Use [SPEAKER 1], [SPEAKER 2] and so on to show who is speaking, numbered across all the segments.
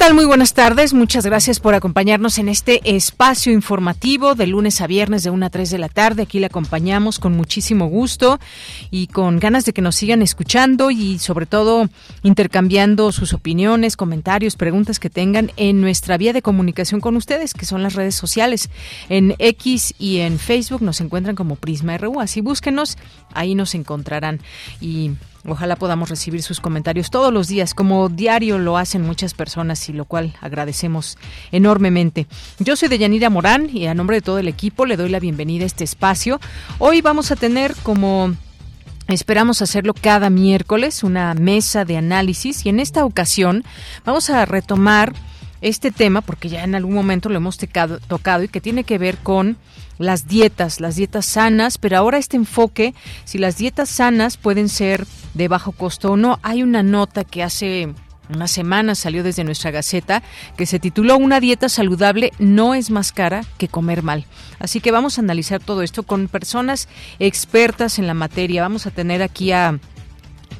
[SPEAKER 1] Tal? Muy buenas tardes. Muchas gracias por acompañarnos en este espacio informativo de lunes a viernes de 1 a 3 de la tarde. Aquí le acompañamos con muchísimo gusto y con ganas de que nos sigan escuchando y sobre todo intercambiando sus opiniones, comentarios, preguntas que tengan en nuestra vía de comunicación con ustedes, que son las redes sociales. En X y en Facebook nos encuentran como Prisma RU. Así búsquenos, ahí nos encontrarán. Y Ojalá podamos recibir sus comentarios todos los días, como diario lo hacen muchas personas y lo cual agradecemos enormemente. Yo soy Deyanira Morán y a nombre de todo el equipo le doy la bienvenida a este espacio. Hoy vamos a tener como Esperamos hacerlo cada miércoles, una mesa de análisis y en esta ocasión vamos a retomar este tema porque ya en algún momento lo hemos tocado y que tiene que ver con las dietas, las dietas sanas, pero ahora este enfoque, si las dietas sanas pueden ser de bajo costo o no, hay una nota que hace una semana salió desde nuestra Gaceta que se tituló Una dieta saludable no es más cara que comer mal. Así que vamos a analizar todo esto con personas expertas en la materia. Vamos a tener aquí a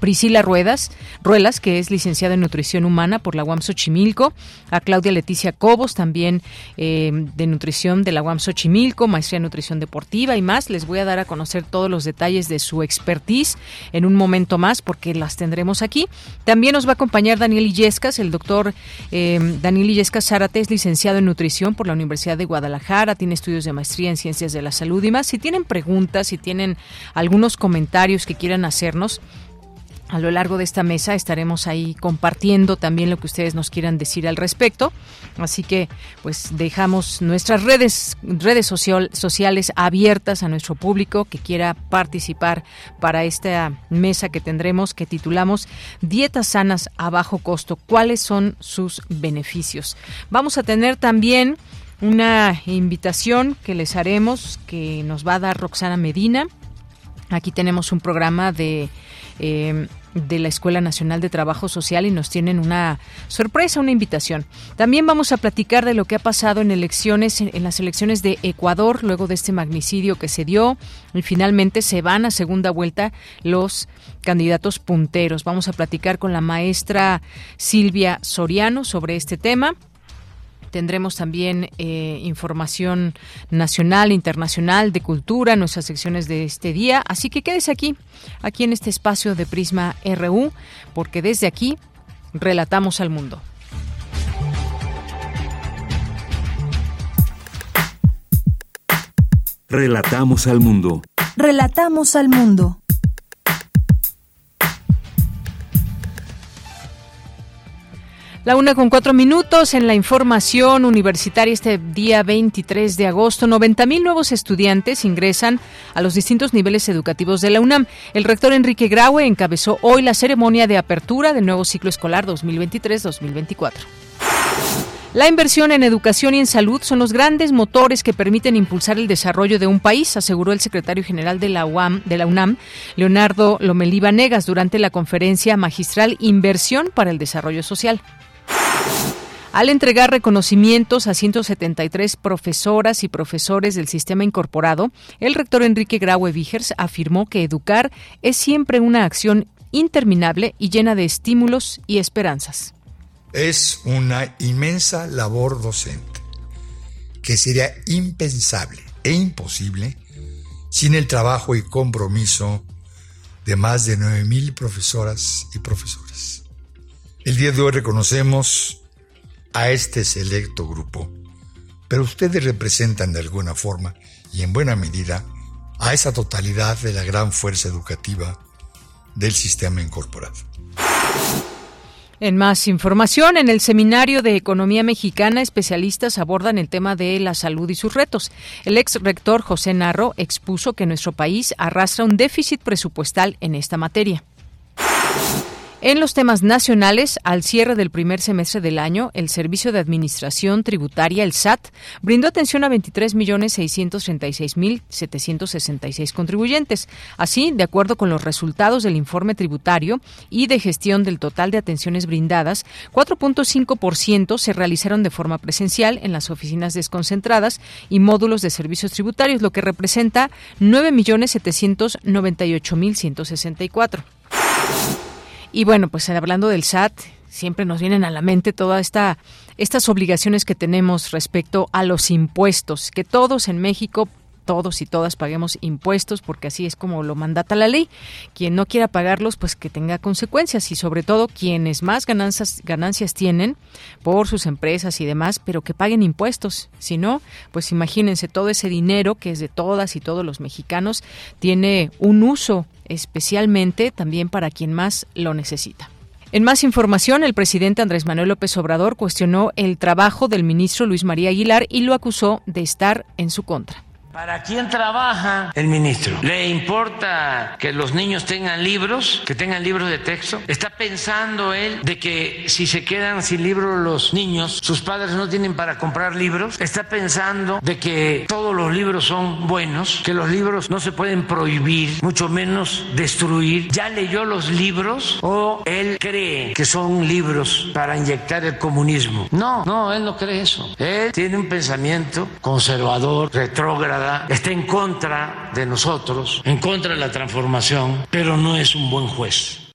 [SPEAKER 1] Priscila Ruedas, Ruelas, que es licenciada en nutrición humana por la UAM Xochimilco, a Claudia Leticia Cobos, también eh, de nutrición de la UAM Xochimilco, maestría en nutrición deportiva y más. Les voy a dar a conocer todos los detalles de su expertise en un momento más porque las tendremos aquí. También nos va a acompañar Daniel Illescas, el doctor eh, Daniel Illescas Zárate es licenciado en nutrición por la Universidad de Guadalajara, tiene estudios de maestría en ciencias de la salud y más. Si tienen preguntas, si tienen algunos comentarios que quieran hacernos, a lo largo de esta mesa estaremos ahí compartiendo también lo que ustedes nos quieran decir al respecto. Así que pues dejamos nuestras redes, redes sociales abiertas a nuestro público que quiera participar para esta mesa que tendremos que titulamos Dietas sanas a bajo costo. ¿Cuáles son sus beneficios? Vamos a tener también una invitación que les haremos que nos va a dar Roxana Medina. Aquí tenemos un programa de eh, de la Escuela Nacional de Trabajo Social y nos tienen una sorpresa, una invitación. También vamos a platicar de lo que ha pasado en elecciones, en las elecciones de Ecuador, luego de este magnicidio que se dio y finalmente se van a segunda vuelta los candidatos punteros. Vamos a platicar con la maestra Silvia Soriano sobre este tema. Tendremos también eh, información nacional, internacional, de cultura, nuestras secciones de este día. Así que quédese aquí, aquí en este espacio de Prisma RU, porque desde aquí relatamos al mundo.
[SPEAKER 2] Relatamos al mundo.
[SPEAKER 3] Relatamos al mundo.
[SPEAKER 1] La una con cuatro minutos en la información universitaria este día 23 de agosto. 90 mil nuevos estudiantes ingresan a los distintos niveles educativos de la UNAM. El rector Enrique Graue encabezó hoy la ceremonia de apertura del nuevo ciclo escolar 2023-2024. La inversión en educación y en salud son los grandes motores que permiten impulsar el desarrollo de un país, aseguró el secretario general de la, de la UNAM, Leonardo Lomelí Negas, durante la conferencia magistral Inversión para el Desarrollo Social. Al entregar reconocimientos a 173 profesoras y profesores del sistema incorporado, el rector Enrique Graue Vigers afirmó que educar es siempre una acción interminable y llena de estímulos y esperanzas.
[SPEAKER 4] Es una inmensa labor docente que sería impensable e imposible sin el trabajo y compromiso de más de 9.000 profesoras y profesores. El día de hoy reconocemos a este selecto grupo, pero ustedes representan de alguna forma y en buena medida a esa totalidad de la gran fuerza educativa del sistema incorporado.
[SPEAKER 1] En más información, en el Seminario de Economía Mexicana, especialistas abordan el tema de la salud y sus retos. El ex rector José Narro expuso que nuestro país arrastra un déficit presupuestal en esta materia. En los temas nacionales, al cierre del primer semestre del año, el Servicio de Administración Tributaria, el SAT, brindó atención a 23.636.766 contribuyentes. Así, de acuerdo con los resultados del informe tributario y de gestión del total de atenciones brindadas, 4.5% se realizaron de forma presencial en las oficinas desconcentradas y módulos de servicios tributarios, lo que representa 9.798.164. Y bueno, pues hablando del SAT, siempre nos vienen a la mente todas esta, estas obligaciones que tenemos respecto a los impuestos, que todos en México todos y todas paguemos impuestos porque así es como lo mandata la ley. Quien no quiera pagarlos, pues que tenga consecuencias y sobre todo quienes más ganancias, ganancias tienen por sus empresas y demás, pero que paguen impuestos. Si no, pues imagínense todo ese dinero que es de todas y todos los mexicanos tiene un uso especialmente también para quien más lo necesita. En más información, el presidente Andrés Manuel López Obrador cuestionó el trabajo del ministro Luis María Aguilar y lo acusó de estar en su contra.
[SPEAKER 5] ¿Para quién trabaja el ministro? ¿Le importa que los niños tengan libros, que tengan libros de texto? ¿Está pensando él de que si se quedan sin libros los niños, sus padres no tienen para comprar libros? ¿Está pensando de que todos los libros son buenos, que los libros no se pueden prohibir, mucho menos destruir? ¿Ya leyó los libros o él cree que son libros para inyectar el comunismo? No, no, él no cree eso. Él tiene un pensamiento conservador, retrógrado está en contra de nosotros, en contra de la transformación, pero no es un buen juez.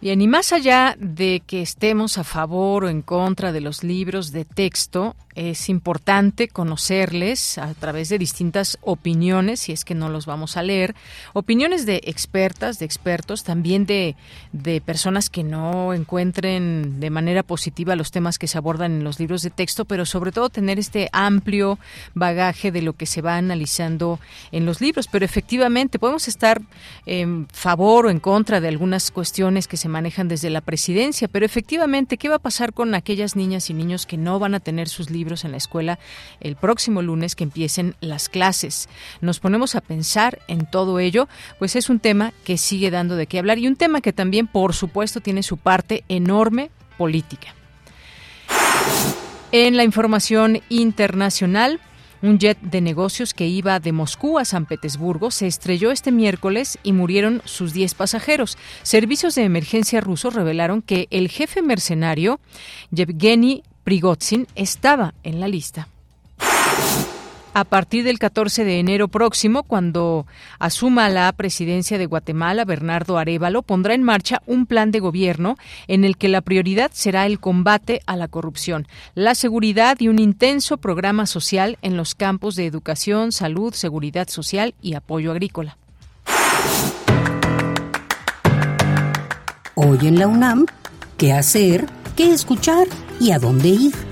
[SPEAKER 1] Bien, y más allá de que estemos a favor o en contra de los libros de texto, es importante conocerles a través de distintas opiniones, si es que no los vamos a leer, opiniones de expertas, de expertos, también de, de personas que no encuentren de manera positiva los temas que se abordan en los libros de texto, pero sobre todo tener este amplio bagaje de lo que se va analizando en los libros. Pero efectivamente podemos estar en favor o en contra de algunas cuestiones que se manejan desde la presidencia, pero efectivamente, ¿qué va a pasar con aquellas niñas y niños que no van a tener sus libros? En la escuela el próximo lunes que empiecen las clases. Nos ponemos a pensar en todo ello, pues es un tema que sigue dando de qué hablar y un tema que también, por supuesto, tiene su parte enorme política. En la información internacional, un jet de negocios que iba de Moscú a San Petersburgo se estrelló este miércoles y murieron sus 10 pasajeros. Servicios de emergencia rusos revelaron que el jefe mercenario Yevgeny Prigozhin estaba en la lista. A partir del 14 de enero próximo, cuando asuma la presidencia de Guatemala, Bernardo Arevalo pondrá en marcha un plan de gobierno en el que la prioridad será el combate a la corrupción, la seguridad y un intenso programa social en los campos de educación, salud, seguridad social y apoyo agrícola.
[SPEAKER 6] Hoy en la UNAM, ¿qué hacer? ¿Qué escuchar? Y a dónde ir.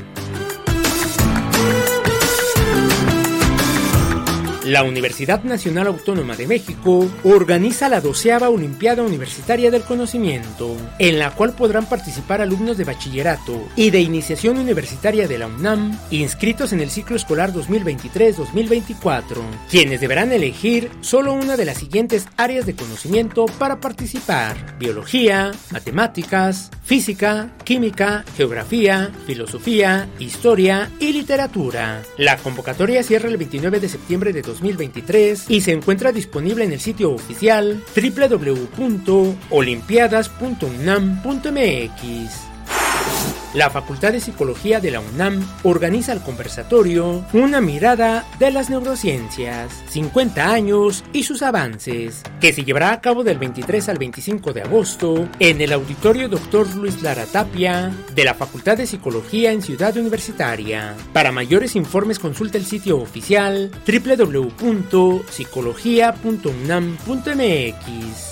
[SPEAKER 7] La Universidad Nacional Autónoma de México organiza la doceava Olimpiada Universitaria del Conocimiento, en la cual podrán participar alumnos de bachillerato y de iniciación universitaria de la UNAM inscritos en el ciclo escolar 2023-2024, quienes deberán elegir solo una de las siguientes áreas de conocimiento para participar: biología, matemáticas, física, química, geografía, filosofía, historia y literatura. La convocatoria cierra el 29 de septiembre de 2023 y se encuentra disponible en el sitio oficial www.olimpiadas.unam.mx. La Facultad de Psicología de la UNAM organiza el conversatorio Una mirada de las neurociencias, 50 años y sus avances, que se llevará a cabo del 23 al 25 de agosto en el auditorio Dr. Luis Lara Tapia de la Facultad de Psicología en Ciudad Universitaria. Para mayores informes consulta el sitio oficial www.psicología.unam.mx.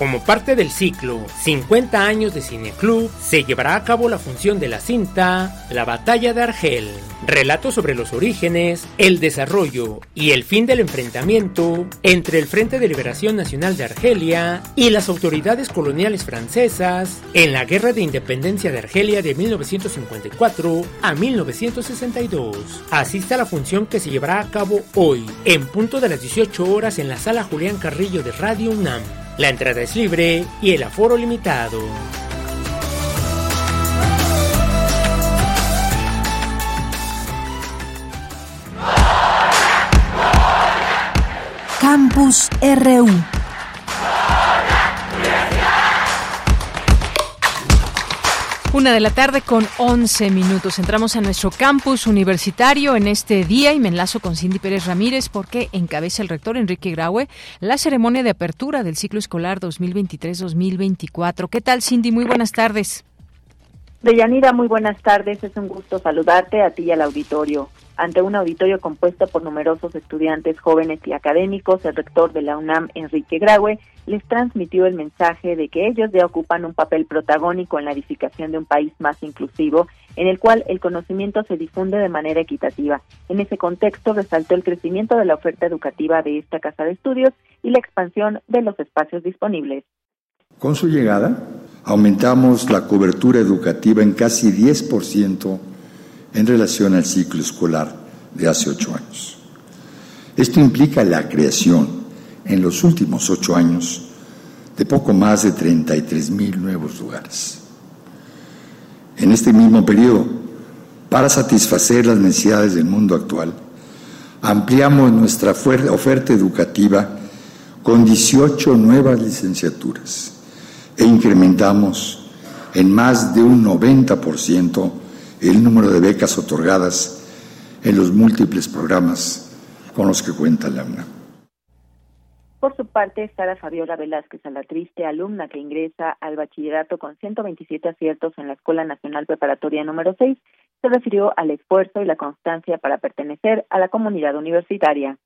[SPEAKER 7] Como parte del ciclo 50 años de Cineclub, se llevará a cabo la función de la cinta La Batalla de Argel. Relato sobre los orígenes, el desarrollo y el fin del enfrentamiento entre el Frente de Liberación Nacional de Argelia y las autoridades coloniales francesas en la Guerra de Independencia de Argelia de 1954 a 1962. Asista a la función que se llevará a cabo hoy, en punto de las 18 horas en la sala Julián Carrillo de Radio UNAM. La entrada es libre y el aforo limitado.
[SPEAKER 3] Campus RU
[SPEAKER 1] Una de la tarde con 11 minutos. Entramos a nuestro campus universitario en este día y me enlazo con Cindy Pérez Ramírez porque encabeza el rector Enrique Graue la ceremonia de apertura del ciclo escolar 2023-2024. ¿Qué tal, Cindy? Muy buenas tardes.
[SPEAKER 8] Deyanira, muy buenas tardes. Es un gusto saludarte a ti y al auditorio. Ante un auditorio compuesto por numerosos estudiantes jóvenes y académicos, el rector de la UNAM, Enrique Graue, les transmitió el mensaje de que ellos ya ocupan un papel protagónico en la edificación de un país más inclusivo, en el cual el conocimiento se difunde de manera equitativa. En ese contexto resaltó el crecimiento de la oferta educativa de esta casa de estudios y la expansión de los espacios disponibles.
[SPEAKER 4] Con su llegada, aumentamos la cobertura educativa en casi 10% en relación al ciclo escolar de hace ocho años. Esto implica la creación en los últimos ocho años de poco más de 33 mil nuevos lugares. En este mismo periodo, para satisfacer las necesidades del mundo actual, ampliamos nuestra oferta educativa con 18 nuevas licenciaturas e incrementamos en más de un 90% el número de becas otorgadas en los múltiples programas con los que cuenta la UNAM.
[SPEAKER 8] Por su parte, Sara Fabiola Velázquez Alatriste, alumna que ingresa al bachillerato con 127 aciertos en la Escuela Nacional Preparatoria número 6, se refirió al esfuerzo y la constancia para pertenecer a la comunidad universitaria.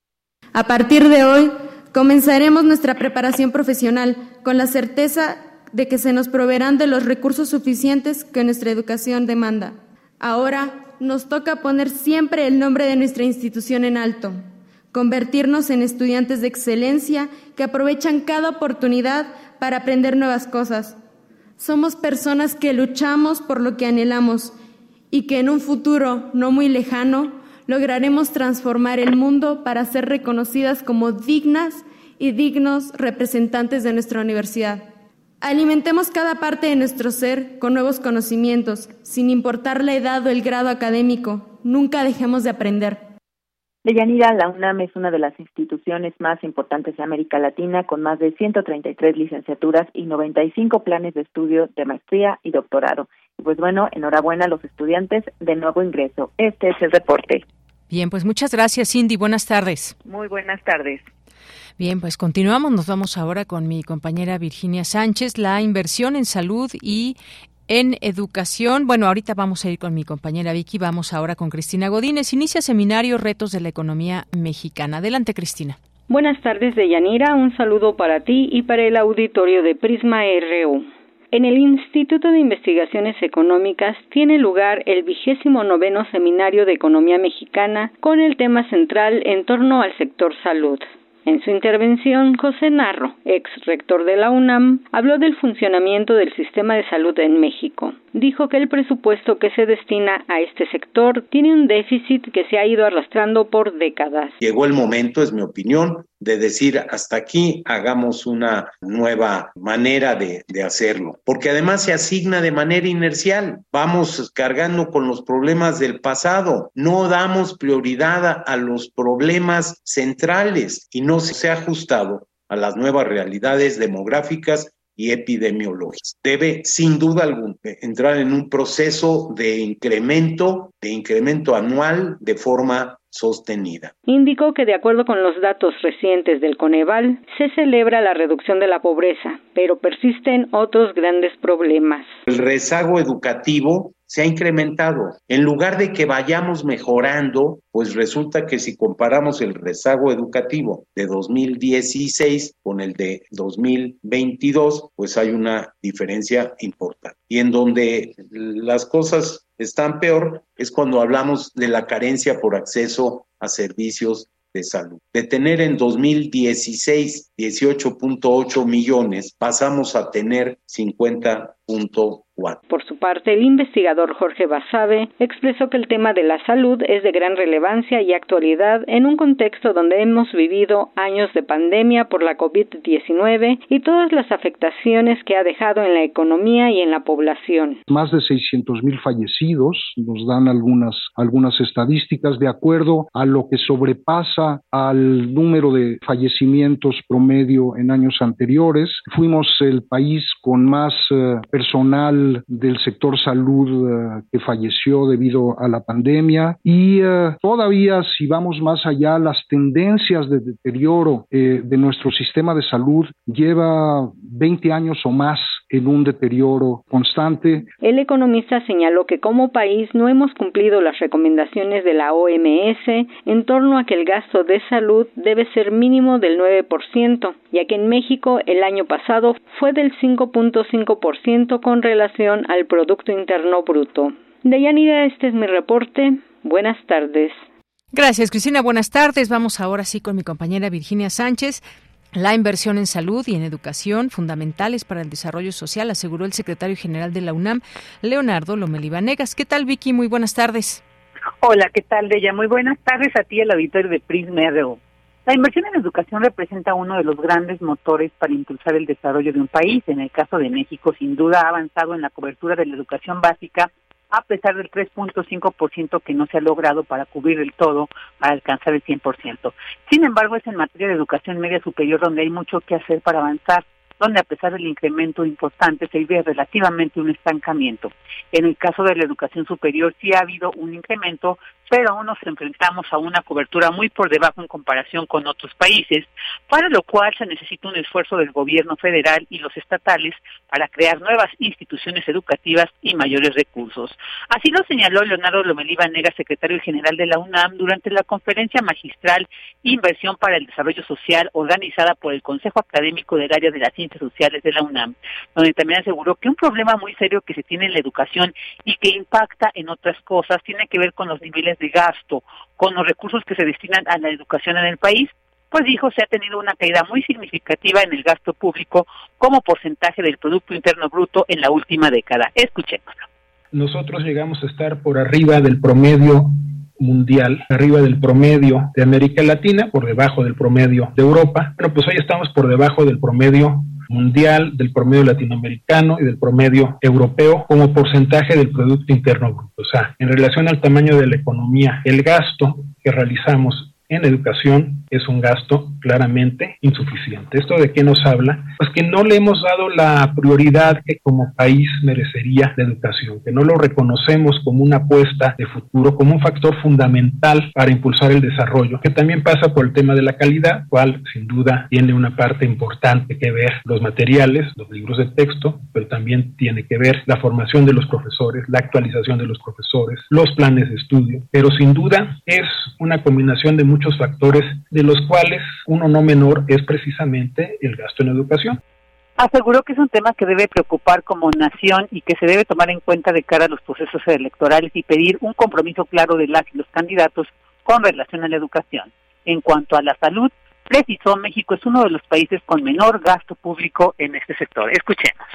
[SPEAKER 9] A partir de hoy, comenzaremos nuestra preparación profesional con la certeza de que se nos proveerán de los recursos suficientes que nuestra educación demanda. Ahora nos toca poner siempre el nombre de nuestra institución en alto, convertirnos en estudiantes de excelencia que aprovechan cada oportunidad para aprender nuevas cosas. Somos personas que luchamos por lo que anhelamos y que en un futuro no muy lejano lograremos transformar el mundo para ser reconocidas como dignas y dignos representantes de nuestra universidad. Alimentemos cada parte de nuestro ser con nuevos conocimientos, sin importar la edad o el grado académico. Nunca dejemos de aprender.
[SPEAKER 8] Deyanira, la UNAM es una de las instituciones más importantes de América Latina, con más de 133 licenciaturas y 95 planes de estudio de maestría y doctorado. Y pues bueno, enhorabuena a los estudiantes de nuevo ingreso. Este es el reporte.
[SPEAKER 1] Bien, pues muchas gracias, Cindy. Buenas tardes.
[SPEAKER 8] Muy buenas tardes.
[SPEAKER 1] Bien, pues continuamos. Nos vamos ahora con mi compañera Virginia Sánchez. La inversión en salud y en educación. Bueno, ahorita vamos a ir con mi compañera Vicky. Vamos ahora con Cristina Godínez. Inicia seminario Retos de la Economía Mexicana. Adelante, Cristina.
[SPEAKER 10] Buenas tardes, Deyanira. Un saludo para ti y para el auditorio de Prisma RU. En el Instituto de Investigaciones Económicas tiene lugar el vigésimo noveno Seminario de Economía Mexicana con el tema central en torno al sector salud. En su intervención, José Narro, ex rector de la UNAM, habló del funcionamiento del sistema de salud en México. Dijo que el presupuesto que se destina a este sector tiene un déficit que se ha ido arrastrando por décadas.
[SPEAKER 11] Llegó el momento, es mi opinión, de decir hasta aquí hagamos una nueva manera de, de, hacerlo, porque además se asigna de manera inercial, vamos cargando con los problemas del pasado, no damos prioridad a, a los problemas centrales y no se ha ajustado a las nuevas realidades demográficas y epidemiológicas. Debe, sin duda alguna, entrar en un proceso de incremento, de incremento anual de forma sostenida.
[SPEAKER 10] Indicó que de acuerdo con los datos recientes del Coneval, se celebra la reducción de la pobreza, pero persisten otros grandes problemas.
[SPEAKER 11] El rezago educativo se ha incrementado. En lugar de que vayamos mejorando, pues resulta que si comparamos el rezago educativo de 2016 con el de 2022, pues hay una diferencia importante. Y en donde las cosas están peor es cuando hablamos de la carencia por acceso a servicios de salud. De tener en 2016 18.8 millones, pasamos a tener 50.4
[SPEAKER 10] por su parte, el investigador Jorge Basabe expresó que el tema de la salud es de gran relevancia y actualidad en un contexto donde hemos vivido años de pandemia por la COVID-19 y todas las afectaciones que ha dejado en la economía y en la población.
[SPEAKER 12] Más de 600 mil fallecidos, nos dan algunas, algunas estadísticas de acuerdo a lo que sobrepasa al número de fallecimientos promedio en años anteriores. Fuimos el país con más eh, personal del sector salud eh, que falleció debido a la pandemia y eh, todavía si vamos más allá las tendencias de deterioro eh, de nuestro sistema de salud lleva 20 años o más en un deterioro constante.
[SPEAKER 10] El economista señaló que como país no hemos cumplido las recomendaciones de la OMS en torno a que el gasto de salud debe ser mínimo del 9%, ya que en México el año pasado fue del 5.5% con relación al Producto Interno Bruto. Deyanira, este es mi reporte. Buenas tardes.
[SPEAKER 1] Gracias, Cristina. Buenas tardes. Vamos ahora sí con mi compañera Virginia Sánchez. La inversión en salud y en educación, fundamentales para el desarrollo social, aseguró el secretario general de la UNAM, Leonardo Lomelivanegas. ¿Qué tal, Vicky? Muy buenas tardes.
[SPEAKER 13] Hola, ¿qué tal, Deya? Muy buenas tardes a ti, el auditorio de Prisma RU. La inversión en educación representa uno de los grandes motores para impulsar el desarrollo de un país. En el caso de México, sin duda ha avanzado en la cobertura de la educación básica a pesar del 3.5% que no se ha logrado para cubrir el todo, para alcanzar el 100%. Sin embargo, es en materia de educación media superior donde hay mucho que hacer para avanzar donde a pesar del incremento importante se vive relativamente un estancamiento. En el caso de la educación superior sí ha habido un incremento, pero aún nos enfrentamos a una cobertura muy por debajo en comparación con otros países, para lo cual se necesita un esfuerzo del gobierno federal y los estatales para crear nuevas instituciones educativas y mayores recursos. Así lo señaló Leonardo Lomelí Nega, secretario general de la UNAM, durante la conferencia magistral Inversión para el Desarrollo Social organizada por el Consejo Académico del Área de las Ciencias Sociales de la UNAM, donde también aseguró que un problema muy serio que se tiene en la educación y que impacta en otras cosas tiene que ver con los niveles de gasto con los recursos que se destinan a la educación en el país, pues dijo se ha tenido una caída muy significativa en el gasto público como porcentaje del Producto Interno Bruto en la última década. Escuchémoslo.
[SPEAKER 14] Nosotros llegamos a estar por arriba del promedio mundial, arriba del promedio de América Latina, por debajo del promedio de Europa. Bueno, pues hoy estamos por debajo del promedio mundial, del promedio latinoamericano y del promedio europeo como porcentaje del Producto Interno Bruto. O sea, en relación al tamaño de la economía, el gasto que realizamos en educación es un gasto claramente insuficiente. ¿Esto de qué nos habla? Pues que no le hemos dado la prioridad que como país merecería la educación, que no lo reconocemos como una apuesta de futuro, como un factor fundamental para impulsar el desarrollo, que también pasa por el tema de la calidad, cual sin duda tiene una parte importante que ver los materiales, los libros de texto, pero también tiene que ver la formación de los profesores, la actualización de los profesores, los planes de estudio, pero sin duda es una combinación de muchos factores de los cuales uno no menor es precisamente el gasto en educación.
[SPEAKER 13] Aseguró que es un tema que debe preocupar como nación y que se debe tomar en cuenta de cara a los procesos electorales y pedir un compromiso claro de las y los candidatos con relación a la educación. En cuanto a la salud, precisó México es uno de los países con menor gasto público en este sector. Escuchemos.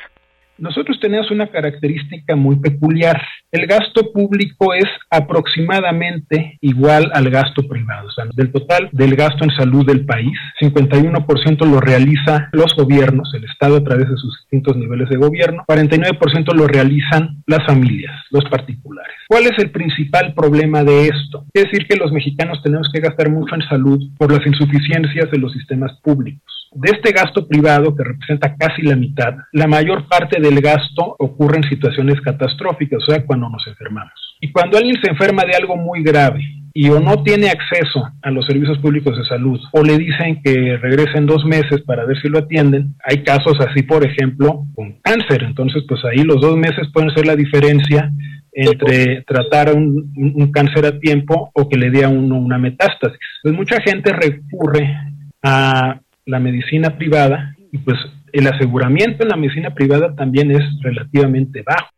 [SPEAKER 14] Nosotros tenemos una característica muy peculiar. El gasto público es aproximadamente igual al gasto privado. O sea, del total del gasto en salud del país, 51% lo realiza los gobiernos, el Estado a través de sus distintos niveles de gobierno, 49% lo realizan las familias, los particulares. ¿Cuál es el principal problema de esto? Es decir, que los mexicanos tenemos que gastar mucho en salud por las insuficiencias de los sistemas públicos. De este gasto privado, que representa casi la mitad, la mayor parte del gasto ocurre en situaciones catastróficas, o sea, cuando nos enfermamos. Y cuando alguien se enferma de algo muy grave y o no tiene acceso a los servicios públicos de salud o le dicen que regresen dos meses para ver si lo atienden, hay casos así, por ejemplo, con cáncer. Entonces, pues ahí los dos meses pueden ser la diferencia entre tratar un, cáncer a tiempo o que le dé a uno una metástasis. Pues mucha gente recurre a la medicina privada y pues el aseguramiento en la medicina privada también es relativamente bajo.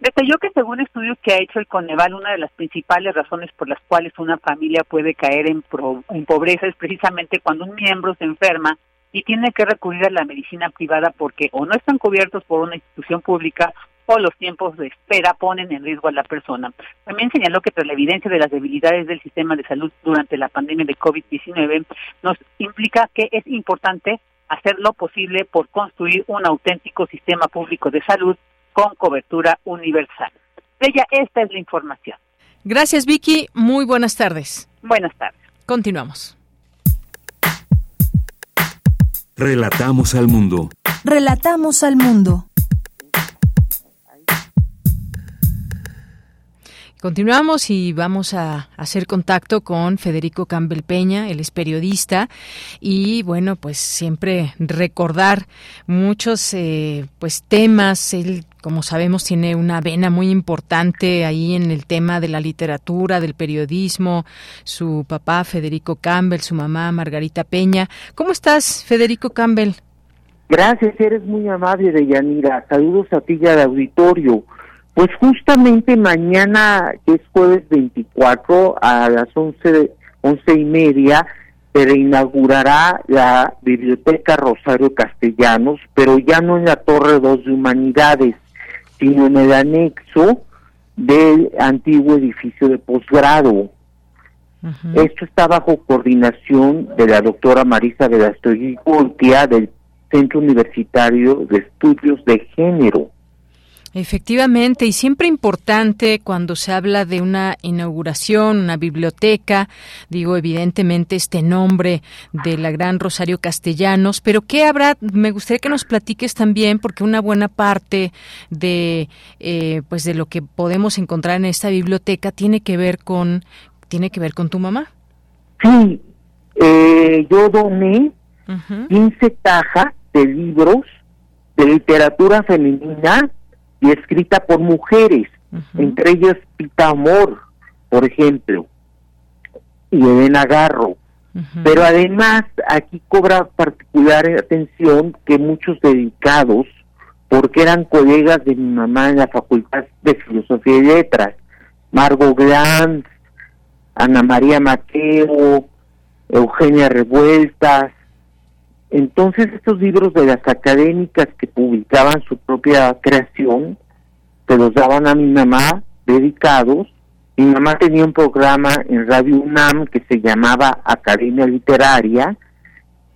[SPEAKER 13] Detalló que según estudios que ha hecho el Coneval, una de las principales razones por las cuales una familia puede caer en, en pobreza es precisamente cuando un miembro se enferma y tiene que recurrir a la medicina privada porque o no están cubiertos por una institución pública o los tiempos de espera ponen en riesgo a la persona. También señaló que tras la evidencia de las debilidades del sistema de salud durante la pandemia de COVID-19 nos implica que es importante hacer lo posible por construir un auténtico sistema público de salud con cobertura universal. Ella, esta es la información.
[SPEAKER 1] Gracias, Vicky. Muy buenas tardes.
[SPEAKER 13] Buenas tardes.
[SPEAKER 1] Continuamos.
[SPEAKER 2] Relatamos al mundo.
[SPEAKER 3] Relatamos al mundo.
[SPEAKER 1] Continuamos y vamos a hacer contacto con Federico Campbell Peña, él es periodista y bueno, pues siempre recordar muchos eh, pues temas, él como sabemos tiene una vena muy importante ahí en el tema de la literatura, del periodismo, su papá Federico Campbell, su mamá Margarita Peña. ¿Cómo estás, Federico Campbell?
[SPEAKER 15] Gracias, eres muy amable, Deyanira. Saludos a ti y al auditorio. Pues justamente mañana, que es jueves 24, a las 11, once y media, se reinaugurará la Biblioteca Rosario Castellanos, pero ya no en la Torre 2 de Humanidades, sino en el anexo del antiguo edificio de posgrado. Esto está bajo coordinación de la doctora Marisa Velastegui Goltia del Centro Universitario de Estudios de Género.
[SPEAKER 1] Efectivamente, y siempre importante cuando se habla de una inauguración, una biblioteca, digo evidentemente este nombre de la gran Rosario Castellanos, pero ¿qué habrá? Me gustaría que nos platiques también, porque una buena parte de, eh, pues de lo que podemos encontrar en esta biblioteca tiene que ver con, tiene que ver con tu mamá.
[SPEAKER 15] Sí, eh, yo doné 15 cajas de libros de literatura femenina y escrita por mujeres, entre ellas Pita Amor, por ejemplo, y Elena Garro. Pero además aquí cobra particular atención que muchos dedicados, porque eran colegas de mi mamá en la Facultad de Filosofía y Letras, Margot Glantz, Ana María Mateo, Eugenia Revueltas, entonces estos libros de las académicas que publicaban su propia creación, se los daban a mi mamá dedicados. Mi mamá tenía un programa en Radio UNAM que se llamaba Academia Literaria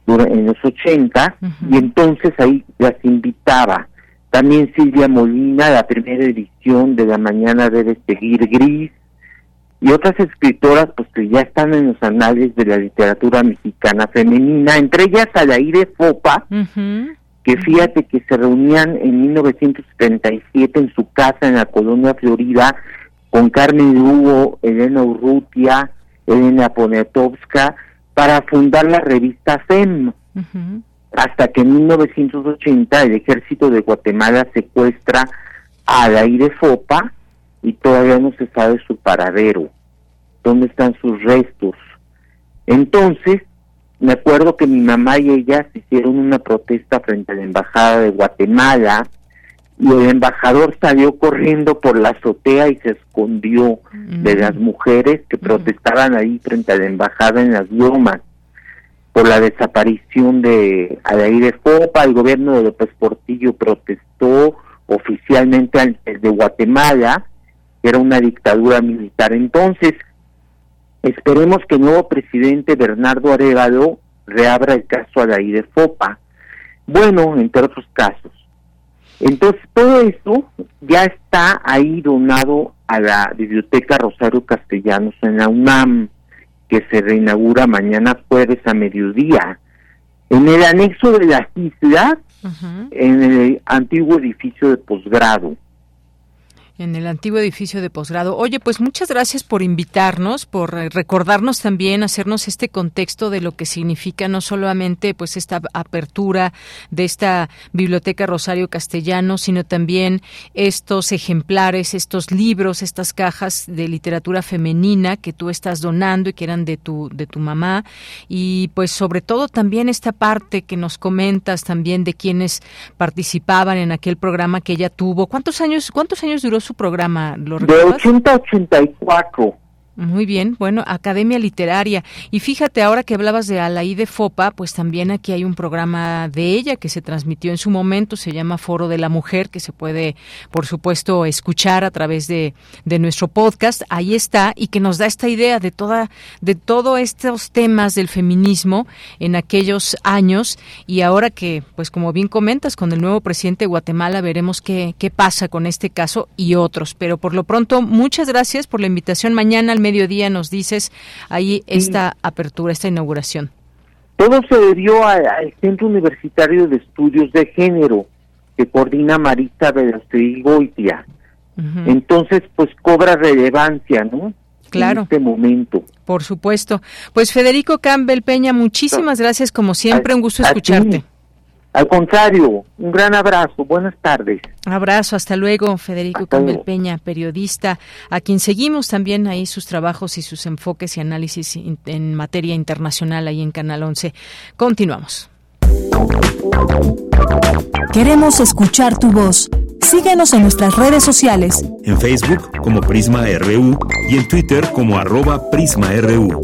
[SPEAKER 15] en los 80 y entonces ahí las invitaba. También Silvia Molina, la primera edición de La Mañana debe seguir gris, y otras escritoras pues que ya están en los anales de la literatura mexicana femenina, entre ellas Adaire Fopa, que fíjate que se reunían en 1977 en su casa en la colonia Florida con Carmen Lugo, Elena Urrutia, Elena Poniatowska, para fundar la revista FEM. Hasta que en 1980 el ejército de Guatemala secuestra a Adaire Fopa, y todavía no se sabe su paradero, dónde están sus restos. Entonces, me acuerdo que mi mamá y ella hicieron una protesta frente a la embajada de Guatemala y el embajador salió corriendo por la azotea y se escondió de mm. las mujeres que mm. protestaban ahí frente a la embajada en las lomas por la desaparición de de Fopa, el gobierno de López Portillo protestó oficialmente de Guatemala era una dictadura militar. Entonces, esperemos que el nuevo presidente Bernardo Arevalo reabra el caso a de Fopa. Bueno, entre otros casos. Entonces, todo esto ya está ahí donado a la Biblioteca Rosario Castellanos en la UNAM, que se reinaugura mañana jueves a mediodía. En el anexo de la isla, en el antiguo edificio de posgrado.
[SPEAKER 1] En el antiguo edificio de posgrado. Oye, pues muchas gracias por invitarnos, por eh, recordarnos también, hacernos este contexto de lo que significa no solamente pues esta apertura de esta biblioteca Rosario Castellano, sino también estos ejemplares, estos libros, estas cajas de literatura femenina que tú estás donando y que eran de tu de tu mamá y pues sobre todo también esta parte que nos comentas también de quienes participaban en aquel programa que ella tuvo. ¿Cuántos años cuántos años duró su programa? ¿Lo
[SPEAKER 15] de 80 a 84.
[SPEAKER 1] Muy bien, bueno, Academia Literaria. Y fíjate, ahora que hablabas de Alaí de Fopa, pues también aquí hay un programa de ella que se transmitió en su momento, se llama Foro de la Mujer, que se puede, por supuesto, escuchar a través de, de nuestro podcast. Ahí está, y que nos da esta idea de toda, de todos estos temas del feminismo en aquellos años. Y ahora que, pues como bien comentas, con el nuevo presidente de Guatemala veremos qué, qué pasa con este caso y otros. Pero por lo pronto, muchas gracias por la invitación mañana al mediodía nos dices ahí esta apertura, esta inauguración.
[SPEAKER 15] Todo se debió al Centro Universitario de Estudios de Género que coordina Marita Velázquez Goitia. Entonces, pues cobra relevancia, ¿no?
[SPEAKER 1] Claro.
[SPEAKER 15] En este momento.
[SPEAKER 1] Por supuesto. Pues Federico Campbell Peña, muchísimas gracias como siempre, un gusto escucharte.
[SPEAKER 15] Al contrario, un gran abrazo, buenas tardes.
[SPEAKER 1] Abrazo, hasta luego, Federico Campbell Peña, periodista, a quien seguimos también ahí sus trabajos y sus enfoques y análisis en materia internacional ahí en Canal 11. Continuamos.
[SPEAKER 3] Queremos escuchar tu voz. Síguenos en nuestras redes sociales.
[SPEAKER 2] En Facebook como Prisma RU y en Twitter como arroba PrismaRU.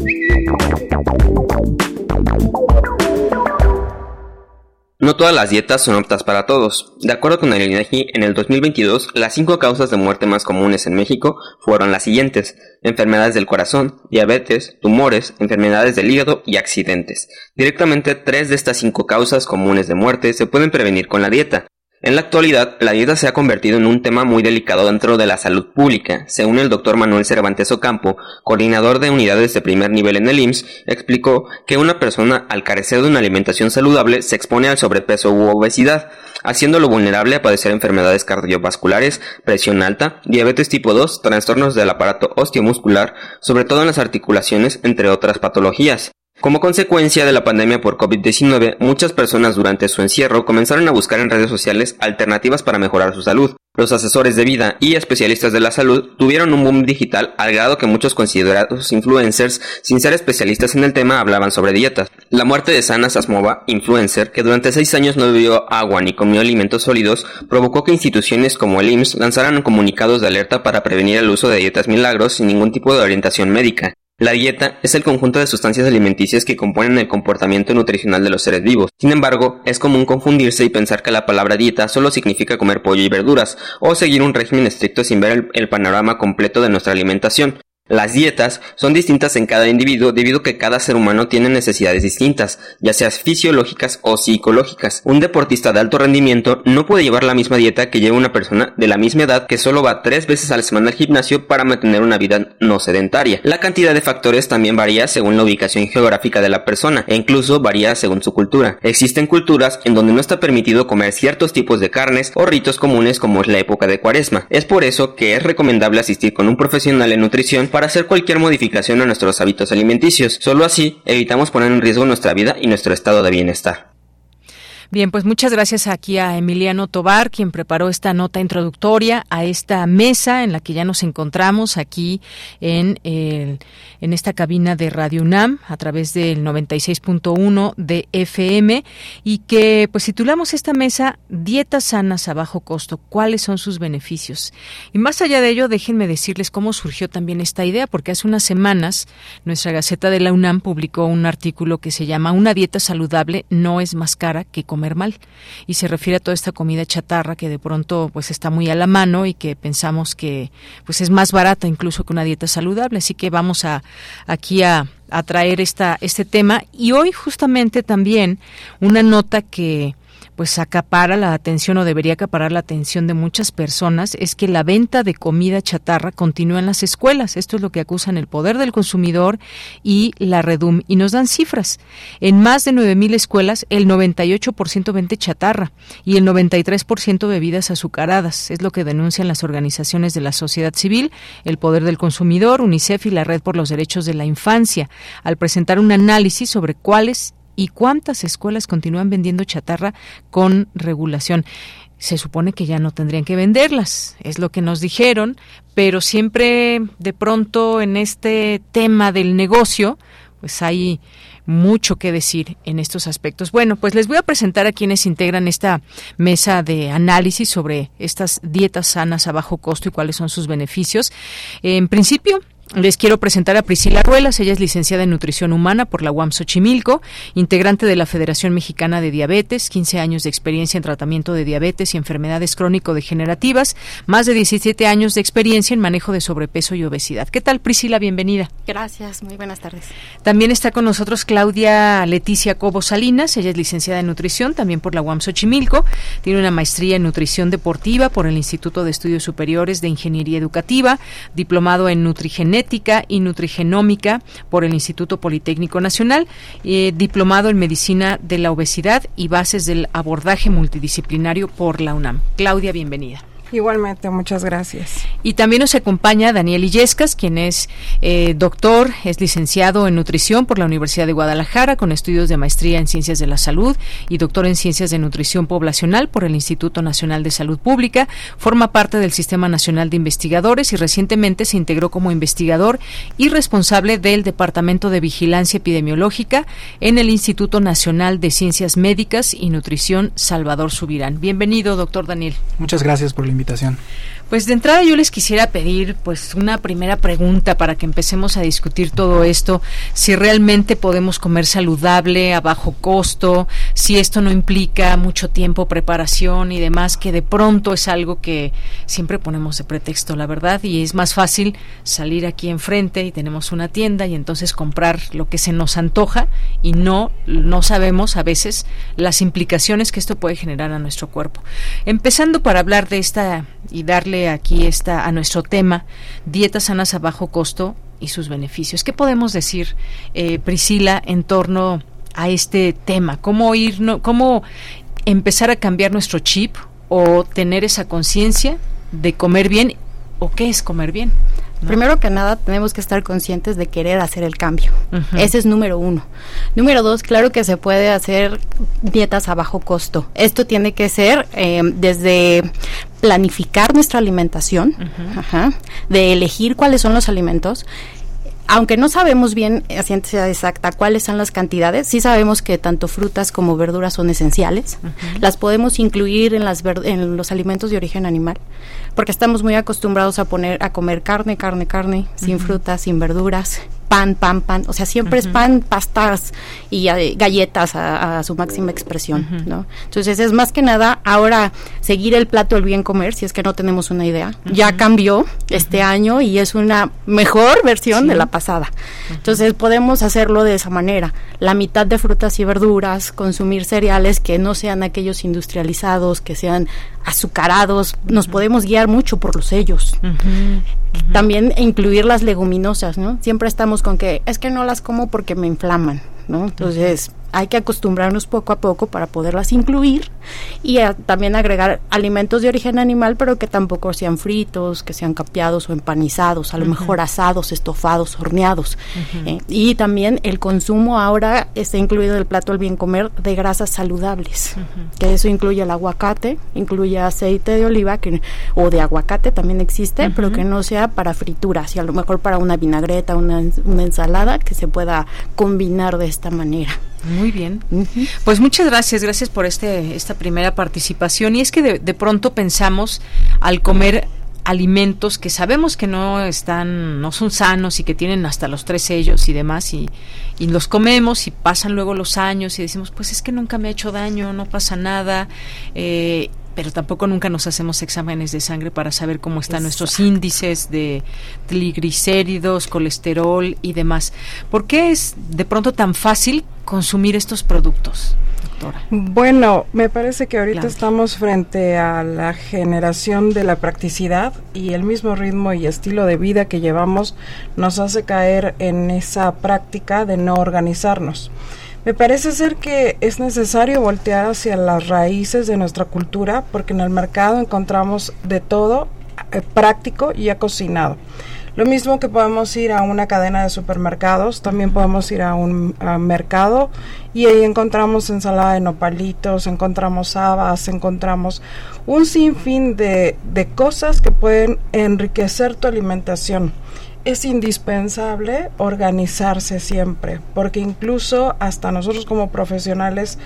[SPEAKER 16] No todas las dietas son aptas para todos. De acuerdo con el INEGI, en el 2022, las cinco causas de muerte más comunes en México fueron las siguientes: enfermedades del corazón, diabetes, tumores, enfermedades del hígado y accidentes. Directamente, tres de estas cinco causas comunes de muerte se pueden prevenir con la dieta. En la actualidad, la dieta se ha convertido en un tema muy delicado dentro de la salud pública. Según el doctor Manuel Cervantes Ocampo, coordinador de unidades de primer nivel en el IMSS, explicó que una persona al carecer de una alimentación saludable se expone al sobrepeso u obesidad, haciéndolo vulnerable a padecer enfermedades cardiovasculares, presión alta, diabetes tipo 2, trastornos del aparato osteomuscular, sobre todo en las articulaciones, entre otras patologías. Como consecuencia de la pandemia por COVID-19, muchas personas durante su encierro comenzaron a buscar en redes sociales alternativas para mejorar su salud. Los asesores de vida y especialistas de la salud tuvieron un boom digital al grado que muchos considerados influencers, sin ser especialistas en el tema, hablaban sobre dietas. La muerte de Sana Sasmova, influencer, que durante seis años no bebió agua ni comió alimentos sólidos, provocó que instituciones como el IMSS lanzaran comunicados de alerta para prevenir el uso de dietas milagros sin ningún tipo de orientación médica. La dieta es el conjunto de sustancias alimenticias que componen el comportamiento nutricional de los seres vivos. Sin embargo, es común confundirse y pensar que la palabra dieta solo significa comer pollo y verduras, o seguir un régimen estricto sin ver el, panorama completo de nuestra alimentación. Las dietas son distintas en cada individuo debido a que cada ser humano tiene necesidades distintas, ya sean fisiológicas o psicológicas. Un deportista de alto rendimiento no puede llevar la misma dieta que lleva una persona de la misma edad que solo va tres veces a la semana al gimnasio para mantener una vida no sedentaria. La cantidad de factores también varía según la ubicación geográfica de la persona e incluso varía según su cultura. Existen culturas en donde no está permitido comer ciertos tipos de carnes o ritos comunes como es la época de cuaresma. Es por eso que es recomendable asistir con un profesional en nutrición para hacer cualquier modificación a nuestros hábitos alimenticios. Solo así evitamos poner en riesgo nuestra vida y nuestro estado de bienestar.
[SPEAKER 1] Bien, pues muchas gracias aquí a Emiliano Tobar, quien preparó esta nota introductoria a esta mesa en la que ya nos encontramos aquí en, el, en esta cabina de Radio UNAM a través del 96.1 de FM y que pues titulamos esta mesa Dietas sanas a bajo costo, ¿cuáles son sus beneficios? Y más allá de ello, déjenme decirles cómo surgió también esta idea, porque hace unas semanas nuestra Gaceta de la UNAM publicó un artículo que se llama Una dieta saludable no es más cara que comer mal. Y se refiere a toda esta comida chatarra que de pronto pues está muy a la mano y que pensamos que pues es más barata incluso que una dieta saludable. Así que vamos a aquí a, a traer esta este tema. Y hoy justamente también una nota que pues acapara la atención o debería acaparar la atención de muchas personas es que la venta de comida chatarra continúa en las escuelas. Esto es lo que acusan el poder del consumidor y la Redum. Y nos dan cifras. En más de 9.000 escuelas, el 98% vende chatarra y el 93% bebidas azucaradas. Es lo que denuncian las organizaciones de la sociedad civil, el poder del consumidor, UNICEF y la Red por los Derechos de la Infancia, al presentar un análisis sobre cuáles y cuántas escuelas continúan vendiendo chatarra con regulación. Se supone que ya no tendrían que venderlas, es lo que nos dijeron, pero siempre de pronto en este tema del negocio, pues hay mucho que decir en estos aspectos. Bueno, pues les voy a presentar a quienes integran esta mesa de análisis sobre estas dietas sanas a bajo costo y cuáles son sus beneficios. En principio, les quiero presentar a Priscila Ruelas, ella es licenciada en nutrición humana por la UAM Xochimilco, integrante de la Federación Mexicana de Diabetes, 15 años de experiencia en tratamiento de diabetes y enfermedades crónico-degenerativas, más de 17 años de experiencia en manejo de sobrepeso y obesidad. ¿Qué tal, Priscila? Bienvenida.
[SPEAKER 17] Gracias, muy buenas tardes.
[SPEAKER 1] También está con nosotros Claudia Leticia Cobo Salinas, ella es licenciada en nutrición, también por la UAM Xochimilco, tiene una maestría en nutrición deportiva por el Instituto de Estudios Superiores de Ingeniería Educativa, diplomado en nutrigenética y nutrigenómica por el Instituto Politécnico Nacional, eh, diplomado en medicina de la obesidad y bases del abordaje multidisciplinario por la UNAM. Claudia, bienvenida.
[SPEAKER 17] Igualmente, muchas gracias.
[SPEAKER 1] Y también nos acompaña Daniel Illescas, quien es eh, doctor, es licenciado en nutrición por la Universidad de Guadalajara, con estudios de maestría en ciencias de la salud y doctor en ciencias de nutrición poblacional por el Instituto Nacional de Salud Pública. Forma parte del Sistema Nacional de Investigadores y recientemente se integró como investigador y responsable del Departamento de Vigilancia Epidemiológica en el Instituto Nacional de Ciencias Médicas y Nutrición Salvador Subirán. Bienvenido, doctor Daniel.
[SPEAKER 18] Muchas gracias por la invitación
[SPEAKER 1] pues de entrada yo les quisiera pedir pues una primera pregunta para que empecemos a discutir todo esto, si realmente podemos comer saludable a bajo costo, si esto no implica mucho tiempo, preparación y demás, que de pronto es algo que siempre ponemos de pretexto, la verdad, y es más fácil salir aquí enfrente y tenemos una tienda y entonces comprar lo que se nos antoja y no no sabemos a veces las implicaciones que esto puede generar a nuestro cuerpo. Empezando para hablar de esta y darle aquí esta a nuestro tema, dietas sanas a bajo costo y sus beneficios. ¿Qué podemos decir, eh, Priscila, en torno a este tema? ¿Cómo ir, cómo empezar a cambiar nuestro chip o tener esa conciencia de comer bien o qué es comer bien?
[SPEAKER 17] Primero que nada, tenemos que estar conscientes de querer hacer el cambio. Ese es número uno. Número dos, claro que se puede hacer dietas a bajo costo. Esto tiene que ser eh, desde planificar nuestra alimentación, de elegir cuáles son los alimentos aunque no sabemos bien a ciencia exacta cuáles son las cantidades, sí sabemos que tanto frutas como verduras son esenciales. Las podemos incluir en, las en los alimentos de origen animal porque estamos muy acostumbrados a poner a comer carne, carne, carne, sin frutas, sin verduras, pan, pan, pan, o sea, siempre es pan, pastas y eh, galletas a, su máxima expresión, ¿no? Entonces es más que nada ahora seguir el plato del bien comer, si es que no tenemos una idea. Ya cambió este año y es una mejor versión de la pasada. Entonces podemos hacerlo de esa manera, la mitad de frutas y verduras, consumir cereales que no sean aquellos industrializados, que sean azucarados, nos podemos guiar mucho por los sellos. También incluir las leguminosas, ¿no? Siempre estamos con que es que no las como porque me inflaman, ¿no? Entonces, hay que acostumbrarnos poco a poco para poderlas incluir y también agregar alimentos de origen animal, pero que tampoco sean fritos, que sean capeados o empanizados, a lo mejor asados, estofados, horneados. Eh, y también el consumo ahora está incluido en el plato del bien comer de grasas saludables, que eso incluye el aguacate, incluye aceite de oliva que, o de aguacate también existe, pero que no sea para frituras y a lo mejor para una vinagreta, una, una ensalada que se pueda combinar de esta manera.
[SPEAKER 1] Muy bien. Pues muchas gracias, gracias por este esta primera participación. Y es que de, pronto pensamos al comer alimentos que sabemos que no están, no son sanos y que tienen hasta los tres sellos y demás y, y los comemos y pasan luego los años y decimos pues es que nunca me ha hecho daño, no pasa nada eh, pero tampoco nunca nos hacemos exámenes de sangre para saber cómo están nuestros índices de triglicéridos, colesterol y demás. ¿Por qué es de pronto tan fácil consumir estos productos? doctora?
[SPEAKER 18] Bueno, me parece que ahorita estamos frente a la generación de la practicidad y el mismo ritmo y estilo de vida que llevamos nos hace caer en esa práctica de no organizarnos. Me parece ser que es necesario voltear hacia las raíces de nuestra cultura porque en el mercado encontramos de todo eh, práctico y ya cocinado. Lo mismo que podemos ir a una cadena de supermercados, también podemos ir a un mercado y ahí encontramos ensalada de nopalitos, encontramos habas, encontramos un sinfín de, de cosas que pueden enriquecer tu alimentación es indispensable organizarse siempre, porque incluso hasta nosotros como profesionales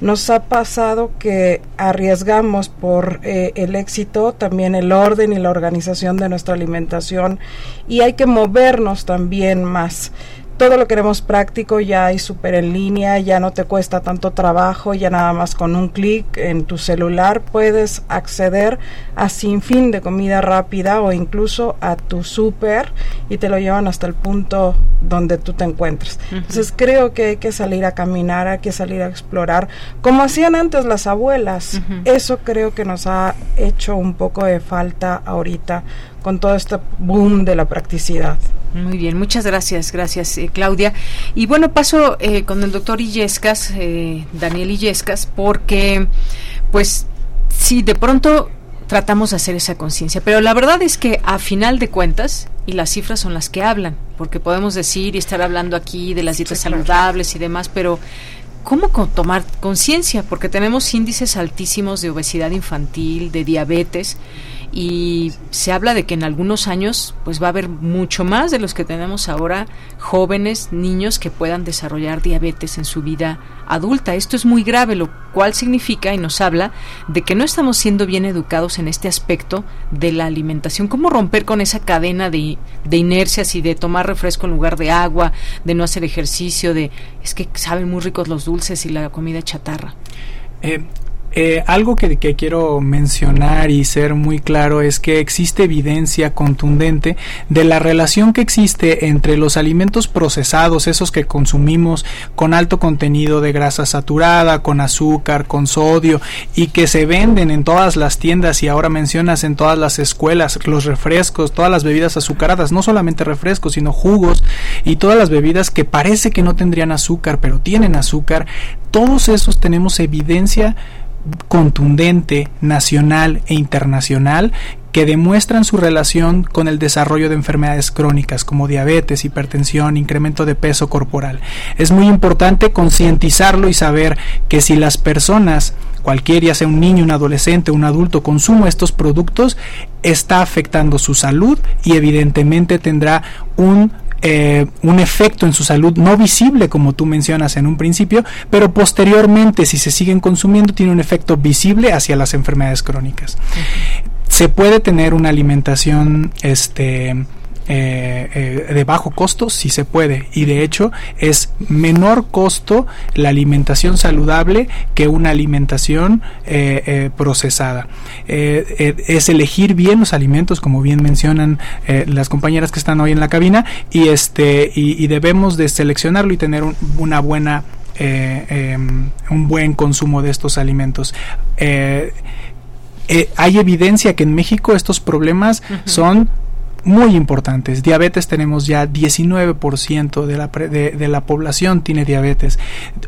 [SPEAKER 18] nos ha pasado que arriesgamos por eh, el éxito también el orden y la organización de nuestra alimentación y hay que movernos también más todo lo queremos práctico, ya hay súper en línea, ya no te cuesta tanto trabajo, ya nada más con un clic en tu celular puedes acceder a sin fin de comida rápida o incluso a tu súper y te lo llevan hasta el punto donde tú te encuentres. Entonces creo que hay que salir a caminar, hay que salir a explorar, como hacían antes las abuelas. Eso creo que nos ha hecho un poco de falta ahorita con todo este boom de la practicidad.
[SPEAKER 1] Muy bien, muchas gracias, gracias eh, Claudia. Y bueno, paso eh, con el doctor Illescas, eh, Daniel Illescas, porque pues si de pronto tratamos de hacer esa conciencia, pero la verdad es que a final de cuentas, y las cifras son las que hablan, porque podemos decir y estar hablando aquí de las dietas saludables y demás, pero ¿cómo tomar conciencia? Porque tenemos índices altísimos de obesidad infantil, de diabetes, y se habla de que en algunos años pues va a haber mucho más de los que tenemos ahora jóvenes, niños que puedan desarrollar diabetes en su vida adulta. Esto es muy grave, lo cual significa y nos habla de que no estamos siendo bien educados en este aspecto de la alimentación. ¿Cómo romper con esa cadena de, de inercias y de tomar refresco en lugar de agua, de no hacer ejercicio, de es que saben muy ricos los dulces y la comida chatarra?
[SPEAKER 19] Eh, eh, algo que, quiero mencionar y ser muy claro es que existe evidencia contundente de la relación que existe entre los alimentos procesados, esos que consumimos con alto contenido de grasa saturada, con azúcar, con sodio y que se venden en todas las tiendas y ahora mencionas en todas las escuelas, los refrescos, todas las bebidas azucaradas, no solamente refrescos, sino jugos y todas las bebidas que parece que no tendrían azúcar, pero tienen azúcar, todos esos tenemos evidencia contundente, nacional e internacional que demuestran su relación con el desarrollo de enfermedades crónicas como diabetes, hipertensión, incremento de peso corporal. Es muy importante concientizarlo y saber que si las personas, cualquiera, ya sea un niño, un adolescente, un adulto, consume estos productos, está afectando su salud y evidentemente tendrá un eh, un efecto en su salud no visible como tú mencionas en un principio, pero posteriormente si se siguen consumiendo tiene un efecto visible hacia las enfermedades crónicas. Se puede tener una alimentación este eh, eh, de bajo costo sí se puede. Y de hecho es menor costo la alimentación saludable que una alimentación eh, procesada. Es elegir bien los alimentos como bien mencionan las compañeras que están hoy en la cabina y este y, debemos de seleccionarlo y tener una buena em, un buen consumo de estos alimentos. Hay evidencia que en México estos problemas son muy importantes. Diabetes tenemos ya 19% de la, de, la población tiene diabetes.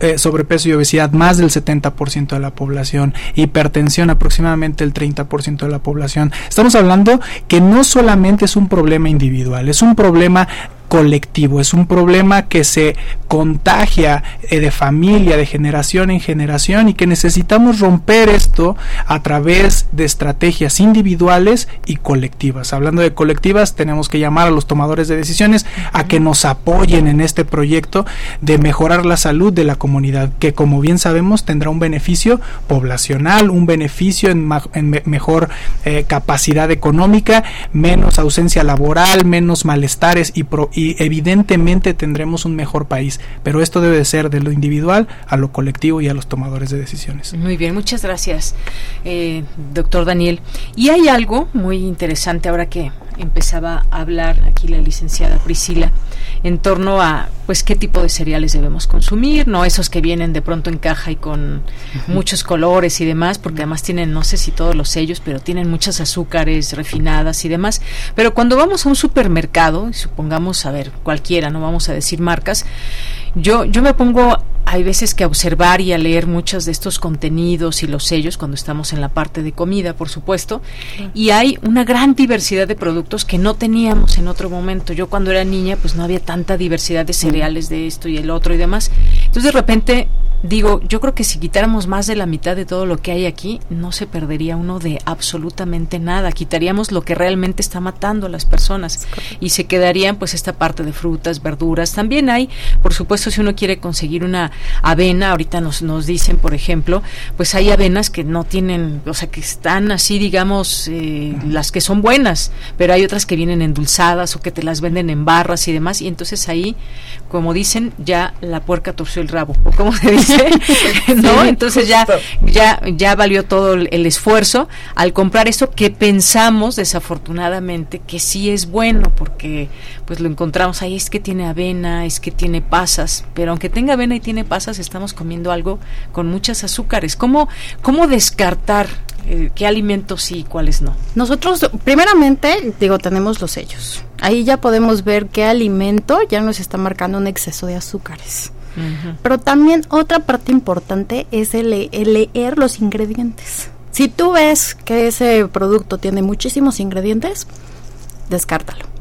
[SPEAKER 19] Eh, sobrepeso y obesidad más del 70% de la población. Hipertensión aproximadamente el 30% de la población. Estamos hablando que no solamente es un problema individual, es un problema colectivo, es un problema que se contagia eh, de familia, de generación en generación y que necesitamos romper esto a través de estrategias individuales y colectivas. Hablando de colectivas, tenemos que llamar a los tomadores de decisiones a que nos apoyen en este proyecto de mejorar la salud de la comunidad, que como bien sabemos tendrá un beneficio poblacional, un beneficio en, mejor eh, capacidad económica, menos ausencia laboral, menos malestares y, pro y evidentemente tendremos un mejor país, pero esto debe de ser de lo individual a lo colectivo y a los tomadores de decisiones.
[SPEAKER 1] Muy bien, muchas gracias, eh, doctor Daniel. Y hay algo muy interesante ahora que empezaba a hablar aquí la licenciada Priscila en torno a pues qué tipo de cereales debemos consumir, no esos que vienen de pronto en caja y con muchos colores y demás, porque además tienen no sé si todos los sellos, pero tienen muchas azúcares refinadas y demás. Pero cuando vamos a un supermercado, supongamos a ver cualquiera, no vamos a decir marcas, yo yo me pongo hay veces que observar y a leer muchos de estos contenidos y los sellos cuando estamos en la parte de comida, por supuesto, y hay una gran diversidad de productos que no teníamos en otro momento. Yo cuando era niña, pues no había tanta diversidad de cereales de esto y el otro y demás. Entonces de repente digo, yo creo que si quitáramos más de la mitad de todo lo que hay aquí, no se perdería uno de absolutamente nada. Quitaríamos lo que realmente está matando a las personas y se quedarían pues esta parte de frutas, verduras. También hay, por supuesto, si uno quiere conseguir una avena, ahorita nos, nos dicen, por ejemplo, pues hay avenas que no tienen, o sea, que están así, digamos, eh, las que son buenas, pero hay otras que vienen endulzadas o que te las venden en barras y demás, y entonces ahí, como dicen, ya la puerca torció el rabo, o como se dice, ¿no? Entonces ya, ya, ya valió todo el esfuerzo al comprar esto que pensamos, desafortunadamente, que sí es bueno, porque pues lo encontramos ahí, es que tiene avena, es que tiene pasas, pero aunque tenga avena y tiene pasas, estamos comiendo algo con muchas azúcares. ¿Cómo, cómo descartar eh, qué alimentos sí y cuáles no?
[SPEAKER 17] Nosotros, primeramente, digo, tenemos los sellos. Ahí ya podemos ver qué alimento ya nos está marcando un exceso de azúcares. Pero también otra parte importante es el, leer los ingredientes. Si tú ves que ese producto tiene muchísimos ingredientes, descártalo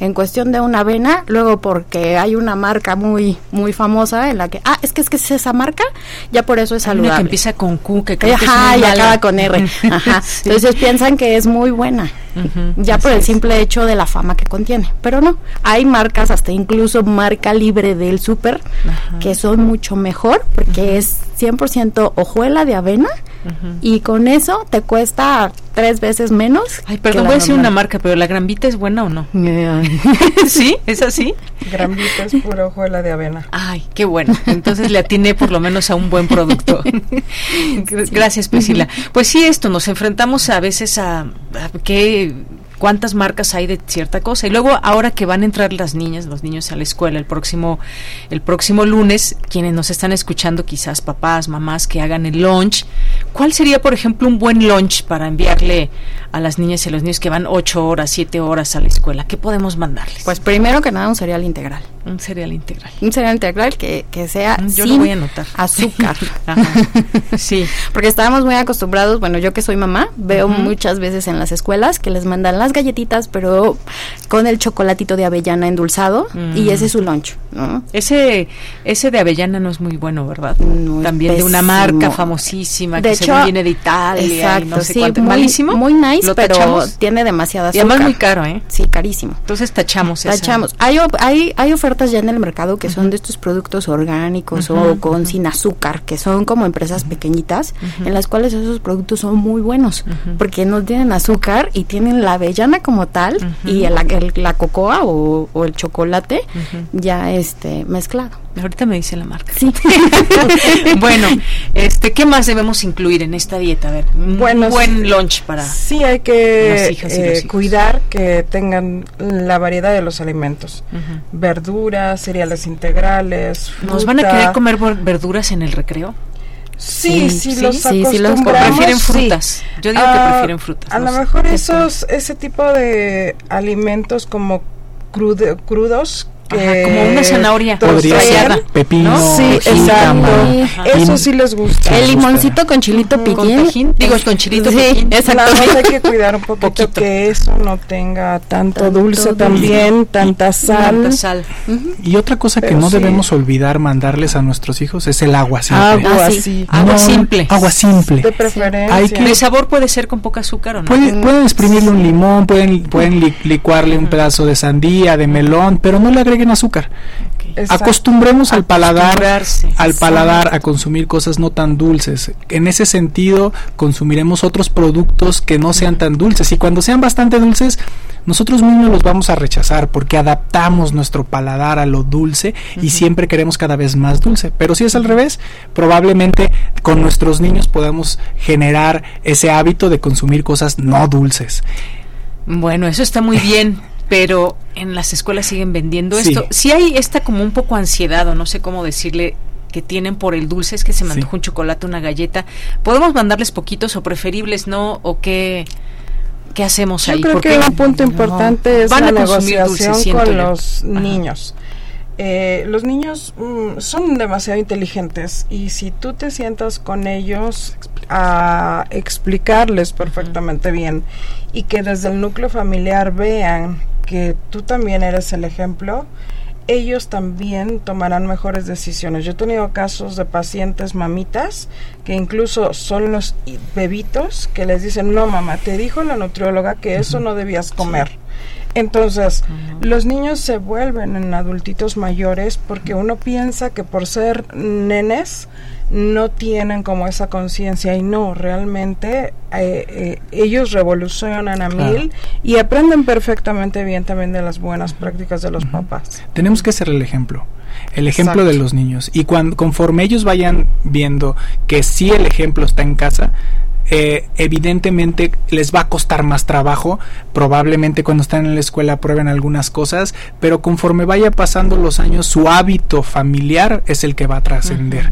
[SPEAKER 17] en cuestión de una avena, luego porque hay una marca muy muy famosa en la que ah, es que es que es esa marca, ya por eso es saludable. Una
[SPEAKER 1] que empieza con Q, que
[SPEAKER 17] creo Ajá, y acaba con R. Ajá. Entonces piensan que es muy buena. Ya por el simple hecho de la fama que contiene, pero no, hay marcas hasta incluso marca libre del súper que son mucho mejor porque es 100% hojuela de avena y con eso te cuesta tres veces menos.
[SPEAKER 1] Ay, perdón, voy a decir una marca, pero ¿la Granvita es buena o no? ¿Sí? ¿Es así?
[SPEAKER 18] Granvita es pura hojuela de avena.
[SPEAKER 1] Ay, qué bueno. Entonces le atiné por lo menos a un buen producto. Gracias, Priscila. Pues sí, esto, nos enfrentamos a veces a, a que cuántas marcas hay de cierta cosa. Y luego ahora que van a entrar las niñas, los niños a la escuela el próximo el próximo lunes, quienes nos están escuchando, quizás papás, mamás que hagan el lunch, ¿cuál sería, por ejemplo, un buen lunch para enviarle a las niñas y a los niños que van ocho horas, siete horas a la escuela? ¿Qué podemos mandarles?
[SPEAKER 17] Pues primero que nada un cereal integral.
[SPEAKER 1] Un cereal integral.
[SPEAKER 17] Un cereal integral que, que sea
[SPEAKER 1] yo
[SPEAKER 17] sin
[SPEAKER 1] voy a anotar.
[SPEAKER 17] azúcar.
[SPEAKER 1] Sí.
[SPEAKER 17] Porque estábamos muy acostumbrados, bueno, yo que soy mamá, veo muchas veces en las escuelas que les mandan las galletitas, pero con el chocolatito de avellana endulzado y
[SPEAKER 1] Mm.
[SPEAKER 17] ese es su lunch, ¿no?
[SPEAKER 1] Ese ese de avellana no es muy bueno, ¿verdad? También de una marca famosísima
[SPEAKER 17] De
[SPEAKER 1] que
[SPEAKER 17] hecho,
[SPEAKER 1] viene de Italia y
[SPEAKER 17] Exacto,
[SPEAKER 1] no sé
[SPEAKER 17] sí,
[SPEAKER 1] cuánto.
[SPEAKER 17] muy,
[SPEAKER 1] Malísimo.
[SPEAKER 17] Muy nice,
[SPEAKER 1] ¿Lo
[SPEAKER 17] pero
[SPEAKER 1] tachamos?
[SPEAKER 17] tiene demasiada
[SPEAKER 1] Y
[SPEAKER 17] azúcar.
[SPEAKER 1] además muy caro, ¿eh?
[SPEAKER 17] Sí, carísimo.
[SPEAKER 1] Entonces tachamos esa.
[SPEAKER 17] Tachamos. Hay, hay, hay ofertas ya en el mercado que son de estos productos orgánicos o con sin azúcar, que son como empresas pequeñitas, en las cuales esos productos son muy buenos, porque no tienen azúcar y tienen la avellana como tal y el- el- la cocoa o, o el chocolate ya este mezclado.
[SPEAKER 1] Ahorita me dice la marca.
[SPEAKER 17] Sí.
[SPEAKER 1] bueno, este, ¿qué más debemos incluir en esta dieta? A ver, un
[SPEAKER 18] Bueno,
[SPEAKER 1] buen lunch para.
[SPEAKER 18] Sí, hay
[SPEAKER 1] las
[SPEAKER 18] que eh, cuidar que tengan la variedad de los alimentos.
[SPEAKER 1] Ujú.
[SPEAKER 18] Verduras, cereales integrales.
[SPEAKER 1] ¿Nos van a
[SPEAKER 18] fruta.
[SPEAKER 1] querer comer ver- verduras en el recreo?
[SPEAKER 18] Sí, sí,
[SPEAKER 17] Sí,
[SPEAKER 18] los
[SPEAKER 17] sí, sí los
[SPEAKER 18] acostumbramos.
[SPEAKER 1] ¿O prefieren frutas? Yo digo que
[SPEAKER 18] Ah,
[SPEAKER 1] prefieren frutas.
[SPEAKER 18] A
[SPEAKER 1] no
[SPEAKER 18] lo
[SPEAKER 1] sé.
[SPEAKER 18] mejor esos, ese tipo de alimentos como crudo- crudos.
[SPEAKER 1] Ajá, como una zanahoria
[SPEAKER 14] Podría ser pepino,
[SPEAKER 18] Sí,
[SPEAKER 14] jícama,
[SPEAKER 18] exacto. Eso sí les gusta.
[SPEAKER 17] El limoncito con chilito piquín.
[SPEAKER 1] Con tajín, digo, con chilito
[SPEAKER 17] Sí,
[SPEAKER 1] piquín.
[SPEAKER 17] exacto.
[SPEAKER 18] Nada más hay que cuidar un poquito, que eso no tenga tanto,
[SPEAKER 17] Tanto
[SPEAKER 18] dulce
[SPEAKER 17] dulce.
[SPEAKER 18] también, tanta sal.
[SPEAKER 1] Tanta sal.
[SPEAKER 14] Y otra cosa que no
[SPEAKER 18] sí.
[SPEAKER 14] debemos olvidar mandarles a nuestros hijos es el agua simple.
[SPEAKER 18] Agua,
[SPEAKER 17] Ah, sí.
[SPEAKER 18] sí.
[SPEAKER 1] Agua
[SPEAKER 14] No,
[SPEAKER 1] simple.
[SPEAKER 14] Agua simple.
[SPEAKER 18] De preferencia.
[SPEAKER 14] Hay que-
[SPEAKER 1] ¿De sabor puede ser con poca azúcar o no?
[SPEAKER 14] Pueden, pueden exprimirle un limón, pueden, pueden li- licuarle un pedazo de sandía, de melón, pero no le agreguen azúcar.
[SPEAKER 18] Exacto.
[SPEAKER 14] Acostumbremos al paladar, al paladar a consumir cosas no tan dulces. En ese sentido, consumiremos otros productos que no sean tan dulces y cuando sean bastante dulces, nosotros mismos los vamos a rechazar porque adaptamos nuestro paladar a lo dulce y siempre queremos cada vez más dulce. Pero si es al revés, probablemente con nuestros niños podamos generar ese hábito de consumir cosas no dulces.
[SPEAKER 1] Bueno, eso está muy bien. Pero en las escuelas siguen vendiendo esto. Si hay esta como un poco ansiedad o no sé cómo decirle que tienen por el dulce, es que se me un chocolate, una galleta. ¿Podemos mandarles poquitos o preferibles no? ¿O qué, qué hacemos ahí?
[SPEAKER 18] Yo creo que un punto importante es la negociación con los niños. Eh, los niños mm, son demasiado inteligentes y si tú te sientas con ellos a explicarles perfectamente bien y que desde el núcleo familiar vean que tú también eres el ejemplo, ellos también tomarán mejores decisiones. Yo he tenido casos de pacientes mamitas que incluso son los bebitos que les dicen, no mamá, te dijo la nutrióloga que eso no debías comer. Entonces, los niños se vuelven en adultitos mayores porque uno piensa que por ser nenes no tienen como esa conciencia y no, realmente eh, eh, ellos revolucionan a mil y aprenden perfectamente bien también de las buenas prácticas de los papás.
[SPEAKER 19] Tenemos que ser el ejemplo el ejemplo de los niños. Y cuando conforme ellos vayan viendo que sí el ejemplo está en casa eh, evidentemente les va a costar más trabajo, probablemente cuando están en la escuela prueben algunas cosas, pero conforme vaya pasando los años su hábito familiar es el que va a trascender.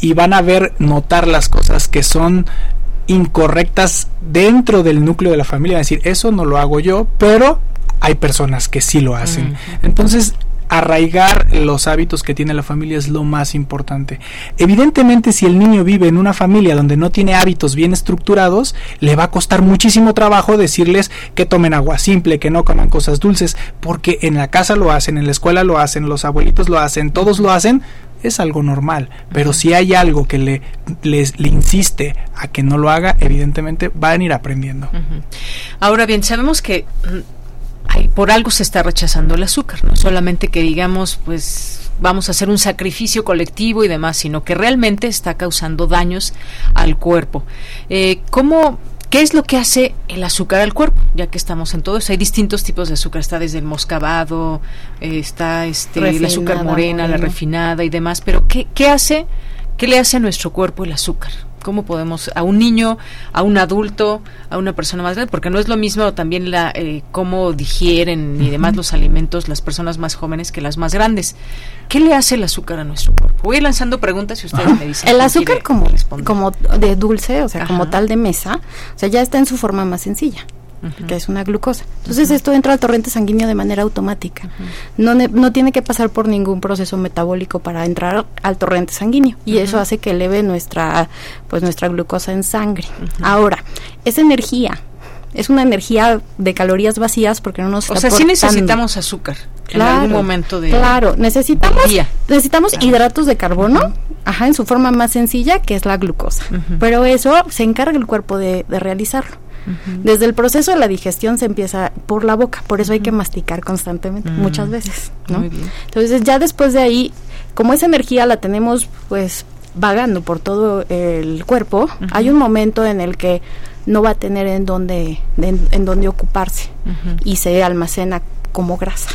[SPEAKER 19] Y van a ver notar las cosas que son incorrectas dentro del núcleo de la familia, es decir, eso no lo hago yo, pero hay personas que sí lo hacen. Entonces, arraigar los hábitos que tiene la familia es lo más importante. Evidentemente, si el niño vive en una familia donde no tiene hábitos bien estructurados, le va a costar muchísimo trabajo decirles que tomen agua simple, que no coman cosas dulces, porque en la casa lo hacen, en la escuela lo hacen, los abuelitos lo hacen, todos lo hacen, es algo normal. Pero si hay algo que le, les, le insiste a que no lo haga, evidentemente van a ir aprendiendo.
[SPEAKER 1] Ahora bien, sabemos que por algo se está rechazando el azúcar, no solamente que digamos, pues vamos a hacer un sacrificio colectivo y demás, sino que realmente está causando daños al cuerpo. Eh, ¿Cómo ¿Qué es lo que hace el azúcar al cuerpo? Ya que estamos en todo eso, hay distintos tipos de azúcar, está desde el moscabado, eh, está este el azúcar morena, la refinada y demás, pero ¿qué, ¿qué hace, qué le hace a nuestro cuerpo el azúcar? Cómo podemos a un niño, a un adulto, a una persona más grande, porque no es lo mismo también la eh, cómo digieren y demás los alimentos las personas más jóvenes que las más grandes. ¿Qué le hace el azúcar a nuestro cuerpo? Voy lanzando preguntas y ustedes me dicen.
[SPEAKER 17] El azúcar como como de dulce, o sea, como tal de mesa, o sea, ya está en su forma más sencilla que es una glucosa. Entonces esto entra al torrente sanguíneo de manera automática. no, no tiene que pasar por ningún proceso metabólico para entrar al torrente sanguíneo y eso hace que eleve nuestra pues nuestra glucosa en sangre. Ahora, esa energía es una energía de calorías vacías porque no nos
[SPEAKER 1] O sea, sí necesitamos azúcar en algún momento de
[SPEAKER 17] Claro, necesitamos necesitamos hidratos de carbono, ajá, en su forma más sencilla que es la glucosa. Pero eso se encarga el cuerpo de, de realizarlo. Desde el proceso de la digestión se empieza por la boca, por eso hay que masticar constantemente, muchas veces, ¿no? Entonces ya después de ahí, como esa energía la tenemos pues vagando por todo el cuerpo, hay un momento en el que no va a tener en dónde en, dónde ocuparse y se almacena como grasa.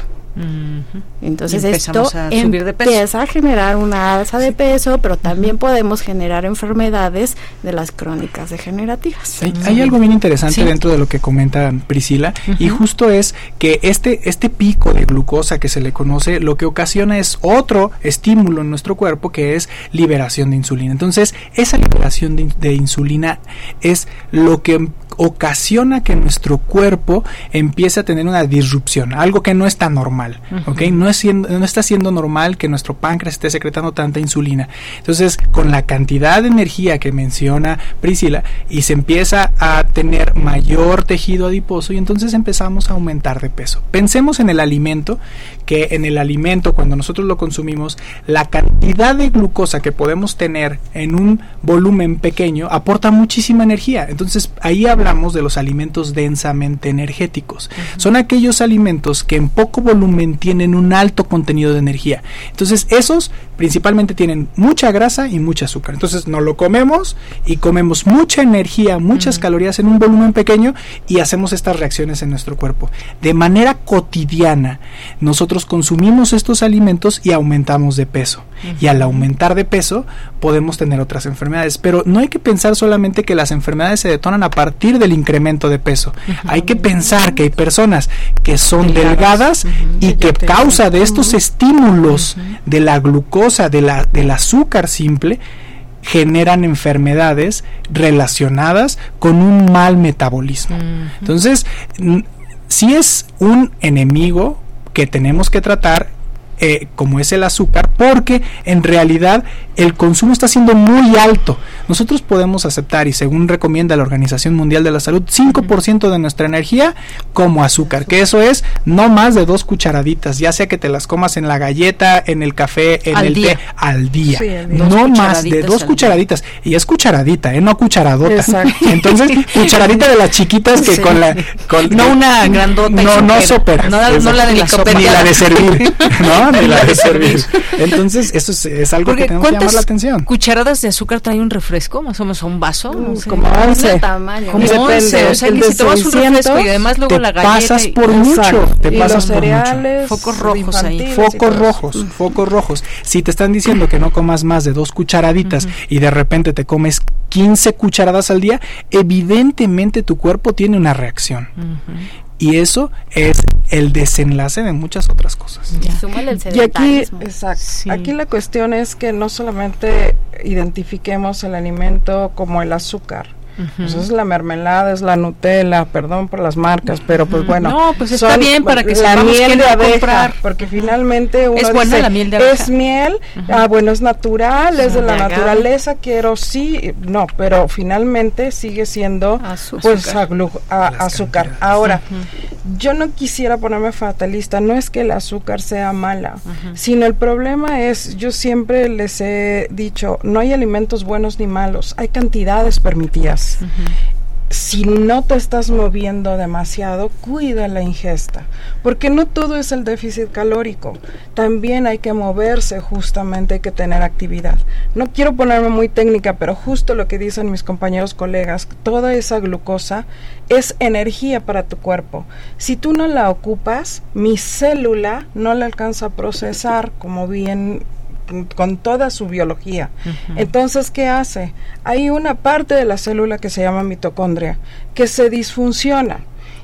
[SPEAKER 17] Entonces esto empieza a generar una alza de peso, pero también podemos generar enfermedades de las crónicas degenerativas.
[SPEAKER 19] Hay, algo bien interesante dentro de lo que comenta Priscila y justo es que este este pico de glucosa que se le conoce lo que ocasiona es otro estímulo en nuestro cuerpo que es liberación de insulina. Entonces esa liberación de insulina es lo que ocasiona que nuestro cuerpo empiece a tener una disrupción, algo que no está normal, ¿ok? No, es no está siendo normal que nuestro páncreas esté secretando tanta insulina. Entonces, con la cantidad de energía que menciona Priscila, y se empieza a tener mayor tejido adiposo y entonces empezamos a aumentar de peso. Pensemos en el alimento, que en el alimento, cuando nosotros lo consumimos, la cantidad de glucosa que podemos tener en un volumen pequeño aporta muchísima energía. Entonces, ahí hablamos de los alimentos densamente energéticos. Son aquellos alimentos que en poco volumen tienen un alto contenido de energía. Entonces, esos principalmente tienen mucha grasa y mucha azúcar. Entonces no lo comemos y comemos mucha energía, muchas calorías en un volumen pequeño y hacemos estas reacciones en nuestro cuerpo. De manera cotidiana, nosotros consumimos estos alimentos y aumentamos de peso. Y al aumentar de peso podemos tener otras enfermedades. Pero no hay que pensar solamente que las enfermedades se detonan a partir del incremento de peso. Hay que pensar que hay personas que son delgadas, y que causa de estos estímulos de la glucosa, de la, del azúcar simple, generan enfermedades relacionadas con un mal metabolismo. Entonces, si es un enemigo que tenemos que tratar, eh, como es el azúcar, porque en realidad el consumo está siendo muy alto. Nosotros podemos aceptar, y según recomienda la Organización Mundial de la Salud, 5% de nuestra energía como azúcar, que eso es no más de dos cucharaditas, ya sea que te las comas en la galleta, en el café, en el té, al día. no más de dos cucharaditas. Y es cucharadita, ¿eh? no cucharadota. Entonces, cucharadita de las chiquitas que con la...
[SPEAKER 1] no una grandota.
[SPEAKER 19] No, no sopera.
[SPEAKER 1] No, la de la
[SPEAKER 19] Ni la de servir, ¿no? Ni la de servir. Entonces, eso es, algo que tenemos que llamar la atención.
[SPEAKER 1] cucharadas de azúcar trae un refresco? Más o menos un vaso.
[SPEAKER 18] No sé. Como 11.
[SPEAKER 1] Tamaño. Como depende. O sea, que si tomas un refresco y además luego la galleta.
[SPEAKER 19] pasas por mucho. Te pasas por mucho.
[SPEAKER 1] Focos rojos ahí.
[SPEAKER 19] Focos rojos. Focos rojos. Si te están diciendo que no comas más de dos cucharaditas y de repente te comes 15 cucharadas al día, evidentemente tu cuerpo tiene una reacción. Y eso es el desenlace de muchas otras cosas.
[SPEAKER 18] y aquí, exacto, aquí la cuestión es que no solamente identifiquemos el alimento como el azúcar, pues es la mermelada, es la Nutella, perdón por las marcas, pero pues bueno.
[SPEAKER 1] No, pues está bien para que
[SPEAKER 18] la miel de abeja, porque finalmente uno
[SPEAKER 1] es buena la miel de abeja.
[SPEAKER 18] Es miel, ah bueno, es natural, es de la naturaleza, quiero sí, no, pero finalmente sigue siendo pues azúcar. Ahora, yo no quisiera ponerme fatalista, no es que el azúcar sea mala, sino el problema es, yo siempre les he dicho, no hay alimentos buenos ni malos, hay cantidades permitidas. Si no te estás moviendo demasiado, cuida la ingesta, porque no todo es el déficit calórico, también hay que moverse justamente, hay que tener actividad. No quiero ponerme muy técnica, pero justo lo que dicen mis compañeros colegas, toda esa glucosa es energía para tu cuerpo. Si tú no la ocupas, mi célula no la alcanza a procesar como bien con toda su biología. Entonces, ¿qué hace? Hay una parte de la célula que se llama mitocondria que se disfunciona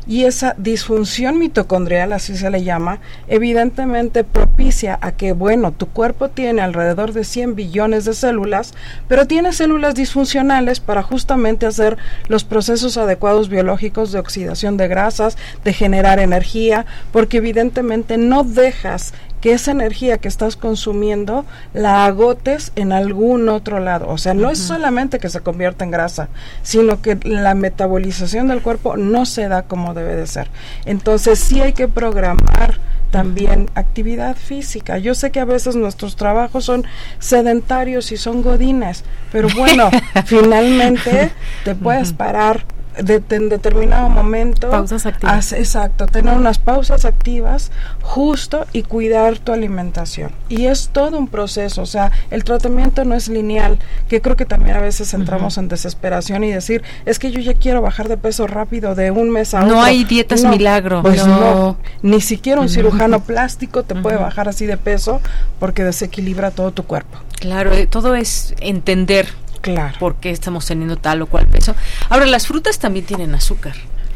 [SPEAKER 18] y esa disfunción mitocondrial, así se le llama, evidentemente propicia a que, bueno, tu cuerpo tiene alrededor de 100 billones de células, pero tiene células disfuncionales para justamente hacer los procesos adecuados biológicos de oxidación de grasas, de generar energía, porque evidentemente no dejas que esa energía que estás consumiendo la agotes en algún otro lado. O sea, no es solamente que se convierta en grasa, sino que la metabolización del cuerpo no se da como debe de ser. Entonces sí hay que programar también actividad física. Yo sé que a veces nuestros trabajos son sedentarios y son godines, pero bueno, finalmente te puedes parar de, en determinado momento.
[SPEAKER 1] Pausas activas.
[SPEAKER 18] exacto, tener unas pausas activas justo y cuidar tu alimentación. Y es todo un proceso, o sea, el tratamiento no es lineal, que creo que también a veces entramos en desesperación y decir, es que yo ya quiero bajar de peso rápido de un mes a otro.
[SPEAKER 1] No hay dietas milagro.
[SPEAKER 18] Pues no. ni siquiera un cirujano plástico te puede bajar así de peso porque desequilibra todo tu cuerpo.
[SPEAKER 1] Claro, eh, todo es entender
[SPEAKER 18] Claro.
[SPEAKER 1] ¿Por qué estamos teniendo tal o cual peso? Ahora, las frutas también tienen azúcar,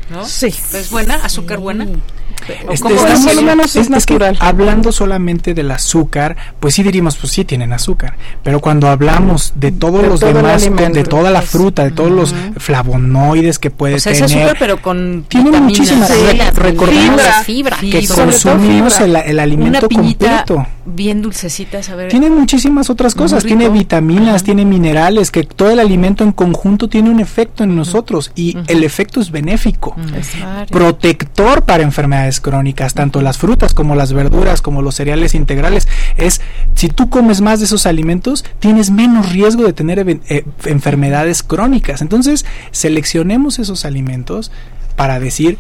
[SPEAKER 1] ¿no?
[SPEAKER 18] Sí.
[SPEAKER 1] ¿Es buena? ¿Azúcar buena?
[SPEAKER 19] Este, es, natural. hablando solamente del azúcar, pues sí diríamos, pues sí tienen azúcar. Pero cuando hablamos de todos los demás, de toda la fruta, de todos los flavonoides que puede o sea,
[SPEAKER 1] tener. Es azúcar, pero con.
[SPEAKER 19] Tiene muchísimas. recordemos fibra, que consumimos el, el, alimento completo.
[SPEAKER 1] Bien dulcecita, saber.
[SPEAKER 19] Tiene muchísimas otras cosas. Tiene vitaminas, tiene minerales, que todo el alimento en conjunto tiene un efecto en nosotros. Y el efecto es benéfico. Protector para enfermedades crónicas, tanto las frutas como las verduras, como los cereales integrales, es si tú comes más de esos alimentos, tienes menos riesgo de tener eh, enfermedades crónicas. Entonces, seleccionemos esos alimentos para decir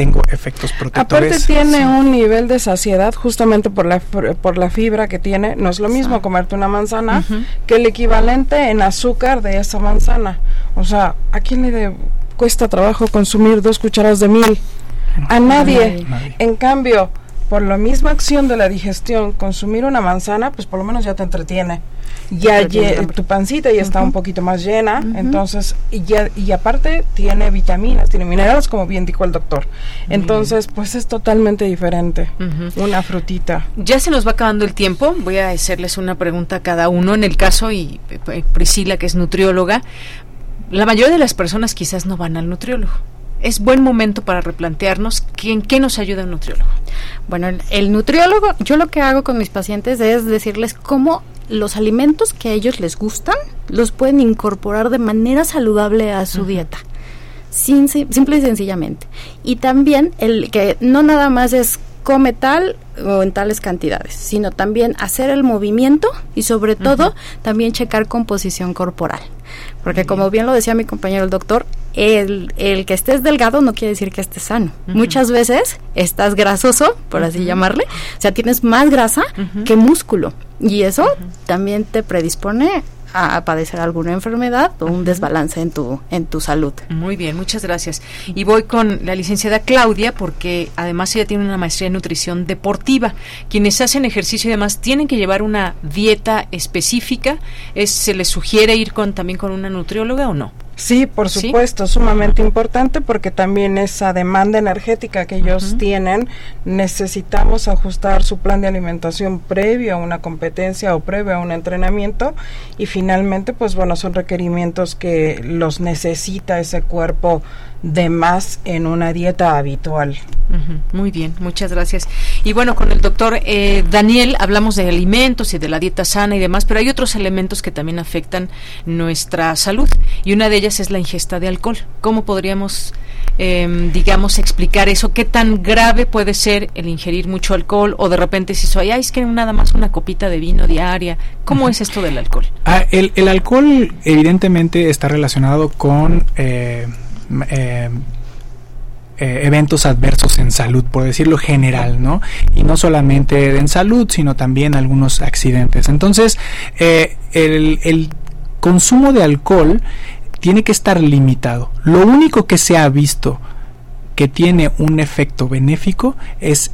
[SPEAKER 19] tengo efectos protectores.
[SPEAKER 18] Aparte tiene un nivel de saciedad justamente por la por la fibra que tiene. No es lo mismo comerte una manzana que el equivalente en azúcar de esa manzana. O sea, ¿a quién le cuesta trabajo consumir dos cucharadas de miel? A nadie. En cambio, por la misma acción de la digestión, consumir una manzana, pues por lo menos ya te entretiene. Ya tu pancita ya está un poquito más llena, entonces, y, ya, y aparte tiene vitaminas, tiene minerales, como bien dijo el doctor. Entonces, pues es totalmente diferente. Una frutita.
[SPEAKER 1] Ya se nos va acabando el tiempo. Voy a hacerles una pregunta a cada uno. En el caso, y eh, Priscila, que es nutrióloga, la mayoría de las personas quizás no van al nutriólogo es buen momento para replantearnos en qué nos ayuda un nutriólogo.
[SPEAKER 17] Bueno, el, nutriólogo, yo lo que hago con mis pacientes es decirles cómo los alimentos que a ellos les gustan los pueden incorporar de manera saludable a su dieta. Sin, simple y sencillamente. Y también el que no nada más es come tal o en tales cantidades, sino también hacer el movimiento y sobre todo también checar composición corporal. Porque como bien lo decía mi compañero el doctor, el, el que estés delgado no quiere decir que estés sano. Muchas veces estás grasoso, por así llamarle, o sea, tienes más grasa que músculo. Y eso también te predispone a, padecer alguna enfermedad o un desbalance en tu, en tu salud.
[SPEAKER 1] Muy bien, muchas gracias. Y voy con la licenciada Claudia, porque además ella tiene una maestría en nutrición deportiva. Quienes hacen ejercicio y demás tienen que llevar una dieta específica. ¿Es, ¿Se les sugiere ir con también con una nutrióloga o no?
[SPEAKER 18] Sí, por supuesto, sumamente importante porque también esa demanda energética que ellos tienen, necesitamos ajustar su plan de alimentación previo a una competencia o previo a un entrenamiento y finalmente, pues bueno, son requerimientos que los necesita ese cuerpo de más en una dieta habitual.
[SPEAKER 1] Muy bien, muchas gracias. Y bueno, con el doctor eh, Daniel hablamos de alimentos y de la dieta sana y demás, pero hay otros elementos que también afectan nuestra salud y una de ellas es la ingesta de alcohol. ¿Cómo podríamos, em, digamos, explicar eso? ¿Qué tan grave puede ser el ingerir mucho alcohol o de repente si soy, ay, es que nada más una copita de vino diaria? ¿Cómo es esto del alcohol?
[SPEAKER 19] Ah, el, el, alcohol evidentemente está relacionado con... Eh, eh, eh, eventos adversos en salud, por decirlo general, ¿no? Y no solamente en salud, sino también algunos accidentes. Entonces, eh, el, consumo de alcohol tiene que estar limitado. Lo único que se ha visto que tiene un efecto benéfico es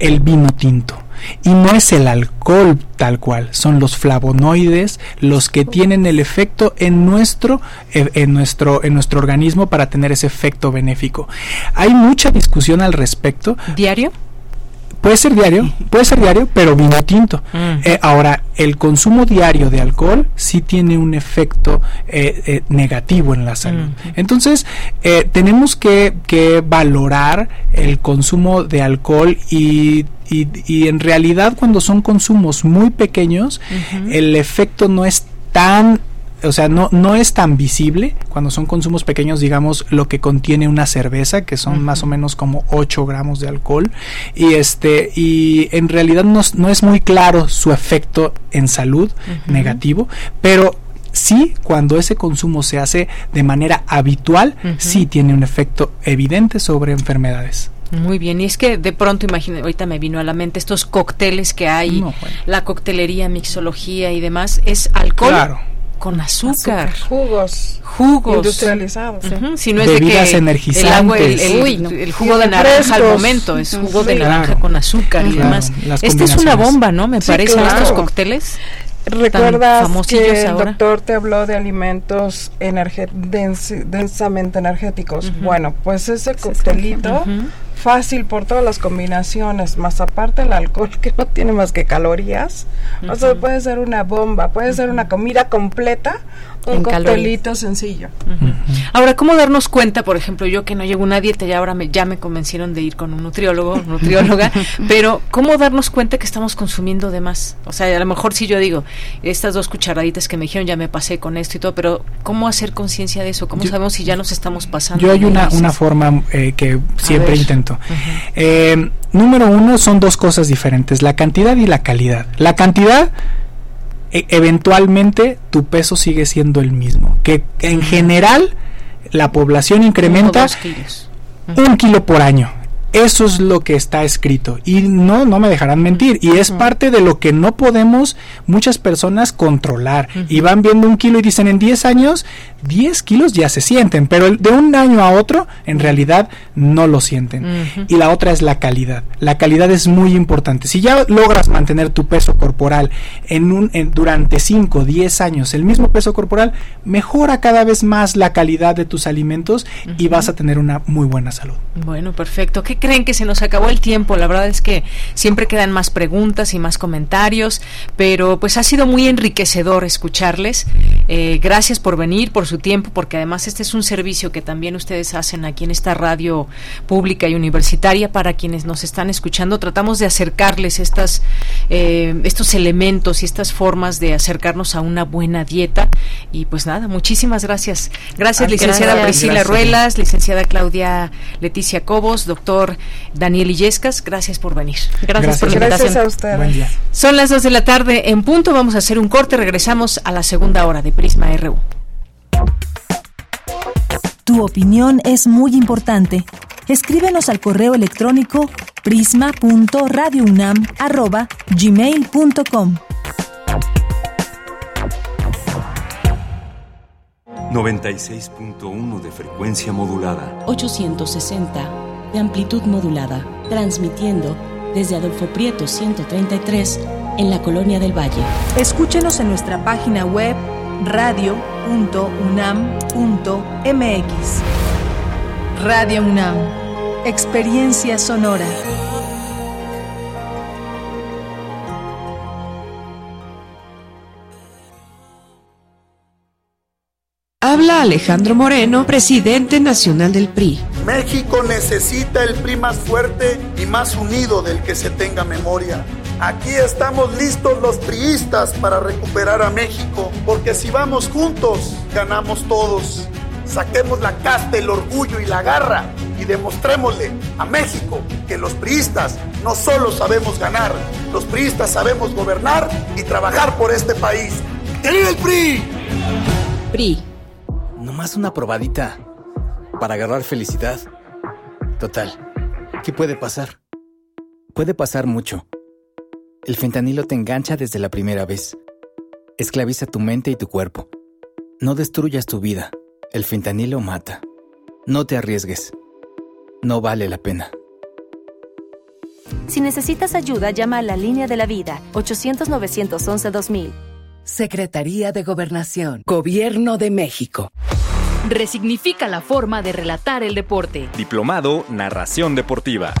[SPEAKER 19] el vino tinto. Y no es el alcohol tal cual, son los flavonoides los que tienen el efecto en nuestro, en nuestro, en nuestro organismo para tener ese efecto benéfico. Hay mucha discusión al respecto.
[SPEAKER 1] ¿Diario?
[SPEAKER 19] Puede ser diario, puede ser diario, pero vino tinto. Mm. Eh, ahora, el consumo diario de alcohol sí tiene un efecto eh, negativo en la salud. Mm. Entonces, tenemos que, que, valorar el consumo de alcohol y y, en realidad cuando son consumos muy pequeños, el efecto no es tan o sea, no, no es tan visible cuando son consumos pequeños, digamos, lo que contiene una cerveza, que son más o menos como 8 gramos de alcohol, y este, y en realidad no, no es muy claro su efecto en salud negativo, pero sí, cuando ese consumo se hace de manera habitual, sí tiene un efecto evidente sobre enfermedades.
[SPEAKER 1] Muy bien, y es que de pronto, imagínate, ahorita me vino a la mente estos cócteles que hay, la coctelería, mixología y demás, es alcohol. Con azúcar.
[SPEAKER 18] Jugos.
[SPEAKER 1] Jugos.
[SPEAKER 18] Industrializados.
[SPEAKER 1] Si no es de que
[SPEAKER 19] El, agua,
[SPEAKER 1] el, jugo de naranja al momento es jugo de naranja con azúcar y demás. Esta es una bomba, ¿no? Me parece, estos cócteles.
[SPEAKER 18] ¿Recuerdas que el doctor te habló de alimentos densamente energéticos? Bueno, pues ese coctelito fácil por todas las combinaciones, más aparte el alcohol que no tiene más que calorías. O sea, puede ser una bomba, puede ser una comida completa un coctelito sencillo.
[SPEAKER 1] Ahora, ¿cómo darnos cuenta, por ejemplo, yo que no llevo una dieta y ahora me, ya me convencieron de ir con un nutriólogo, nutrióloga, pero ¿cómo darnos cuenta que estamos consumiendo de más? O sea, a lo mejor si yo digo, estas dos cucharaditas que me dijeron, ya me pasé con esto y todo, pero ¿cómo hacer conciencia de eso? ¿Cómo sabemos si ya nos estamos pasando?
[SPEAKER 19] Yo hay una, una forma eh, que siempre intento. Eh, número uno, son dos cosas diferentes, la cantidad y la calidad. La cantidad e, eventualmente tu peso sigue siendo el mismo. Que en general la población incrementa un kilo por año. Eso es lo que está escrito y no, no me dejarán mentir. Y es parte de lo que no podemos muchas personas controlar. Y van viendo un kilo y dicen en 10 años, 10 kilos ya se sienten, pero de un año a otro en realidad no lo sienten. Y la otra es la calidad. La calidad es muy importante. Si ya logras mantener tu peso corporal en un, durante 5, 10 años, el mismo peso corporal, mejora cada vez más la calidad de tus alimentos y vas a tener una muy buena salud.
[SPEAKER 1] Bueno, perfecto. ¿Qué creen que se nos acabó el tiempo? La verdad es que siempre quedan más preguntas y más comentarios, pero pues ha sido muy enriquecedor escucharles. Eh, gracias por venir, por su tiempo, porque además este es un servicio que también ustedes hacen aquí en esta radio pública y universitaria para quienes nos están escuchando. Tratamos de acercarles estas, eh, estos elementos y estas formas de acercarnos a una buena dieta. Y pues nada, muchísimas gracias. Gracias, licenciada Priscila Ruelas, licenciada Claudia Leticia Cobos, doctor Daniel Illescas, gracias por venir. Gracias, por la invitación.
[SPEAKER 18] Gracias a ustedes.
[SPEAKER 1] Son las dos de la tarde en punto, vamos a hacer un corte, regresamos a la segunda hora de Prisma RU.
[SPEAKER 3] Tu opinión es muy importante. Escríbenos al correo electrónico prisma.radiounam@gmail.com.
[SPEAKER 2] 96.1 de frecuencia modulada.
[SPEAKER 20] 860 de amplitud modulada, transmitiendo desde Adolfo Prieto 133 en la Colonia del Valle.
[SPEAKER 3] Escúchenos en nuestra página web radio.unam.mx. Radio UNAM, experiencia sonora.
[SPEAKER 21] Habla Alejandro Moreno, presidente nacional del PRI.
[SPEAKER 22] México necesita el PRI más fuerte y más unido del que se tenga memoria. Aquí estamos listos los priistas para recuperar a México, porque si vamos juntos, ganamos todos. Saquemos la casta, el orgullo y la garra y demostrémosle a México que los priistas no solo sabemos ganar, los priistas sabemos gobernar y trabajar por este país. ¡Que el PRI!
[SPEAKER 20] PRI.
[SPEAKER 23] Nomás una probadita para agarrar felicidad. Total, ¿qué puede pasar? Puede pasar mucho. El fentanilo te engancha desde la primera vez. Esclaviza tu mente y tu cuerpo. No destruyas tu vida. El fentanilo mata. No te arriesgues. No vale la pena.
[SPEAKER 24] Si necesitas ayuda, llama a la línea de la vida 800-911-2000.
[SPEAKER 25] Secretaría de Gobernación. Gobierno de México.
[SPEAKER 26] Resignifica la forma de relatar el deporte.
[SPEAKER 27] Diplomado Narración Deportiva.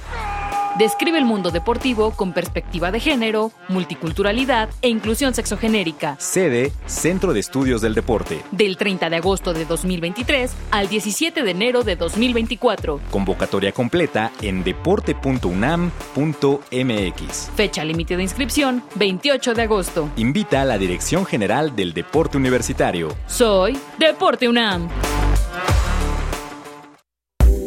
[SPEAKER 26] Describe el mundo deportivo con perspectiva de género, multiculturalidad e inclusión sexogenérica.
[SPEAKER 27] Sede Centro de Estudios del Deporte.
[SPEAKER 26] Del 30 de agosto de 2023 al 17 de enero de 2024.
[SPEAKER 27] Convocatoria completa en deporte.unam.mx.
[SPEAKER 26] Fecha límite de inscripción 28 de agosto.
[SPEAKER 27] Invita a la Dirección General del Deporte Universitario.
[SPEAKER 26] Soy Deporte UNAM.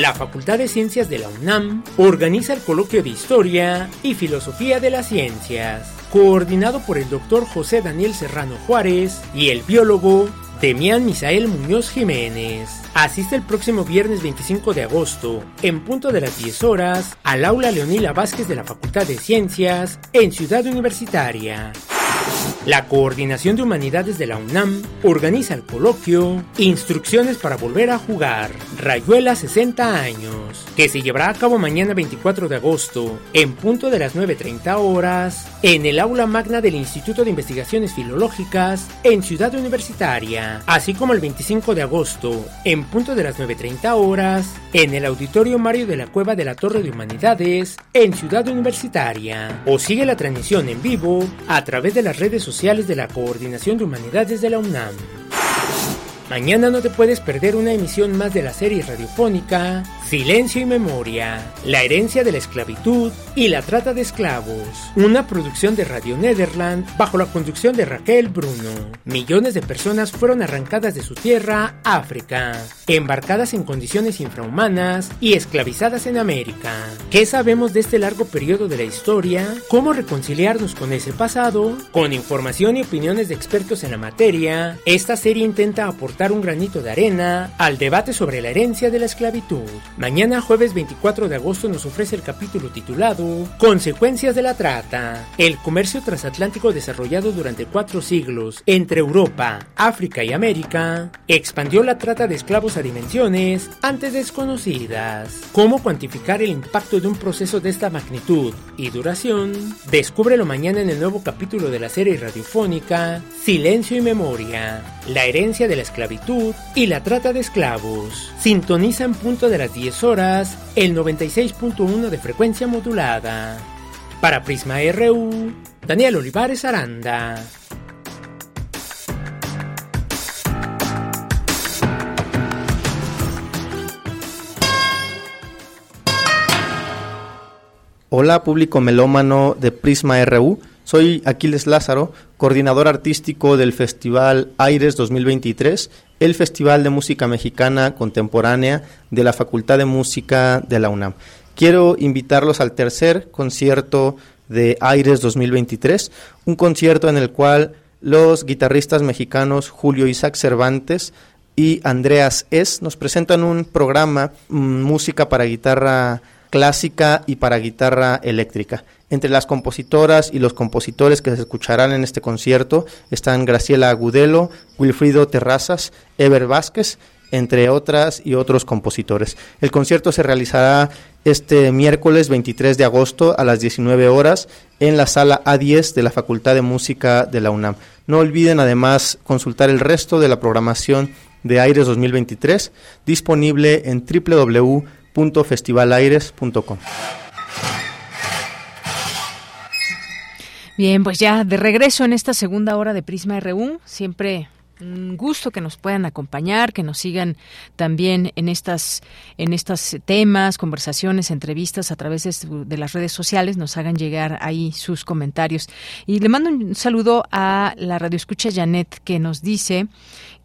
[SPEAKER 7] La Facultad de Ciencias de la UNAM organiza el coloquio de Historia y Filosofía de las Ciencias, coordinado por el doctor José Daniel Serrano Juárez y el biólogo Demián Misael Muñoz Jiménez. Asiste el próximo viernes 25 de agosto, en punto de las 10 horas, al aula Leonila Vázquez de la Facultad de Ciencias, en Ciudad Universitaria. La Coordinación de Humanidades de la UNAM organiza el coloquio Instrucciones para volver a jugar, Rayuela 60 años, que se llevará a cabo mañana 24 de agosto, en punto de las 9.30 horas, en el aula magna del Instituto de Investigaciones Filológicas, en Ciudad Universitaria, así como el 25 de agosto, en punto de las 9.30 horas, en el Auditorio Mario de la Cueva de la Torre de Humanidades, en Ciudad Universitaria, o sigue la transmisión en vivo a través de las redes sociales de la Coordinación de Humanidades de la UNAM. Mañana no te puedes perder una emisión más de la serie radiofónica Silencio y Memoria, la herencia de la esclavitud y la trata de esclavos. Una producción de Radio Nederland bajo la conducción de Raquel Bruno. Millones de personas fueron arrancadas de su tierra, África, embarcadas en condiciones infrahumanas y esclavizadas en América. ¿Qué sabemos de este largo periodo de la historia? ¿Cómo reconciliarnos con ese pasado? Con información y opiniones de expertos en la materia, esta serie intenta aportar un granito de arena al debate sobre la herencia de la esclavitud. Mañana jueves 24 de agosto nos ofrece el capítulo titulado Consecuencias de la trata. El comercio transatlántico desarrollado durante cuatro siglos entre Europa, África y América expandió la trata de esclavos a dimensiones antes desconocidas. ¿Cómo cuantificar el impacto de un proceso de esta magnitud y duración? Descúbrelo mañana en el nuevo capítulo de la serie radiofónica Silencio y Memoria, la herencia de la esclavitud y la trata de esclavos. Sintoniza en punto de las 10 horas el 96.1 de frecuencia modulada. Para Prisma RU, Daniel Olivares Aranda.
[SPEAKER 28] Hola público melómano de Prisma RU, soy Aquiles Lázaro, coordinador artístico del Festival Aires 2023 el Festival de Música Mexicana Contemporánea de la Facultad de Música de la UNAM. Quiero invitarlos al tercer concierto de Aires 2023, un concierto en el cual los guitarristas mexicanos Julio Isaac Cervantes y Andreas Es nos presentan un programa mm, música para guitarra clásica y para guitarra eléctrica. Entre las compositoras y los compositores que se escucharán en este concierto están Graciela Agudelo, Wilfrido Terrazas, Ever Vázquez, entre otras y otros compositores. El concierto se realizará este miércoles 23 de agosto a las 19 horas en la sala A10 de la Facultad de Música de la UNAM. No olviden además consultar el resto de la programación de Aires 2023 disponible en www.festivalaires.com.
[SPEAKER 1] Bien, pues ya de regreso en esta segunda hora de Prisma RU, siempre un gusto que nos puedan acompañar, que nos sigan también en estas en estos temas, conversaciones, entrevistas a través de, las redes sociales, nos hagan llegar ahí sus comentarios. Y le mando un saludo a la radioescucha Janet que nos dice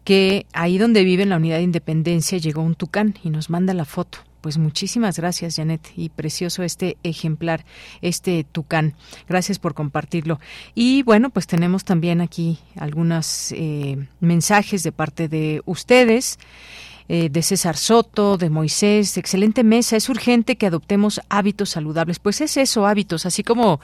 [SPEAKER 1] que ahí donde vive en la unidad de Independencia llegó un tucán y nos manda la foto. Pues muchísimas gracias, Janet, y precioso este ejemplar, este tucán. Gracias por compartirlo. Y bueno, pues tenemos también aquí algunos eh, mensajes de parte de ustedes. Eh, de César Soto, de Moisés, excelente mesa, es urgente que adoptemos hábitos saludables. Pues es eso, hábitos, así como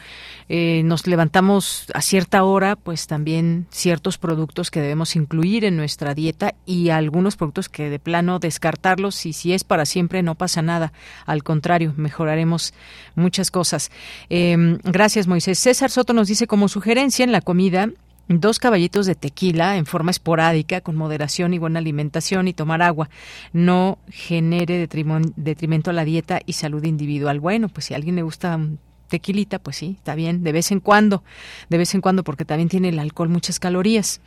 [SPEAKER 1] eh, nos levantamos a cierta hora, pues también ciertos productos que debemos incluir en nuestra dieta y algunos productos que de plano descartarlos y si es para siempre no pasa nada. Al contrario, mejoraremos muchas cosas. Em, gracias, Moisés. César Soto nos dice como sugerencia en la comida dos caballitos de tequila en forma esporádica, con moderación y buena alimentación y tomar agua. No genere detrimento a la dieta y salud individual. Bueno, pues si a alguien le gusta tequilita, pues sí, está bien, de vez en cuando, de vez en cuando, porque también tiene el alcohol muchas calorías.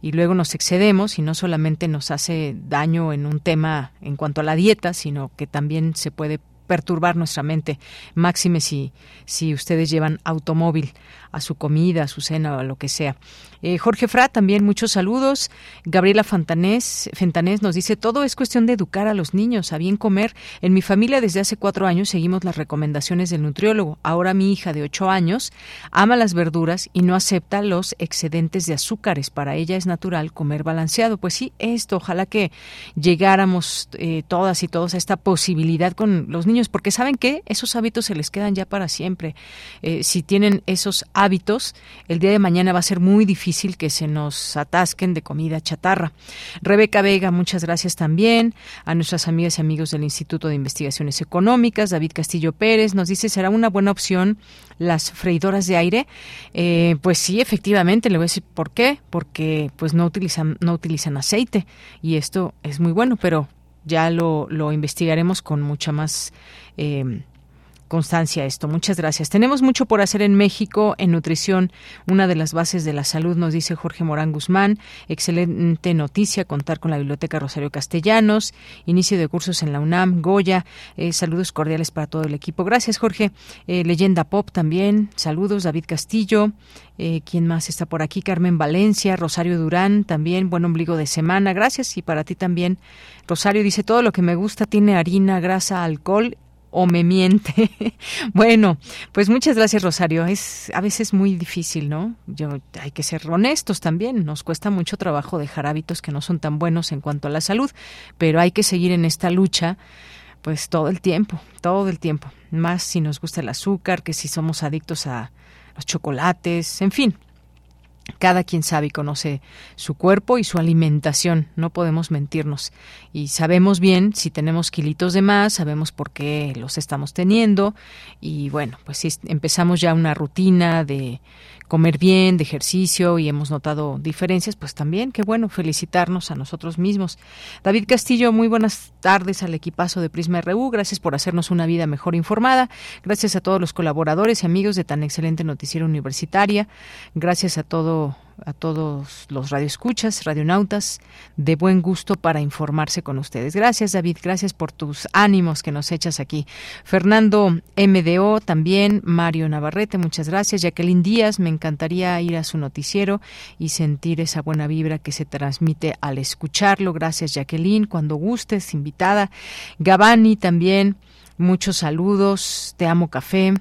[SPEAKER 1] Y luego nos excedemos y no solamente nos hace daño en un tema en cuanto a la dieta, sino que también se puede perturbar nuestra mente, máxime si, si ustedes llevan automóvil a su comida, a su cena o a lo que sea. Eh, Jorge Fra, también muchos saludos. Gabriela Fantanés, Fentanés nos dice, todo es cuestión de educar a los niños a bien comer. En mi familia desde hace cuatro años seguimos las recomendaciones del nutriólogo. Ahora mi hija de ocho años ama las verduras y no acepta los excedentes de azúcares. Para ella es natural comer balanceado. Pues sí, esto, ojalá que llegáramos eh, todas y todos a esta posibilidad con los niños, porque saben que esos hábitos se les quedan ya para siempre. Eh, si tienen esos hábitos, el día de mañana va a ser muy difícil que se nos atasquen de comida chatarra. Rebeca Vega, muchas gracias también. A nuestras amigas y amigos del Instituto de Investigaciones Económicas, David Castillo Pérez, nos dice, ¿será una buena opción las freidoras de aire? Eh, pues sí, efectivamente, le voy a decir por qué, porque pues no utilizan, no utilizan aceite y esto es muy bueno, pero ya lo, lo investigaremos con mucha más... Eh, constancia esto. Muchas gracias. Tenemos mucho por hacer en México en nutrición, una de las bases de la salud, nos dice Jorge Morán Guzmán. Excelente noticia contar con la Biblioteca Rosario Castellanos, inicio de cursos en la UNAM, Goya. Eh, saludos cordiales para todo el equipo. Gracias, Jorge. Eh, Leyenda Pop también. Saludos, David Castillo. Eh, ¿Quién más está por aquí? Carmen Valencia, Rosario Durán también. Buen ombligo de semana. Gracias. Y para ti también. Rosario dice, todo lo que me gusta tiene harina, grasa, alcohol o me miente. bueno, pues muchas gracias Rosario. Es a veces muy difícil, ¿no? Yo hay que ser honestos también. Nos cuesta mucho trabajo dejar hábitos que no son tan buenos en cuanto a la salud, pero hay que seguir en esta lucha pues todo el tiempo, todo el tiempo. Más si nos gusta el azúcar, que si somos adictos a los chocolates, en fin, cada quien sabe y conoce su cuerpo y su alimentación, no podemos mentirnos. Y sabemos bien si tenemos kilitos de más, sabemos por qué los estamos teniendo. Y bueno, pues si empezamos ya una rutina de comer bien, de ejercicio y hemos notado diferencias, pues también, qué bueno, felicitarnos a nosotros mismos. David Castillo, muy buenas tardes al equipazo de Prisma RU, gracias por hacernos una vida mejor informada, gracias a todos los colaboradores y amigos de tan excelente noticiero universitaria, gracias a todo a todos los radioescuchas, radionautas, de buen gusto para informarse con ustedes. Gracias, David. Gracias por tus ánimos que nos echas aquí. Fernando MDO también, Mario Navarrete, muchas gracias. Jacqueline Díaz, me encantaría ir a su noticiero y sentir esa buena vibra que se transmite al escucharlo. Gracias, Jacqueline. Cuando gustes, invitada. Gabani también, muchos saludos. Te amo café.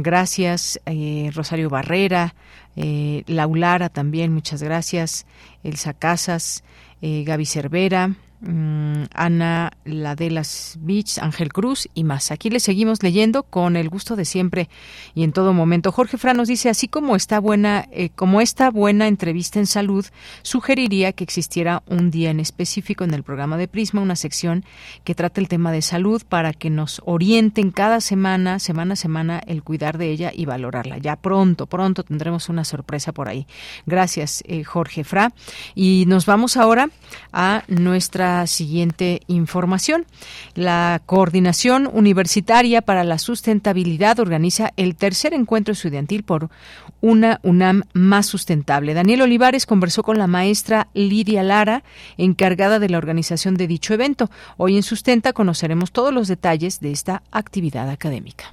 [SPEAKER 1] Gracias, eh, Rosario Barrera, eh, Laulara también, muchas gracias, Elsa Casas, eh, Gaby Cervera, Ana Ladelas Beach, Ángel Cruz y más. Aquí le seguimos leyendo con el gusto de siempre y en todo momento. Jorge Fran nos dice, así como está buena, eh, como esta buena entrevista en salud, sugeriría que existiera un día en específico en el programa de Prisma, una sección que trate el tema de salud para que nos orienten cada semana, semana a semana, el cuidar de ella y valorarla. Ya pronto, pronto tendremos una sorpresa por ahí. Gracias, eh, Jorge Fra. Y nos vamos ahora a nuestra siguiente información. La Coordinación Universitaria para la Sustentabilidad organiza el tercer encuentro estudiantil por una UNAM más sustentable. Daniel Olivares conversó con la maestra Lidia Lara, encargada de la organización de dicho evento. Hoy en Sustenta conoceremos todos los detalles de esta actividad académica.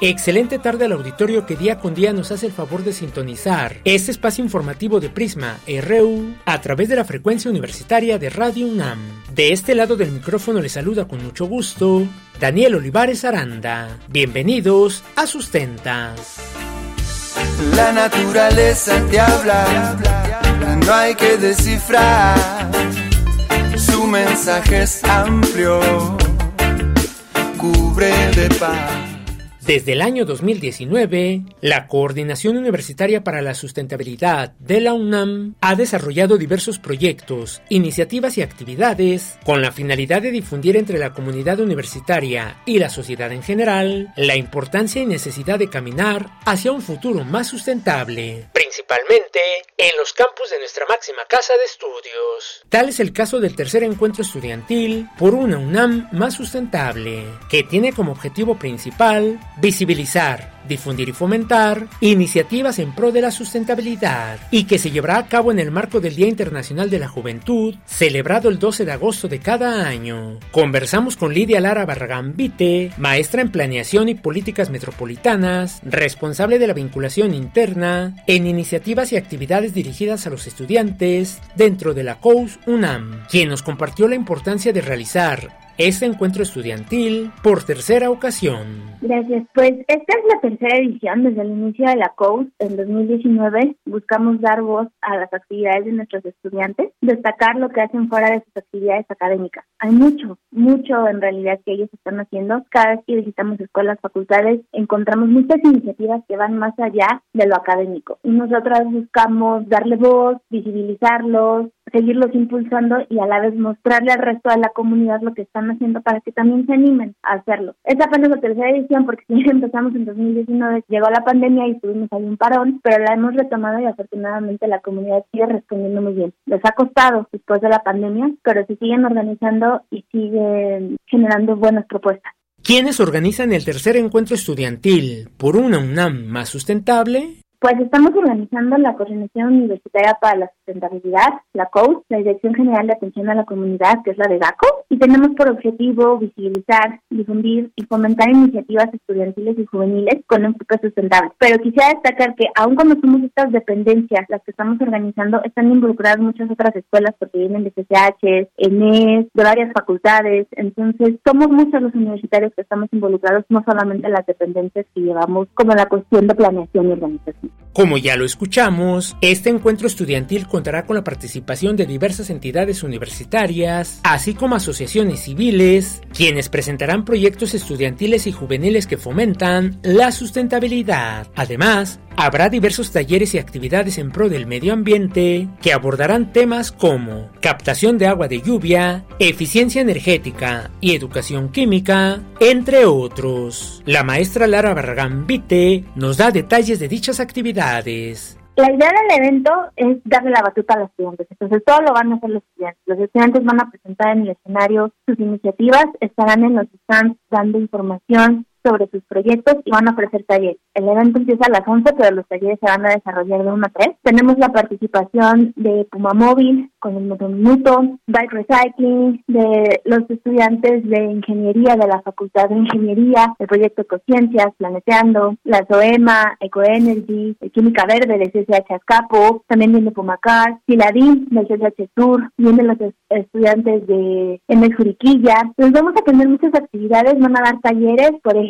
[SPEAKER 7] Excelente tarde al auditorio que día con día nos hace el favor de sintonizar este espacio informativo de Prisma RU a través de la frecuencia universitaria de Radio UNAM. De este lado del micrófono le saluda con mucho gusto Daniel Olivares Aranda. Bienvenidos a Sustenta.
[SPEAKER 29] La naturaleza te habla, no hay que descifrar. Su mensaje es amplio, cubre de paz.
[SPEAKER 7] Desde el año 2019, la Coordinación Universitaria para la Sustentabilidad de la UNAM ha desarrollado diversos proyectos, iniciativas y actividades con la finalidad de difundir entre la comunidad universitaria y la sociedad en general la importancia y necesidad de caminar hacia un futuro más sustentable, principalmente en los campus de nuestra máxima casa de estudios. Tal es el caso del tercer encuentro estudiantil por una UNAM más sustentable, que tiene como objetivo principal visibilizar, difundir y fomentar iniciativas en pro de la sustentabilidad y que se llevará a cabo en el marco del Día Internacional de la Juventud, celebrado el 12 de agosto de cada año. Conversamos con Lidia Lara Barragán Vite, maestra en planeación y políticas metropolitanas, responsable de la vinculación interna en iniciativas y actividades dirigidas a los estudiantes dentro de la COUS UNAM, quien nos compartió la importancia de realizar este encuentro estudiantil por tercera ocasión.
[SPEAKER 30] Gracias. Pues esta es la tercera edición desde el inicio de la COUS en 2019. Buscamos dar voz a las actividades de nuestros estudiantes, destacar lo que hacen fuera de sus actividades académicas. Hay mucho, mucho en realidad que ellos están haciendo. Cada vez que visitamos escuelas, facultades, encontramos muchas iniciativas que van más allá de lo académico. Y nosotras buscamos darle voz, visibilizarlos, seguirlos impulsando y a la vez mostrarle al resto de la comunidad lo que están haciendo para que también se animen a hacerlo. Esta apenas la tercera edición porque si empezamos en 2019, llegó la pandemia y tuvimos ahí un parón, pero la hemos retomado y afortunadamente la comunidad sigue respondiendo muy bien. Les ha costado después de la pandemia, pero se siguen organizando y siguen generando buenas propuestas.
[SPEAKER 7] ¿Quiénes organizan el tercer encuentro estudiantil por una UNAM más sustentable?
[SPEAKER 30] Pues estamos organizando la Coordinación Universitaria para la Sustentabilidad, la COUS, la Dirección General de Atención a la Comunidad, que es la de GACO, y tenemos por objetivo visibilizar, difundir y fomentar iniciativas estudiantiles y juveniles con enfoque sustentable. Pero quisiera destacar que aun cuando somos estas dependencias, las que estamos organizando, están involucradas muchas otras escuelas porque vienen de CCH, ENES, de varias facultades, entonces somos muchos los universitarios que estamos involucrados, no solamente las dependencias que llevamos como la cuestión de planeación y organización.
[SPEAKER 7] Como ya lo escuchamos, este encuentro estudiantil contará con la participación de diversas entidades universitarias, así como asociaciones civiles, quienes presentarán proyectos estudiantiles y juveniles que fomentan la sustentabilidad. Además, Habrá diversos talleres y actividades en pro del medio ambiente que abordarán temas como captación de agua de lluvia, eficiencia energética y educación química, entre otros. La maestra Lara Barragán Vite nos da detalles de dichas actividades.
[SPEAKER 30] La idea del evento es darle la batuta a los estudiantes, entonces todo lo van a hacer los estudiantes. Los estudiantes van a presentar en el escenario sus iniciativas, estarán en los stands dando información sobre sus proyectos y van a ofrecer talleres. El evento empieza a las 11, pero los talleres se van a desarrollar de 1 a 3. Tenemos la participación de Puma Móvil con el Moto Minuto, Bike Recycling, de los estudiantes de Ingeniería de la Facultad de Ingeniería, el proyecto Ecociencias, Planeteando, la SOEMA, Ecoenergy, Química Verde de CCH Azcapo, también viene Pumacar, Siladín del CCH Sur, vienen los estudiantes de MS Juriquilla. Entonces vamos a tener muchas actividades, van a dar talleres, por ejemplo,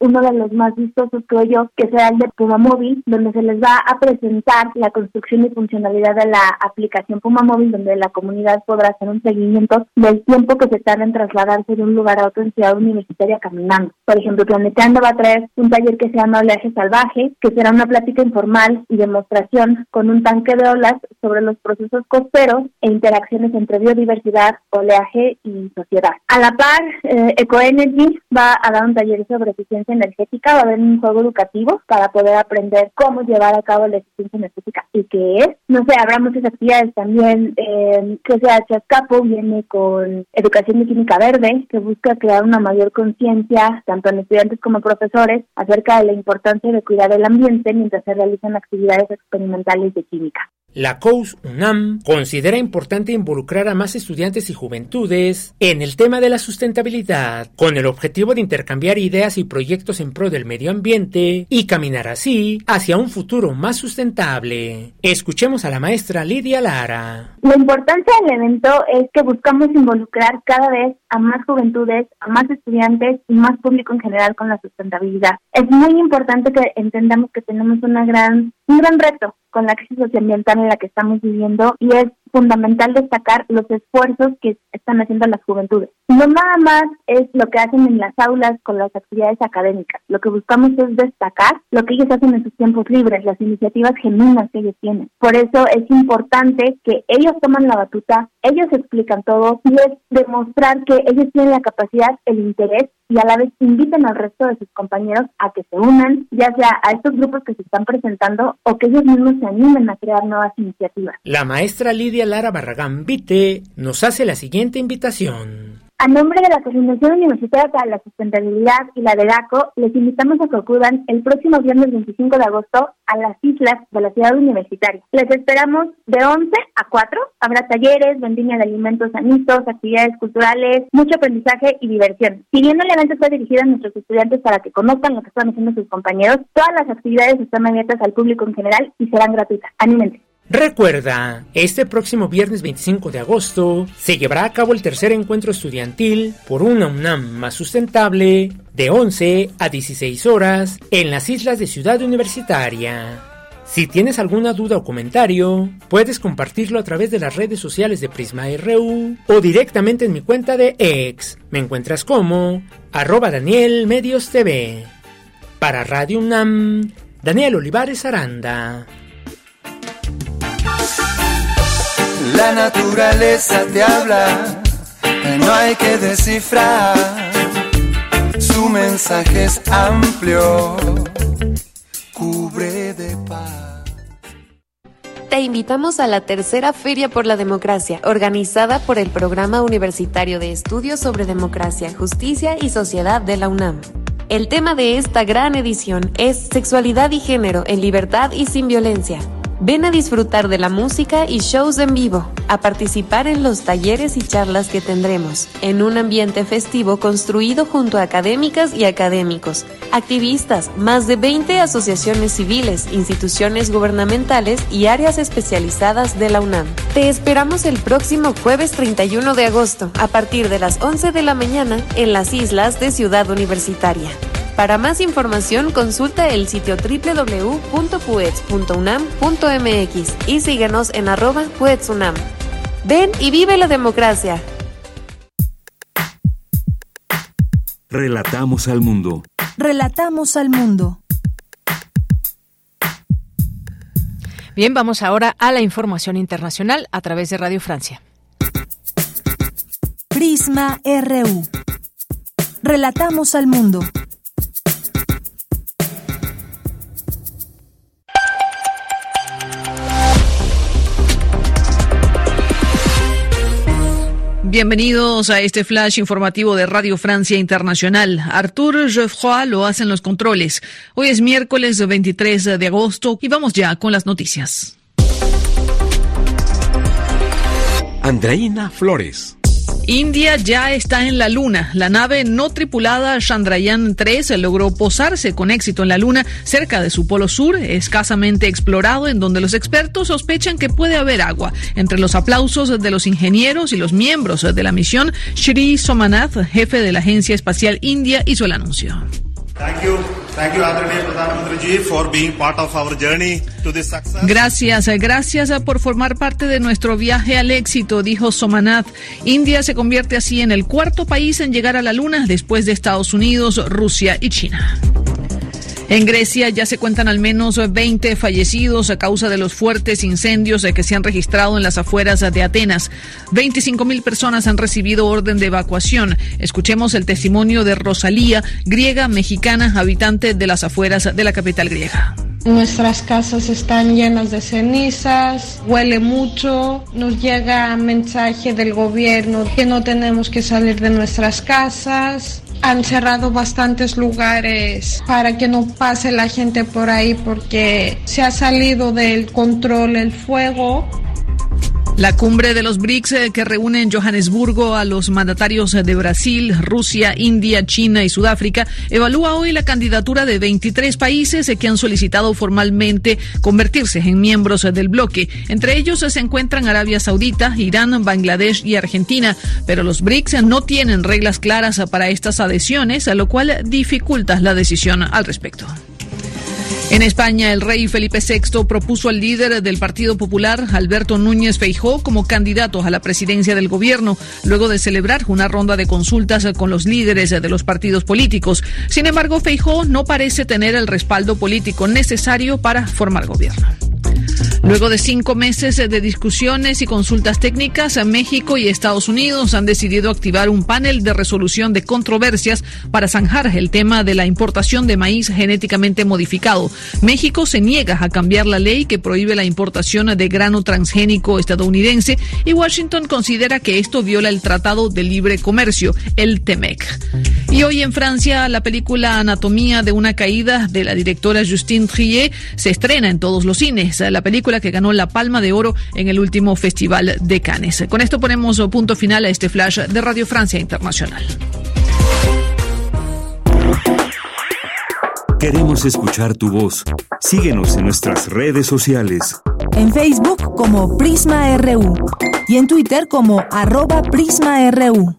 [SPEAKER 30] uno de los más vistosos creo yo que será el de Puma Móvil, donde se les va a presentar la construcción y funcionalidad de la aplicación Puma Móvil, donde la comunidad podrá hacer un seguimiento del tiempo que se tarda en trasladarse de un lugar a otro en ciudad universitaria caminando. Por ejemplo, Planeteando va a traer un taller que se llama Oleaje Salvaje, que será una plática informal y demostración con un tanque de olas sobre los procesos costeros e interacciones entre biodiversidad, oleaje y sociedad. A la par, eh, Ecoenergy va a dar un taller sobre eficiencia energética, va a haber un juego educativo para poder aprender cómo llevar a cabo la eficiencia energética y qué es. No sé, habrá muchas actividades también. Eh, que sea Chascapo viene con educación de química verde, que busca crear una mayor conciencia, tanto en estudiantes como profesores, acerca de la importancia de cuidar el ambiente mientras se realizan actividades experimentales de química.
[SPEAKER 7] La COUS UNAM considera importante involucrar a más estudiantes y juventudes en el tema de la sustentabilidad, con el objetivo de intercambiar ideas y proyectos en pro del medio ambiente y caminar así hacia un futuro más sustentable. Escuchemos a la maestra Lidia Lara.
[SPEAKER 30] La importancia del evento es que buscamos involucrar cada vez a más juventudes, a más estudiantes y más público en general con la sustentabilidad. Es muy importante que entendamos que tenemos una gran, un gran reto con la crisis socioambiental en la que estamos viviendo y es fundamental destacar los esfuerzos que están haciendo las juventudes. No nada más es lo que hacen en las aulas con las actividades académicas. Lo que buscamos es destacar lo que ellos hacen en sus tiempos libres, las iniciativas genuinas que ellos tienen. Por eso es importante que ellos toman la batuta, ellos explican todo y es demostrar que ellos tienen la capacidad, el interés y a la vez inviten al resto de sus compañeros a que se unan, ya sea a estos grupos que se están presentando o que ellos mismos se animen a crear nuevas iniciativas.
[SPEAKER 7] La maestra Lidia Lara Barragán Vite nos hace la siguiente invitación.
[SPEAKER 30] A nombre de la Coordinación Universitaria para la Sustentabilidad y la de DACO, les invitamos a que acudan el próximo viernes 25 de agosto a las islas de la ciudad universitaria. Les esperamos de 11 a 4. Habrá talleres, vendimia de alimentos sanitos, actividades culturales, mucho aprendizaje y diversión. Si bien el evento está dirigido a nuestros estudiantes para que conozcan lo que están haciendo sus compañeros, todas las actividades están abiertas al público en general y serán gratuitas. Anímense.
[SPEAKER 7] Recuerda, este próximo viernes 25 de agosto se llevará a cabo el tercer encuentro estudiantil por una UNAM más sustentable de 11 a 16 horas en las islas de Ciudad Universitaria. Si tienes alguna duda o comentario, puedes compartirlo a través de las redes sociales de Prisma RU o directamente en mi cuenta de ex. Me encuentras como arroba Daniel Medios TV. Para Radio UNAM, Daniel Olivares Aranda.
[SPEAKER 29] La naturaleza te habla, no hay que descifrar. Su mensaje es amplio, cubre de paz.
[SPEAKER 31] Te invitamos a la tercera Feria por la Democracia, organizada por el Programa Universitario de Estudios sobre Democracia, Justicia y Sociedad de la UNAM. El tema de esta gran edición es Sexualidad y Género en Libertad y Sin Violencia Ven a disfrutar de la música y shows en vivo, a participar en los talleres y charlas que tendremos, en un ambiente festivo construido junto a académicas y académicos, activistas, más de 20 asociaciones civiles, instituciones gubernamentales y áreas especializadas de la UNAM. Te esperamos el próximo jueves 31 de agosto, a partir de las 11 de la mañana, en las islas de Ciudad Universitaria. Para más información consulta el sitio www.puets.unam.mx y síguenos en arroba puetsunam. Ven y vive la democracia.
[SPEAKER 2] Relatamos al mundo.
[SPEAKER 3] Relatamos al mundo.
[SPEAKER 1] Bien, vamos ahora a la información internacional a través de Radio Francia.
[SPEAKER 3] Prisma RU. Relatamos al mundo.
[SPEAKER 32] Bienvenidos a este flash informativo de Radio Francia Internacional. Arthur Geoffroy lo hacen los controles. Hoy es miércoles 23 de agosto y vamos ya con las noticias.
[SPEAKER 2] Andreina Flores.
[SPEAKER 32] India ya está en la Luna. La nave no tripulada Chandrayaan 3 logró posarse con éxito en la Luna cerca de su polo sur, escasamente explorado, en donde los expertos sospechan que puede haber agua. Entre los aplausos de los ingenieros y los miembros de la misión, Shri Somanath, jefe de la Agencia Espacial India, hizo el anuncio. Gracias, gracias por formar parte de nuestro viaje al éxito, dijo Somanath. India se convierte así en el cuarto país en llegar a la Luna después de Estados Unidos, Rusia y China. En Grecia ya se cuentan al menos 20 fallecidos a causa de los fuertes incendios que se han registrado en las afueras de Atenas. 25 mil personas han recibido orden de evacuación. Escuchemos el testimonio de Rosalía, griega mexicana, habitante de las afueras de la capital griega.
[SPEAKER 33] Nuestras casas están llenas de cenizas, huele mucho, nos llega mensaje del gobierno que no tenemos que salir de nuestras casas, han cerrado bastantes lugares para que no pase la gente por ahí porque se ha salido del control el fuego.
[SPEAKER 32] La cumbre de los BRICS eh, que reúne en Johannesburgo a los mandatarios de Brasil, Rusia, India, China y Sudáfrica evalúa hoy la candidatura de 23 países eh, que han solicitado formalmente convertirse en miembros del bloque. Entre ellos eh, se encuentran Arabia Saudita, Irán, Bangladesh y Argentina, pero los BRICS no tienen reglas claras para estas adhesiones, a lo cual dificulta la decisión al respecto. En España, el rey Felipe VI propuso al líder del Partido Popular, Alberto Núñez Feijó, como candidato a la presidencia del gobierno, luego de celebrar una ronda de consultas con los líderes de los partidos políticos. Sin embargo, Feijó no parece tener el respaldo político necesario para formar gobierno. Luego de cinco meses de discusiones y consultas técnicas, México y Estados Unidos han decidido activar un panel de resolución de controversias para zanjar el tema de la importación de maíz genéticamente modificado. México se niega a cambiar la ley que prohíbe la importación de grano transgénico estadounidense y Washington considera que esto viola el Tratado de Libre Comercio, el TEMEC. Y hoy en Francia, la película Anatomía de una caída de la directora Justine Trier se estrena en todos los cines. La película que ganó la Palma de Oro en el último Festival de Cannes. Con esto ponemos punto final a este flash de Radio Francia Internacional.
[SPEAKER 2] Queremos escuchar tu voz. Síguenos en nuestras redes sociales.
[SPEAKER 3] En Facebook como Prisma RU y en Twitter como arroba PrismaRU.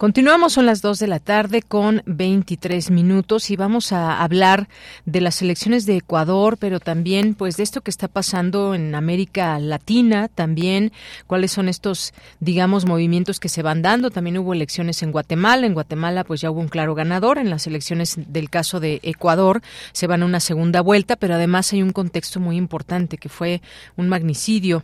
[SPEAKER 1] Continuamos, son las 2 de la tarde con 23 minutos y vamos a hablar de las elecciones de Ecuador, pero también pues de esto que está pasando en América Latina, también cuáles son estos, digamos, movimientos que se van dando. También hubo elecciones en Guatemala, en Guatemala pues ya hubo un claro ganador, en las elecciones del caso de Ecuador se van a una segunda vuelta, pero además hay un contexto muy importante que fue un magnicidio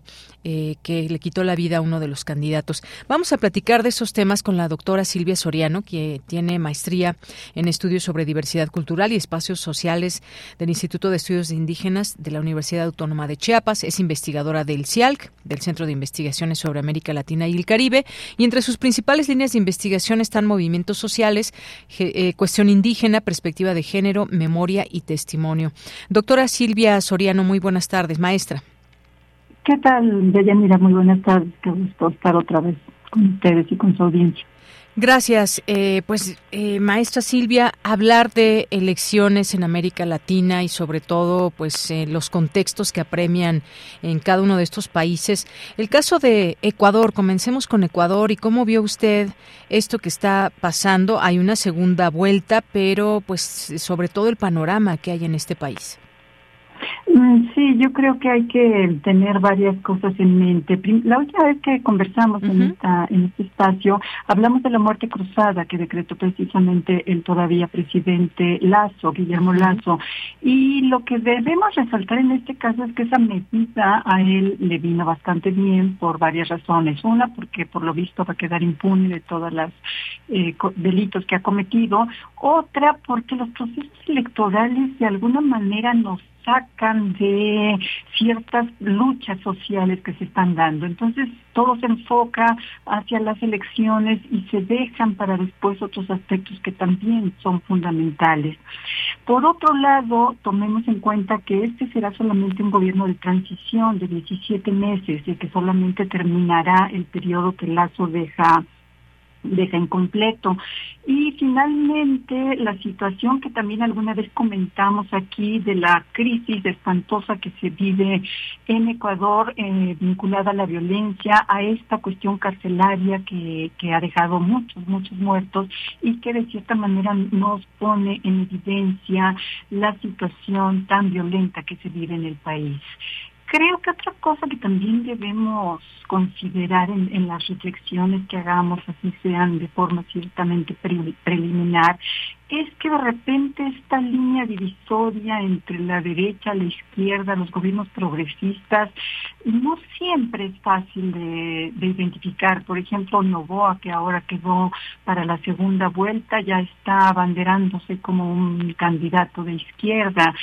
[SPEAKER 1] eh, que le quitó la vida a uno de los candidatos. Vamos a platicar de esos temas con la doctora Silvia Soriano, que tiene maestría en estudios sobre diversidad cultural y espacios sociales del Instituto de Estudios Indígenas de la Universidad Autónoma de Chiapas. Es investigadora del CIALC, del Centro de Investigaciones sobre América Latina y el Caribe, y entre sus principales líneas de investigación están movimientos sociales, eh, cuestión indígena, perspectiva de género, memoria y testimonio. Doctora Silvia Soriano, muy buenas tardes, maestra.
[SPEAKER 34] ¿Qué tal, Deyanira? Muy buenas tardes. Qué gusto estar otra vez con ustedes y con su audiencia.
[SPEAKER 1] Gracias. Eh, pues, eh, maestra Silvia, hablar de elecciones en América Latina y sobre todo, pues, eh, los contextos que apremian en cada uno de estos países. El caso de Ecuador, comencemos con Ecuador y cómo vio usted esto que está pasando. Hay una segunda vuelta, pero, pues, sobre todo el panorama que hay en este país.
[SPEAKER 34] Mm, sí, yo creo que hay que tener varias cosas en mente. La última vez que conversamos en, esta, en este espacio, hablamos de la muerte cruzada que decretó precisamente el todavía presidente Lazo, Guillermo Lazo. Y lo que debemos resaltar en este caso es que esa medida a él le vino bastante bien por varias razones. Una, porque por lo visto va a quedar impune de todos los eh, delitos que ha cometido. Otra, porque los procesos electorales de alguna manera nos sacan de ciertas luchas sociales que se están dando. Entonces, todo se enfoca hacia las elecciones y se dejan para después otros aspectos que también son fundamentales. Por otro lado, tomemos en cuenta que este será solamente un gobierno de transición de 17 meses y que solamente terminará el periodo que Lazo deja deja incompleto. Y finalmente, la situación que también alguna vez comentamos aquí de la crisis espantosa que se vive en Ecuador eh, vinculada a la violencia, a esta cuestión carcelaria que, que ha dejado muchos, muchos muertos y que de cierta manera nos pone en evidencia la situación tan violenta que se vive en el país. Creo que otra cosa que también debemos considerar en, las reflexiones que hagamos, así sean de forma ciertamente preliminar, es que de repente esta línea divisoria entre la derecha, la izquierda, los gobiernos progresistas, no siempre es fácil de, de identificar. Por ejemplo, Novoa, que ahora quedó para la segunda vuelta, ya está abanderándose como un candidato de izquierda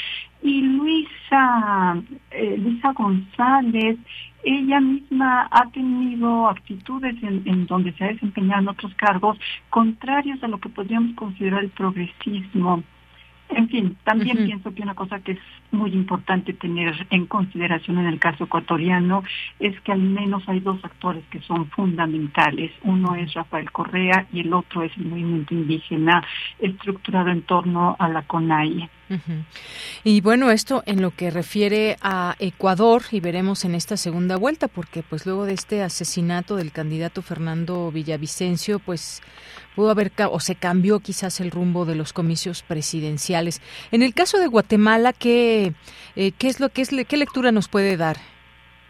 [SPEAKER 34] y Luisa, eh, Luisa González, ella misma ha tenido actitudes en, en, donde se ha desempeñado en otros cargos contrarios a lo que podríamos considerar el progresismo. En fin, también pienso que una cosa que es muy importante tener en consideración en el caso ecuatoriano es que al menos hay dos actores que son fundamentales. Uno es Rafael Correa y el otro es el movimiento indígena estructurado en torno a la CONAIE.
[SPEAKER 1] Y bueno, esto en lo que refiere a Ecuador y veremos en esta segunda vuelta, porque pues luego de este asesinato del candidato Fernando Villavicencio, pues pudo haber o se cambió quizás el rumbo de los comicios presidenciales. En el caso de Guatemala, ¿qué, eh, qué es lo que es qué lectura nos puede dar,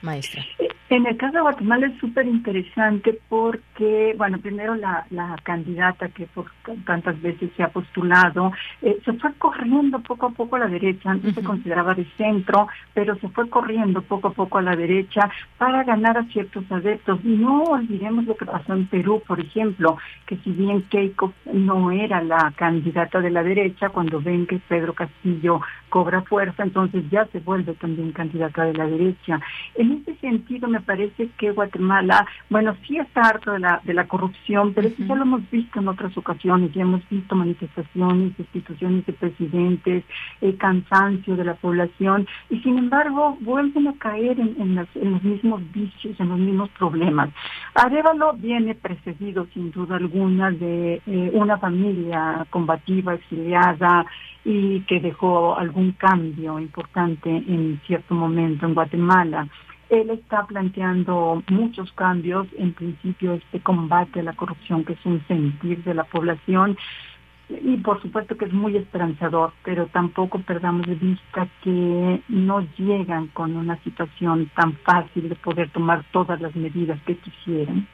[SPEAKER 1] maestra?
[SPEAKER 34] En el caso de Guatemala es súper interesante porque, bueno, primero la, la candidata que por tantas veces se ha postulado eh, se fue corriendo poco a poco a la derecha, antes se consideraba de centro, pero se fue corriendo poco a poco a la derecha para ganar a ciertos adeptos. No olvidemos lo que pasó en Perú, por ejemplo, que si bien Keiko no era la candidata de la derecha, cuando ven que Pedro Castillo cobra fuerza, entonces ya se vuelve también candidata de la derecha. En ese sentido, me parece que Guatemala, bueno, sí está harto de la, de la corrupción, pero eso ya lo hemos visto en otras ocasiones, ya hemos visto manifestaciones, instituciones de presidentes, el cansancio de la población, y sin embargo vuelven a caer en, en, los mismos vicios, en los mismos problemas. Arevalo viene precedido, sin duda alguna, de eh, una familia combativa, exiliada, y que dejó algún cambio importante en cierto momento en Guatemala. Él está planteando muchos cambios, en principio este combate a la corrupción que es un sentir de la población y por supuesto que es muy esperanzador, pero tampoco perdamos de vista que no llegan con una situación tan fácil de poder tomar todas las medidas que quisieran.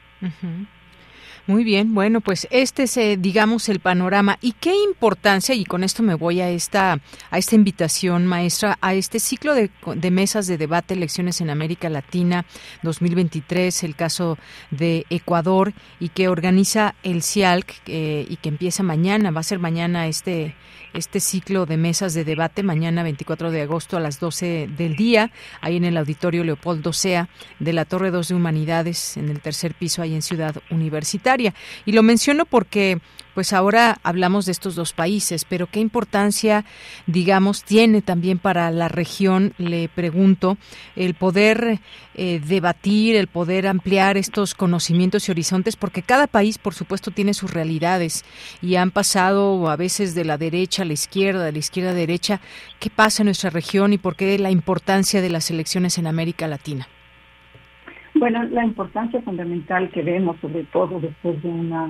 [SPEAKER 1] Muy bien, bueno, pues este es, eh, digamos, el panorama. ¿Y qué importancia, y con esto me voy a esta, a esta invitación, maestra, a este ciclo de, mesas de debate, elecciones en América Latina 2023, el caso de Ecuador, y que organiza el CIALC eh, y que empieza mañana, va a ser mañana este, este ciclo de mesas de debate, mañana 24 de agosto a las 12 del día, ahí en el Auditorio Leopoldo Sea de la Torre 2 de Humanidades, en el tercer piso, ahí en Ciudad Universitaria. Y lo menciono porque pues ahora hablamos de estos dos países, pero qué importancia, digamos, tiene también para la región, le pregunto, el poder eh, debatir, el poder ampliar estos conocimientos y horizontes, porque cada país, por supuesto, tiene sus realidades y han pasado a veces de la derecha a la izquierda, de la izquierda a la derecha. ¿Qué pasa en nuestra región y por qué la importancia de las elecciones en América Latina?
[SPEAKER 34] Bueno, la importancia fundamental que vemos, sobre todo después de una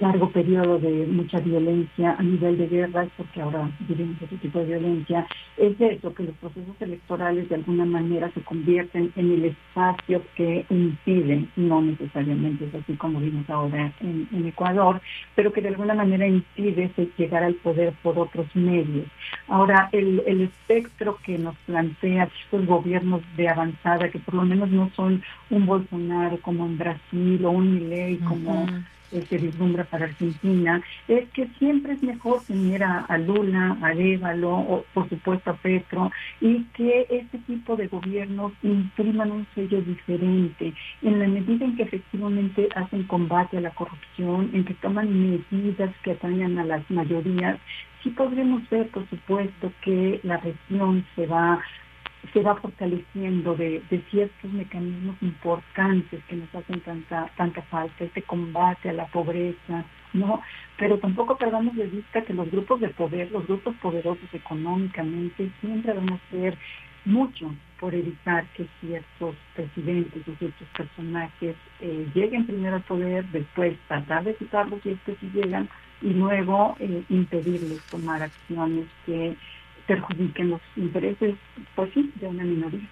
[SPEAKER 34] largo periodo de mucha violencia a nivel de guerra, porque ahora vivimos otro tipo de violencia, es eso, que los procesos electorales de alguna manera se convierten en el espacio que impide, no necesariamente es así como vimos ahora en, Ecuador, pero que de alguna manera impide llegar al poder por otros medios. Ahora, el, el espectro que nos plantea estos gobiernos de avanzada, que por lo menos no son un Bolsonaro como en Brasil o un Milei como se vislumbra para Argentina, es que siempre es mejor tener a, Lula, a Évalo, o por supuesto a Petro, y que este tipo de gobiernos impriman un sello diferente, en la medida en que efectivamente hacen combate a la corrupción, en que toman medidas que atañan a las mayorías, sí podremos ver, por supuesto, que la región se va se va fortaleciendo de, ciertos mecanismos importantes que nos hacen tanta, tanta falta, este combate a la pobreza, ¿no? Pero tampoco perdamos de vista que los grupos de poder, los grupos poderosos económicamente, siempre van a hacer mucho por evitar que ciertos presidentes o ciertos personajes eh, lleguen primero al poder, después tratar de quitarlos y es que si llegan, y luego eh, impedirles tomar acciones que perjudiquen los intereses, pues sí, de una minoría.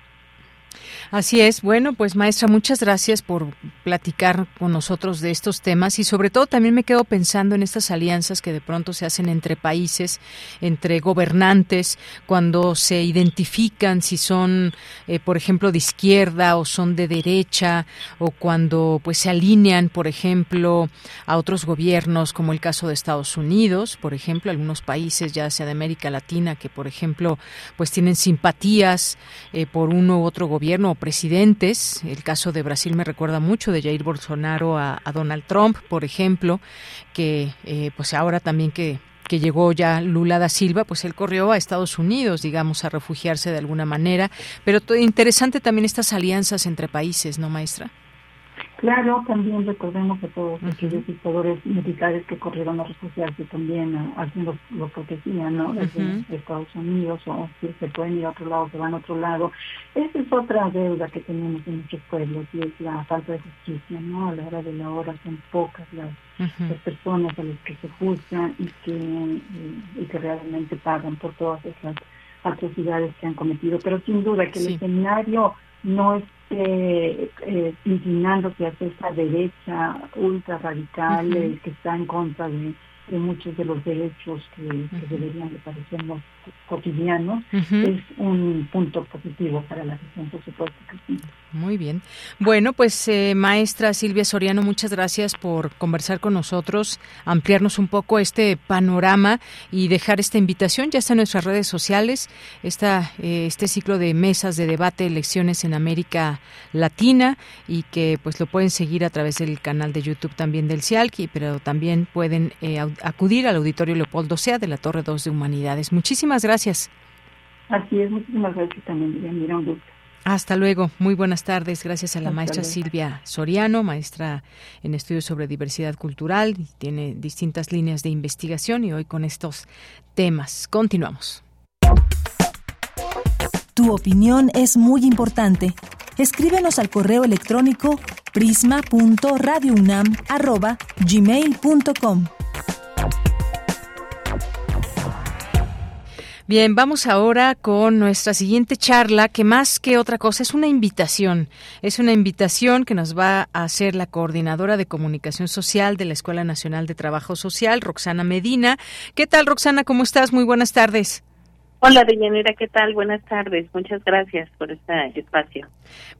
[SPEAKER 1] Así es. Bueno, pues maestra, muchas gracias por platicar con nosotros de estos temas y sobre todo también me quedo pensando en estas alianzas que de pronto se hacen entre países, entre gobernantes, cuando se identifican si son, eh, por ejemplo, de izquierda o son de derecha o cuando pues se alinean, por ejemplo, a otros gobiernos, como el caso de Estados Unidos, por ejemplo, algunos países ya sea de América Latina que, por ejemplo, pues tienen simpatías eh, por uno u otro gobierno o presidentes. El caso de Brasil me recuerda mucho de Jair Bolsonaro a, Donald Trump, por ejemplo, que eh, pues ahora también que que llegó ya Lula da Silva, pues él corrió a Estados Unidos, digamos, a refugiarse de alguna manera. Pero interesante también estas alianzas entre países, ¿no, maestra?
[SPEAKER 34] Claro, también recordemos a todos aquellos dictadores militares que corrieron a refugiarse también a, lo, lo protegían, ¿no? Desde Estados Unidos o si se pueden ir a otro lado, se van a otro lado. Esa es otra deuda que tenemos en nuestros pueblos y es la falta de justicia, ¿no? A la hora de la hora son pocas las, personas a las que se juzgan y que, y, que realmente pagan por todas esas atrocidades que han cometido. Pero sin duda que el escenario no esté eh, inclinándose hacia esa derecha ultra radical eh, que está en contra de, de muchos de los derechos que, deberían de parecernos cotidianos, es un punto positivo para la gestión, por supuesto
[SPEAKER 1] Muy bien. Bueno, pues eh, maestra Silvia Soriano, muchas gracias por conversar con nosotros, ampliarnos un poco este panorama y dejar esta invitación. Ya está en nuestras redes sociales, está eh, este ciclo de mesas de debate, elecciones en América Latina y que pues lo pueden seguir a través del canal de YouTube también del CIALCI, pero también pueden eh, acudir al auditorio Leopoldo Sea de la Torre 2 de Humanidades. Muchísimas gracias.
[SPEAKER 34] Así es, muchísimas gracias también, mira un gusto.
[SPEAKER 1] Hasta luego, muy buenas tardes. Gracias a la maestra Silvia Soriano, maestra en estudios sobre diversidad cultural, y tiene distintas líneas de investigación y hoy con estos temas. Continuamos.
[SPEAKER 3] Tu opinión es muy importante. Escríbenos al correo electrónico prisma.radiounam@gmail.com.
[SPEAKER 1] Bien, vamos ahora con nuestra siguiente charla, que más que otra cosa es una invitación. Es una invitación que nos va a hacer la coordinadora de comunicación social de la Escuela Nacional de Trabajo Social, Roxana Medina. ¿Qué tal, Roxana? ¿Cómo estás? Muy buenas tardes.
[SPEAKER 35] Hola, Deyanira, ¿qué tal? Buenas tardes. Muchas gracias por este espacio.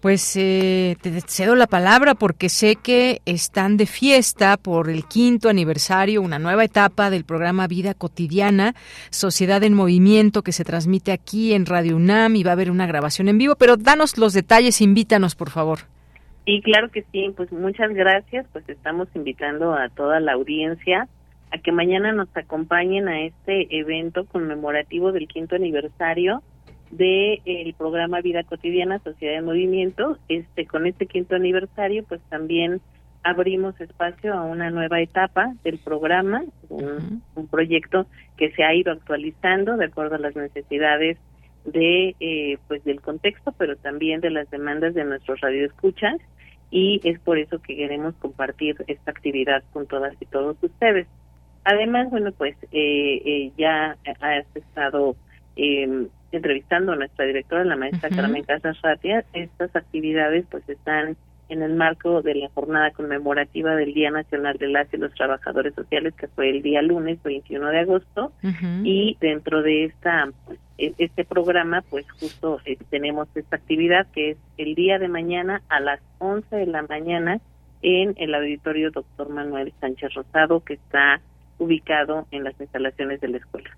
[SPEAKER 1] Pues eh, te cedo la palabra porque sé que están de fiesta por el quinto aniversario, una nueva etapa del programa Vida Cotidiana, Sociedad en Movimiento, que se transmite aquí en Radio UNAM y va a haber una grabación en vivo. Pero danos los detalles, invítanos, por favor.
[SPEAKER 35] Sí, claro que sí. Pues muchas gracias. Pues estamos invitando a toda la audiencia a que mañana nos acompañen a este evento conmemorativo del quinto aniversario del el programa Vida Cotidiana Sociedad de Movimiento. Este con este quinto aniversario, pues también abrimos espacio a una nueva etapa del programa, un, proyecto que se ha ido actualizando de acuerdo a las necesidades de eh, pues del contexto, pero también de las demandas de nuestros radioescuchas y es por eso que queremos compartir esta actividad con todas y todos ustedes. Además, bueno, pues eh, eh, ya has estado em, entrevistando a nuestra directora, la maestra Carmen Casas Ratia. Estas actividades pues están en el marco de la jornada conmemorativa del Día Nacional de las y los Trabajadores Sociales, que fue el día lunes 21 de agosto. Y dentro de esta e, este programa, pues justo eh, tenemos esta actividad que es el día de mañana a las 11 de la mañana en el auditorio Doctor Manuel Sánchez Rosado, que está ubicado en las instalaciones de la escuela.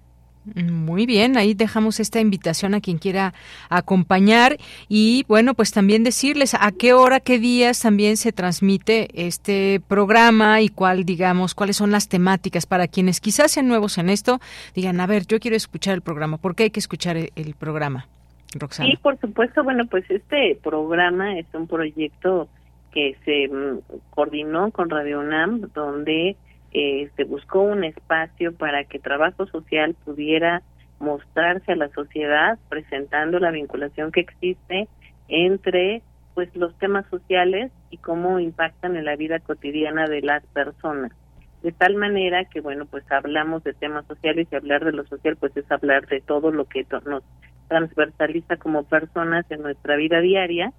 [SPEAKER 1] Muy bien, ahí dejamos esta invitación a quien quiera acompañar y bueno, pues también decirles a qué hora, qué días también se transmite este programa y cuál, digamos, cuáles son las temáticas para quienes quizás sean nuevos en esto, digan, a ver, yo quiero escuchar el programa, ¿por qué hay que escuchar el, programa? Roxana.
[SPEAKER 35] Sí, por supuesto, bueno, pues este programa es un proyecto que se mm, coordinó con Radio UNAM, donde eh, se buscó un espacio para que trabajo social pudiera mostrarse a la sociedad presentando la vinculación que existe entre pues los temas sociales y cómo impactan en la vida cotidiana de las personas. De tal manera que bueno pues hablamos de temas sociales y hablar de lo social pues es hablar de todo lo que nos transversaliza como personas en nuestra vida diaria.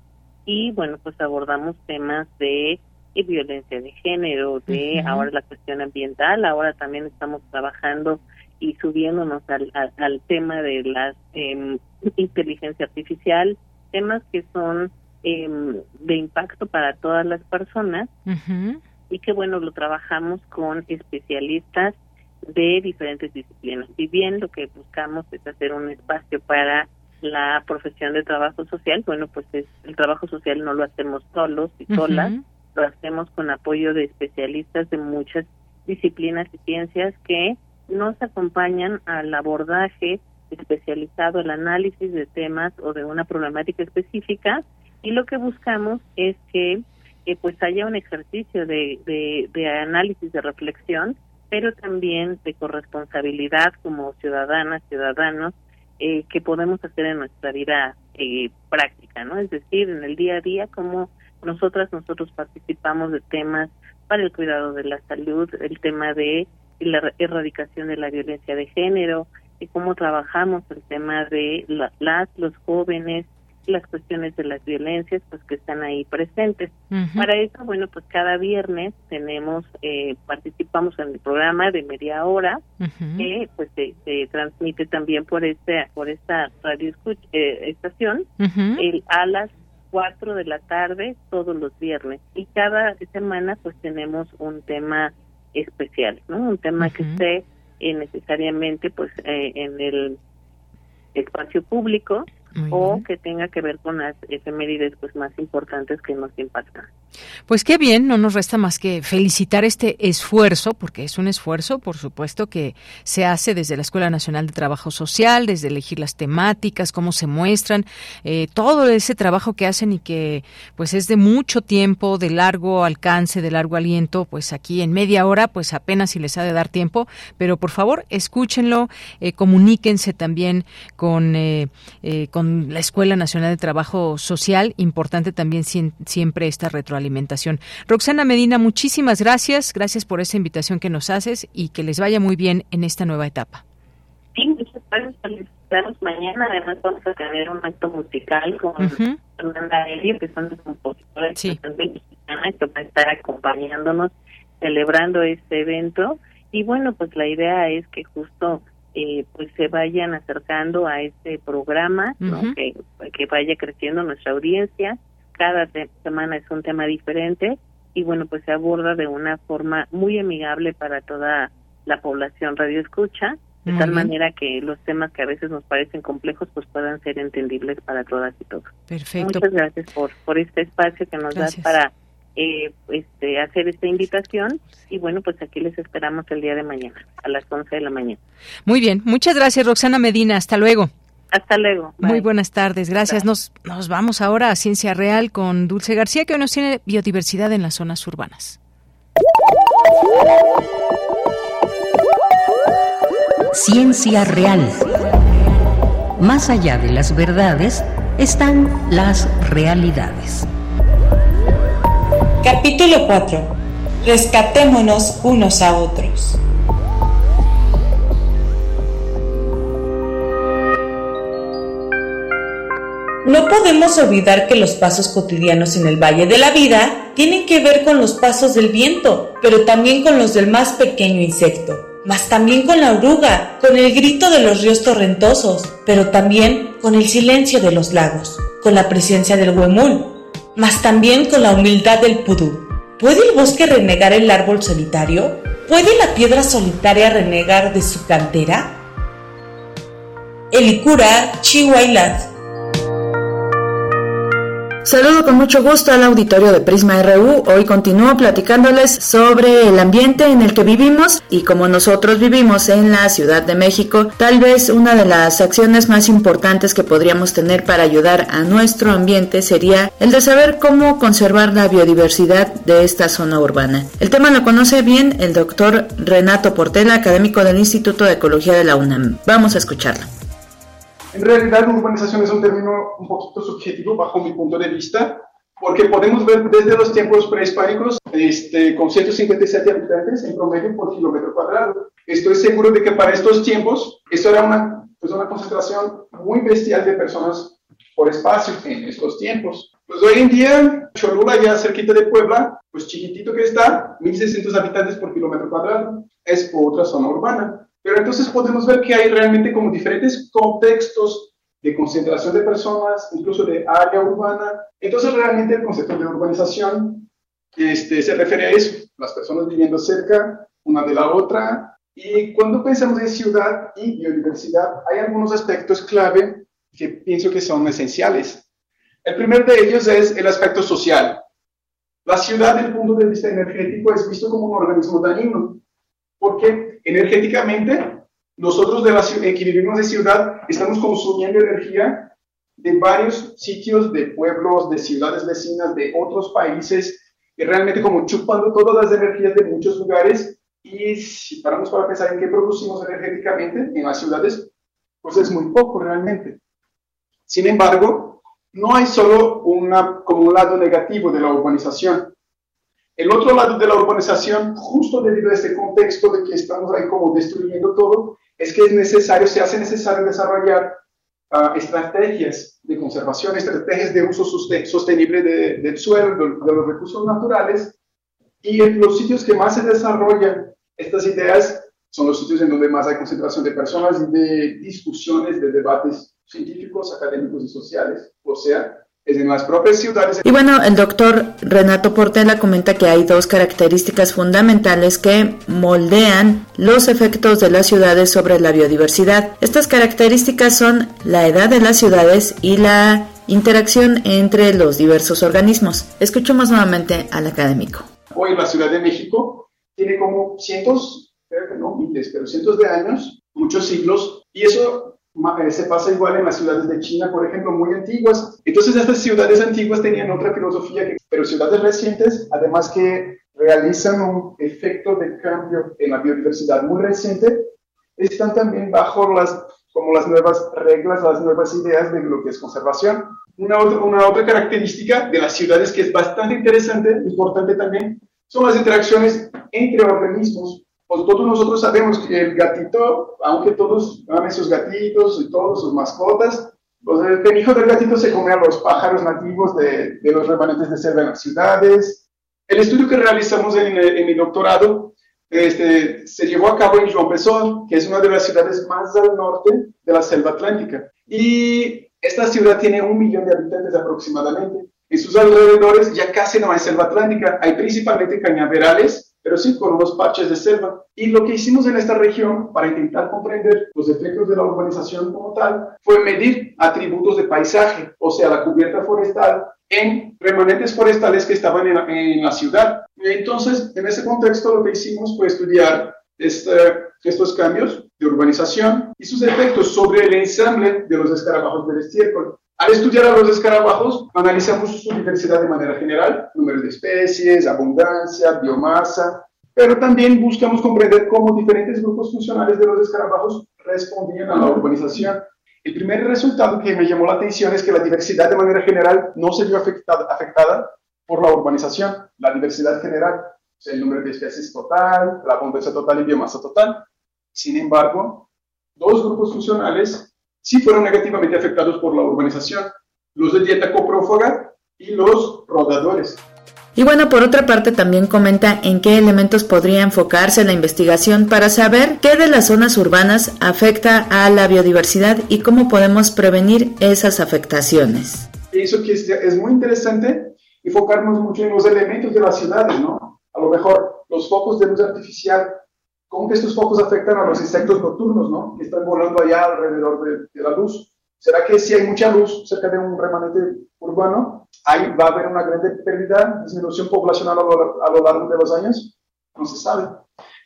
[SPEAKER 35] Y bueno pues abordamos temas de y violencia de género, de ahora la cuestión ambiental, ahora también estamos trabajando y subiéndonos al, al, tema de la eh, inteligencia artificial, temas que son em, de impacto para todas las personas. Y que bueno, lo trabajamos con especialistas de diferentes disciplinas. Y bien lo que buscamos es hacer un espacio para la profesión de trabajo social, bueno, pues es, el trabajo social no lo hacemos solos y solas, lo hacemos con apoyo de especialistas de muchas disciplinas y ciencias que nos acompañan al abordaje especializado, el análisis de temas o de una problemática específica y lo que buscamos es que pues haya un ejercicio de, de, análisis, de reflexión, pero también de corresponsabilidad como ciudadanas, ciudadanos, eh, que podemos hacer en nuestra vida eh, práctica, ¿no? Es decir, en el día a día, cómo nosotras, nosotros participamos de temas para el cuidado de la salud, el tema de la erradicación de la violencia de género, y cómo trabajamos el tema de las, los jóvenes las cuestiones de las violencias pues que están ahí presentes. Para eso, bueno, pues cada viernes tenemos, eh, participamos en el programa de media hora que pues se, transmite también por este por esta radio eh, estación el, a las 4 de la tarde todos los viernes y cada semana pues tenemos un tema especial, ¿no? Un tema que esté eh, necesariamente pues en el espacio público o que tenga que ver con las efemérides pues más importantes que nos impactan.
[SPEAKER 1] Pues qué bien, no nos resta más que felicitar este esfuerzo, porque es un esfuerzo, por supuesto, que se hace desde la Escuela Nacional de Trabajo Social, desde elegir las temáticas, cómo se muestran, eh, todo ese trabajo que hacen y que pues es de mucho tiempo, de largo alcance, de largo aliento, pues aquí en media hora, pues apenas si les ha de dar tiempo, pero por favor escúchenlo, eh, comuníquense también con, eh, con la Escuela Nacional de Trabajo Social, importante también siempre esta retroalimentación alimentación. Roxana Medina, muchísimas gracias. Gracias por esa invitación que nos haces y que les vaya muy bien en esta nueva etapa.
[SPEAKER 35] Sí, muchas gracias mañana. Además, vamos a tener un acto musical con Fernanda Elio, que son los compositores sí. que va a estar acompañándonos, celebrando este evento. Y bueno, pues la idea es que justo eh, pues se vayan acercando a este programa, que, que vaya creciendo nuestra audiencia cada semana es un tema diferente y bueno, pues se aborda de una forma muy amigable para toda la población radio escucha, de tal manera que los temas que a veces nos parecen complejos pues puedan ser entendibles para todas y todos.
[SPEAKER 1] Perfecto.
[SPEAKER 35] Muchas gracias por, por este espacio que nos das para eh, este, hacer esta invitación y bueno, pues aquí les esperamos el día de mañana a las 11 de la mañana.
[SPEAKER 1] Muy bien, muchas gracias Roxana Medina, hasta luego.
[SPEAKER 35] Hasta luego.
[SPEAKER 1] Muy buenas tardes, gracias. Nos, nos vamos ahora a Ciencia Real con Dulce García, que hoy nos tiene biodiversidad en las zonas urbanas.
[SPEAKER 6] Ciencia Real. Más allá de las verdades están las realidades.
[SPEAKER 36] Capítulo 4. Rescatémonos unos a otros. No podemos olvidar que los pasos cotidianos en el Valle de la Vida tienen que ver con los pasos del viento, pero también con los del más pequeño insecto, más también con la oruga, con el grito de los ríos torrentosos, pero también con el silencio de los lagos, con la presencia del huemul, más también con la humildad del pudú. ¿Puede el bosque renegar el árbol solitario? ¿Puede la piedra solitaria renegar de su cantera? Elikura Chihuailat
[SPEAKER 37] Saludo con mucho gusto al auditorio de Prisma RU. Hoy continúo platicándoles sobre el ambiente en el que vivimos y como nosotros vivimos en la Ciudad de México, tal vez una de las acciones más importantes que podríamos tener para ayudar a nuestro ambiente sería el de saber cómo conservar la biodiversidad de esta zona urbana. El tema lo conoce bien el doctor Renato Portela, académico del Instituto de Ecología de la UNAM. Vamos a escucharlo.
[SPEAKER 38] En realidad, urbanización es un término un poquito subjetivo bajo mi punto de vista, porque podemos ver desde los tiempos prehispánicos, este, con 157 habitantes en promedio por kilómetro cuadrado. Estoy seguro de que para estos tiempos, esto era una, pues una concentración muy bestial de personas por espacio en estos tiempos. Pues hoy en día, Cholula, ya cerquita de Puebla, pues chiquitito que está, 1.600 habitantes por kilómetro cuadrado, es otra zona urbana. Pero entonces podemos ver que hay realmente como diferentes contextos de concentración de personas, incluso de área urbana. Entonces realmente el concepto de urbanización este, se refiere a eso, las personas viviendo cerca una de la otra. Y cuando pensamos en ciudad y biodiversidad, hay algunos aspectos clave que pienso que son esenciales. El primero de ellos es el aspecto social. La ciudad, desde el punto de vista energético, es visto como un organismo dañino, porque energéticamente, nosotros de la, eh, que de ciudad estamos consumiendo energía de varios sitios, de pueblos, de ciudades vecinas, de otros países, y realmente como chupando todas las energías de muchos lugares. Y si paramos para pensar en qué producimos energéticamente en las ciudades, pues es muy poco realmente. Sin embargo, no hay solo una, como un lado negativo de la urbanización. El otro lado de la urbanización, justo debido a este contexto de que estamos ahí como destruyendo todo, es que es necesario, se hace necesario desarrollar uh, estrategias de conservación, estrategias de uso sostenible de, del suelo, de, los recursos naturales, y en los sitios que más se desarrollan estas ideas son los sitios en donde más hay concentración de personas de discusiones, de debates científicos, académicos y sociales. O sea, en las propias ciudades.
[SPEAKER 37] Y bueno, el doctor Renato Portela comenta que hay dos características fundamentales que moldean los efectos de las ciudades sobre la biodiversidad. Estas características son la edad de las ciudades y la interacción entre los diversos organismos. Escuchemos nuevamente al académico.
[SPEAKER 38] Hoy la Ciudad de México tiene como cientos, no miles, pero cientos de años, muchos siglos, y eso se pasa igual en las ciudades de China, por ejemplo, muy antiguas. Entonces estas ciudades antiguas tenían otra filosofía, pero ciudades recientes, además que realizan un efecto de cambio en la biodiversidad muy reciente, están también bajo las, como las nuevas reglas, las nuevas ideas de lo que es conservación. Una otra, una otra característica de las ciudades que es bastante interesante, importante también, son las interacciones entre organismos pues todos nosotros sabemos que el gatito, aunque todos aman sus gatitos y todos sus mascotas, pues el penijo del gatito se come a los pájaros nativos de, de los remanentes de selva en las ciudades. El estudio que realizamos en, en mi doctorado este, se llevó a cabo en João Pessoa, que es una de las ciudades más al norte de la selva atlántica. Y esta ciudad tiene un millón de habitantes aproximadamente. En sus alrededores ya casi no hay selva atlántica, hay principalmente cañaverales pero sí con unos parches de selva. Y lo que hicimos en esta región para intentar comprender los efectos de la urbanización como tal fue medir atributos de paisaje, o sea, la cubierta forestal en remanentes forestales que estaban en la, en la ciudad. Entonces, en ese contexto lo que hicimos fue estudiar este, estos cambios de urbanización y sus efectos sobre el ensamble de los escarabajos del estiércol. Al estudiar a los escarabajos, analizamos su diversidad de manera general, número de especies, abundancia, biomasa, pero también buscamos comprender cómo diferentes grupos funcionales de los escarabajos respondían a la urbanización. El primer resultado que me llamó la atención es que la diversidad de manera general no se vio afectada, afectada por la urbanización, la diversidad general, el número de especies total, la abundancia total y biomasa total. Sin embargo, dos grupos funcionales sí fueron negativamente afectados por la urbanización, los de dieta coprófaga y los rodadores.
[SPEAKER 37] Y bueno, por otra parte también comenta en qué elementos podría enfocarse la investigación para saber qué de las zonas urbanas afecta a la biodiversidad y cómo podemos prevenir esas afectaciones.
[SPEAKER 38] Pienso que es, muy interesante enfocarnos mucho en los elementos de las ciudades, ¿no? A lo mejor los focos de luz artificial cómo que estos focos afectan a los insectos nocturnos, ¿no? Que están volando allá alrededor de, la luz. ¿Será que si hay mucha luz cerca de un remanente urbano, ahí va a haber una gran pérdida, disminución poblacional a lo, a lo largo de los años? No se sabe.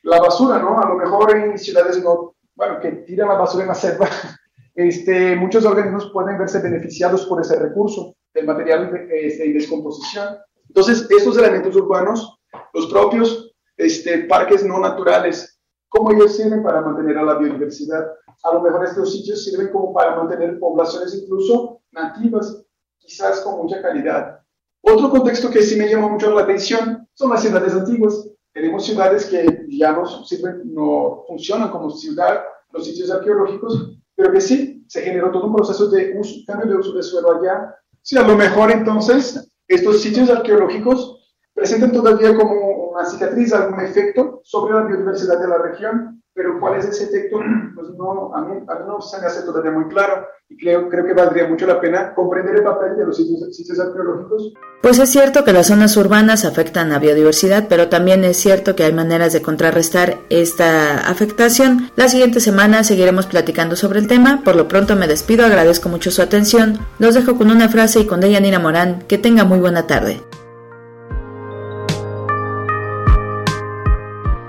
[SPEAKER 38] La basura, ¿no? A lo mejor en ciudades no, bueno, que tiran la basura en la selva, este, muchos organismos pueden verse beneficiados por ese recurso, el material de, este, descomposición. Entonces, estos elementos urbanos, los propios este, parques no naturales, cómo ellos sirven para mantener a la biodiversidad. A lo mejor estos sitios sirven como para mantener poblaciones incluso nativas, quizás con mucha calidad. Otro contexto que sí me llama mucho la atención son las ciudades antiguas. Tenemos ciudades que ya no sirven, no funcionan como ciudad, los sitios arqueológicos, pero que sí, se generó todo un proceso de uso, cambio de uso de suelo allá. Sí, a lo mejor entonces estos sitios arqueológicos presentan todavía como una cicatriz, algún efecto sobre la biodiversidad de la región, pero cuál es ese efecto, pues no, a mí, a mí no se me hace todavía muy claro y creo, creo que valdría mucho la pena comprender el papel de los sitios, sitios arqueológicos.
[SPEAKER 37] Pues es cierto que las zonas urbanas afectan a biodiversidad, pero también es cierto que hay maneras de contrarrestar esta afectación. La siguiente semana seguiremos platicando sobre el tema. Por lo pronto me despido, agradezco mucho su atención. Los dejo con una frase y con Deyanira Morán. Que tenga muy buena tarde.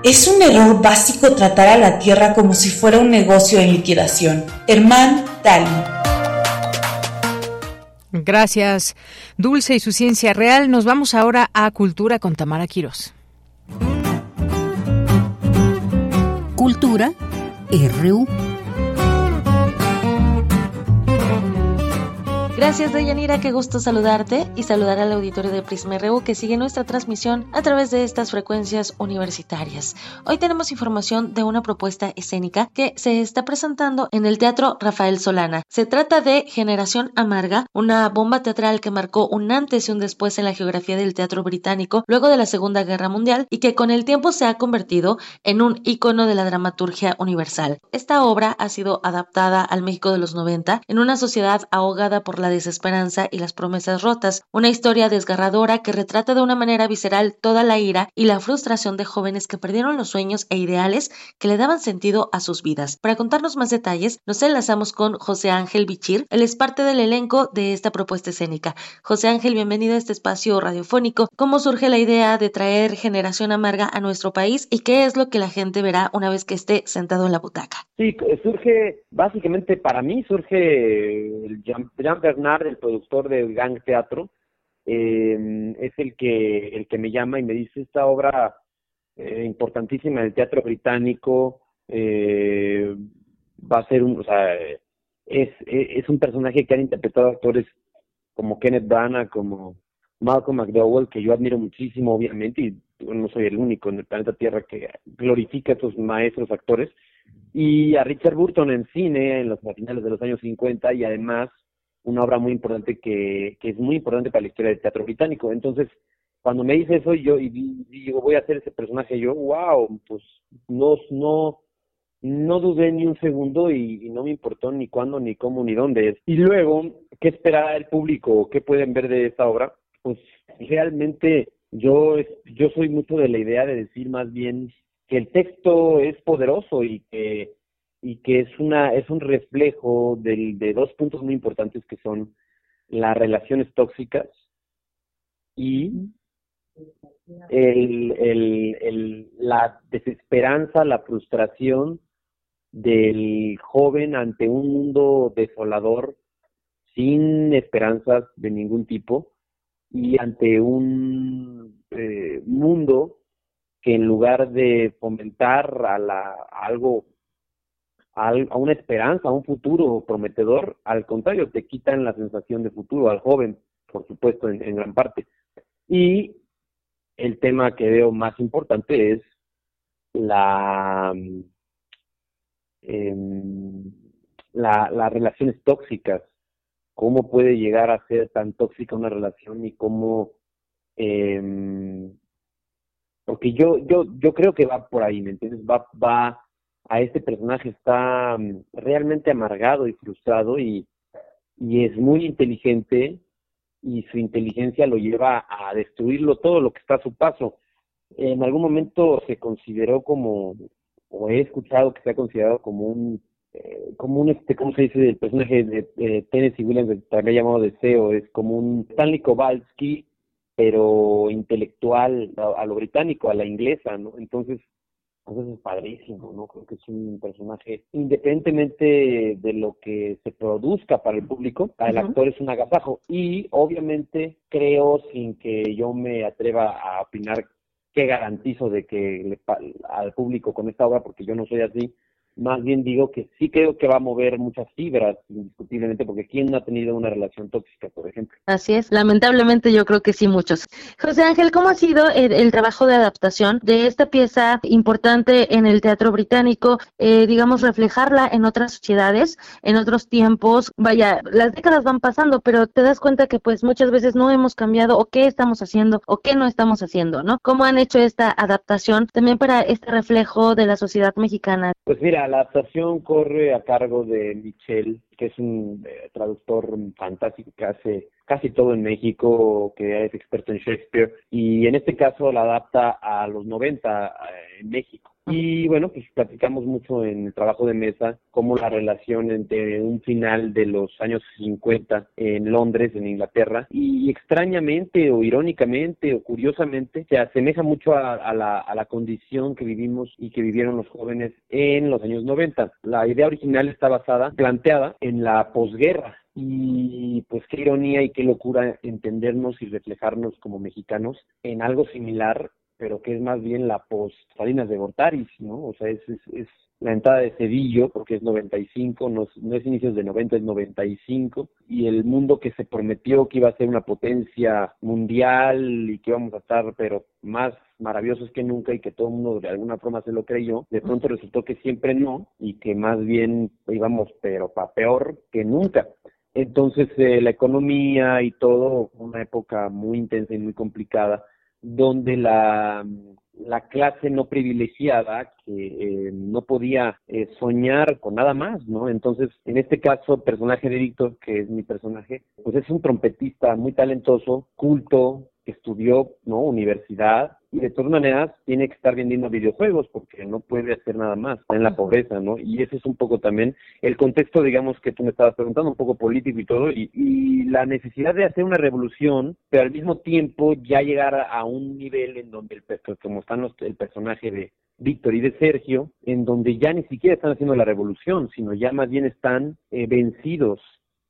[SPEAKER 36] Es un error básico tratar a la tierra como si fuera un negocio en liquidación. Herman Tali.
[SPEAKER 1] Gracias, Dulce y su ciencia real. Nos vamos ahora a Cultura con Tamara Quirós.
[SPEAKER 6] Cultura RU.
[SPEAKER 39] Gracias, Deyanira, qué gusto saludarte y saludar al auditorio de Prisma RU que sigue nuestra transmisión a través de estas frecuencias universitarias. Hoy tenemos información de una propuesta escénica que se está presentando en el Teatro Rafael Solana. Se trata de Generación Amarga, una bomba teatral que marcó un antes y un después en la geografía del teatro británico luego de la Segunda Guerra Mundial y que con el tiempo se ha convertido en un icono de la dramaturgia universal. Esta obra ha sido adaptada al México de los 90 en una sociedad ahogada por la desesperanza y las promesas rotas, una historia desgarradora que retrata de una manera visceral toda la ira y la frustración de jóvenes que perdieron los sueños e ideales que le daban sentido a sus vidas. Para contarnos más detalles, nos enlazamos con José Ángel Bichir, él es parte del elenco de esta propuesta escénica. José Ángel, bienvenido a este espacio radiofónico. ¿Cómo surge la idea de traer Generación Amarga a nuestro país y qué es lo que la gente verá una vez que esté sentado en la butaca?
[SPEAKER 40] Sí, surge, básicamente para mí surge el Jumper el productor del Gang Teatro, eh, es el que, el que me llama y me dice esta obra eh, importantísima del teatro británico eh, va a ser un, o sea, es, es un personaje que han interpretado actores como Kenneth Branagh, como Malcolm McDowell, que yo admiro muchísimo, obviamente, y no soy el único en el planeta Tierra que glorifica a estos maestros actores, y a Richard Burton en cine en los finales de los años 50 y además una obra muy importante que, que es muy importante para la historia del teatro británico. Entonces, cuando me dice eso yo y, digo, voy a hacer ese personaje, yo, wow, pues no, no, no dudé ni un segundo y, no me importó ni cuándo, ni cómo, ni dónde es. Y luego, ¿qué espera el público? ¿Qué pueden ver de esta obra? Pues realmente yo, yo soy mucho de la idea de decir más bien que el texto es poderoso y que y que es una es un reflejo del, de dos puntos muy importantes que son las relaciones tóxicas y el, el, el, la desesperanza, la frustración del joven ante un mundo desolador sin esperanzas de ningún tipo y ante un eh, mundo que en lugar de fomentar a, la, algo a, una esperanza, a un futuro prometedor, al contrario, te quitan la sensación de futuro al joven, por supuesto, en, gran parte. Y el tema que veo más importante es la, la las relaciones tóxicas, cómo puede llegar a ser tan tóxica una relación y cómo eh, porque yo yo yo creo que va por ahí, ¿me entiendes? Va va a este personaje está mm, realmente amargado y frustrado y, y es muy inteligente y su inteligencia lo lleva a destruirlo todo lo que está a su paso. En algún momento se consideró como, o he escuchado que se ha considerado como un, eh, como un, este, ¿cómo se dice? El personaje de, Tennessee Williams, también llamado Deseo, es como un Stanley Kowalski, pero intelectual a, a, lo británico, a la inglesa, ¿no? Entonces, entonces es padrísimo, ¿no? Creo que es un personaje, independientemente de lo que se produzca para el público, para el actor es un agasajo. Y obviamente creo, sin que yo me atreva a opinar, que garantizo de que le, al público con esta obra, porque yo no soy así, más bien digo que sí creo que va a mover muchas fibras, indiscutiblemente, porque ¿quién no ha tenido una relación tóxica, por ejemplo?
[SPEAKER 39] Así es, lamentablemente yo creo que sí muchos. José Ángel, ¿cómo ha sido el, trabajo de adaptación de esta pieza importante en el teatro británico, eh, digamos, reflejarla en otras sociedades, en otros tiempos? Vaya, las décadas van pasando, pero te das cuenta que pues muchas veces no hemos cambiado o qué estamos haciendo o qué no estamos haciendo, ¿no? ¿Cómo han hecho esta adaptación también para este reflejo de la sociedad mexicana?
[SPEAKER 40] Pues mira, adaptación corre a cargo de Michel, que es un eh, traductor fantástico que hace casi todo en México, que es experto en Shakespeare, y en este caso la adapta a los 90 eh, en México. Y bueno, pues platicamos mucho en el trabajo de mesa cómo la relación entre un final de los años 50 en Londres, en Inglaterra, y extrañamente o irónicamente o curiosamente se asemeja mucho a, la, a la condición que vivimos y que vivieron los jóvenes en los años 90. La idea original está basada, planteada en la posguerra, y pues qué ironía y qué locura entendernos y reflejarnos como mexicanos en algo similar pero que es más bien la post Salinas de Gortaris, ¿no? O sea, es la entrada de Cedillo, porque es 95, no, no es inicios de 90, es 95, y el mundo que se prometió que iba a ser una potencia mundial y que íbamos a estar, pero más maravillosos que nunca y que todo el mundo de alguna forma se lo creyó, de pronto resultó que siempre no y que más bien íbamos, pero para peor que nunca. Entonces, eh, la economía y todo, una época muy intensa y muy complicada, donde la la clase no privilegiada que eh, no podía eh, soñar con nada más, ¿no? Entonces, en este caso, el personaje de Víctor, que es mi personaje, pues es un trompetista muy talentoso, culto, que estudió, ¿no? Universidad, y de todas maneras tiene que estar vendiendo videojuegos porque no puede hacer nada más, está en la pobreza, ¿no? Y ese es un poco también el contexto, digamos, que tú me estabas preguntando, un poco político y todo, y, y la necesidad de hacer una revolución, pero al mismo tiempo ya llegar a, un nivel en donde, el, como están los, el personaje de Víctor y de Sergio, en donde ya ni siquiera están haciendo la revolución, sino ya más bien están eh, vencidos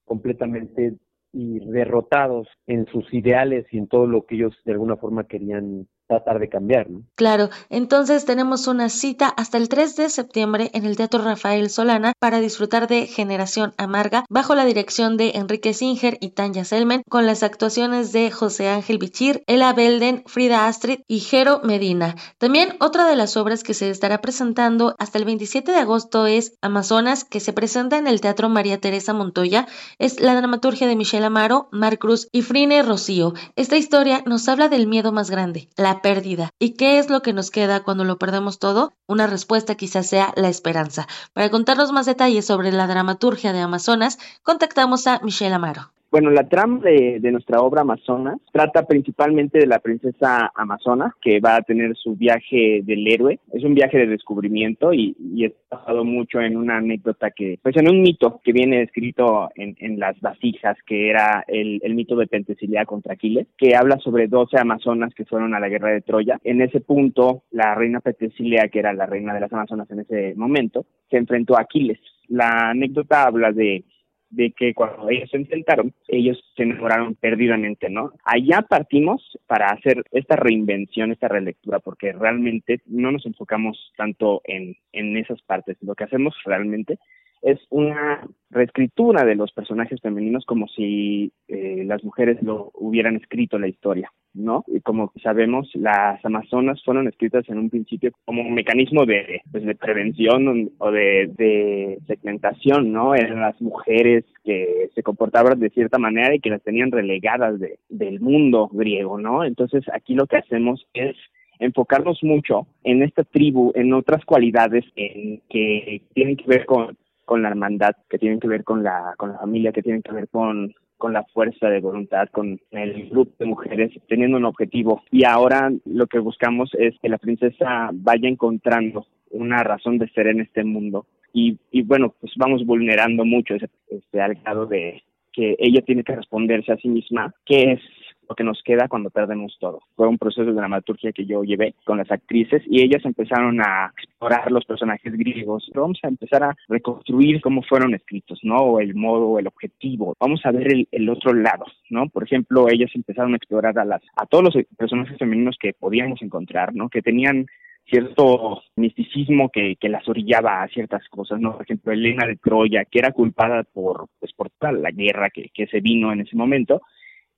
[SPEAKER 40] completamente y derrotados en sus ideales y en todo lo que ellos de alguna forma querían tratar de cambiar. ¿no?
[SPEAKER 39] Claro, entonces tenemos una cita hasta el 3 de septiembre en el Teatro Rafael Solana para disfrutar de Generación Amarga bajo la dirección de Enrique Singer y Tanya Selmen con las actuaciones de José Ángel Bichir, Ella Belden, Frida Astrid y Jero Medina. También otra de las obras que se estará presentando hasta el 27 de agosto es Amazonas que se presenta en el Teatro María Teresa Montoya. Es la dramaturgia de Michelle Amaro, Mar Cruz y Frine Rocío. Esta historia nos habla del miedo más grande, la pérdida. ¿Y qué es lo que nos queda cuando lo perdemos todo? Una respuesta quizás sea la esperanza. Para contarnos más detalles sobre la dramaturgia de Amazonas, contactamos a Michelle Amaro.
[SPEAKER 41] Bueno, la trama de, nuestra obra Amazonas trata principalmente de la princesa Amazona, que va a tener su viaje del héroe. Es un viaje de descubrimiento y, y es basado mucho en una anécdota que, pues en un mito que viene escrito en, las vasijas, que era el, mito de Pentesilea contra Aquiles, que habla sobre 12 amazonas que fueron a la guerra de Troya. En ese punto, la reina Pentesilea, que era la reina de las amazonas en ese momento, se enfrentó a Aquiles. La anécdota habla de de que cuando ellos se enfrentaron, ellos se enamoraron perdidamente, ¿no? Allá partimos para hacer esta reinvención, esta relectura, porque realmente no nos enfocamos tanto en, en esas partes. Lo que hacemos realmente es una reescritura de los personajes femeninos como si eh, las mujeres lo hubieran escrito la historia, ¿no? Y como sabemos, las amazonas fueron escritas en un principio como un mecanismo de, pues, de prevención o de, de segmentación, ¿no? Eran las mujeres que se comportaban de cierta manera y que las tenían relegadas de, del mundo griego, ¿no? Entonces aquí lo que hacemos es enfocarnos mucho en esta tribu, en otras cualidades en que tienen que ver con con la hermandad, que tienen que ver con la, con la familia, que tienen que ver con, con la fuerza de voluntad, con el grupo de mujeres teniendo un objetivo. Y ahora lo que buscamos es que la princesa vaya encontrando una razón de ser en este mundo. Y, y bueno, pues vamos vulnerando mucho ese, este, al grado de que ella tiene que responderse a sí misma qué es lo que nos queda cuando perdemos todo. Fue un proceso de dramaturgia que yo llevé con las actrices y ellas empezaron a explorar los personajes griegos. Vamos a empezar a reconstruir cómo fueron escritos, ¿no? El modo, el objetivo. Vamos a ver el, otro lado, ¿no? Por ejemplo, ellas empezaron a explorar a las a todos los personajes femeninos que podíamos encontrar, ¿no? Que tenían cierto misticismo que, que las orillaba a ciertas cosas, ¿no? Por ejemplo, Elena de Troya, que era culpada por, pues, por toda la guerra que, que se vino en ese momento,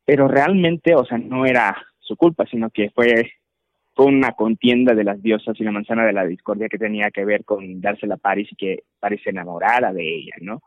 [SPEAKER 41] pero realmente, o sea, no era su culpa, sino que fue, fue una contienda de las diosas y la manzana de la discordia que tenía que ver con dársela a Paris y que Paris se enamorara de ella, ¿no?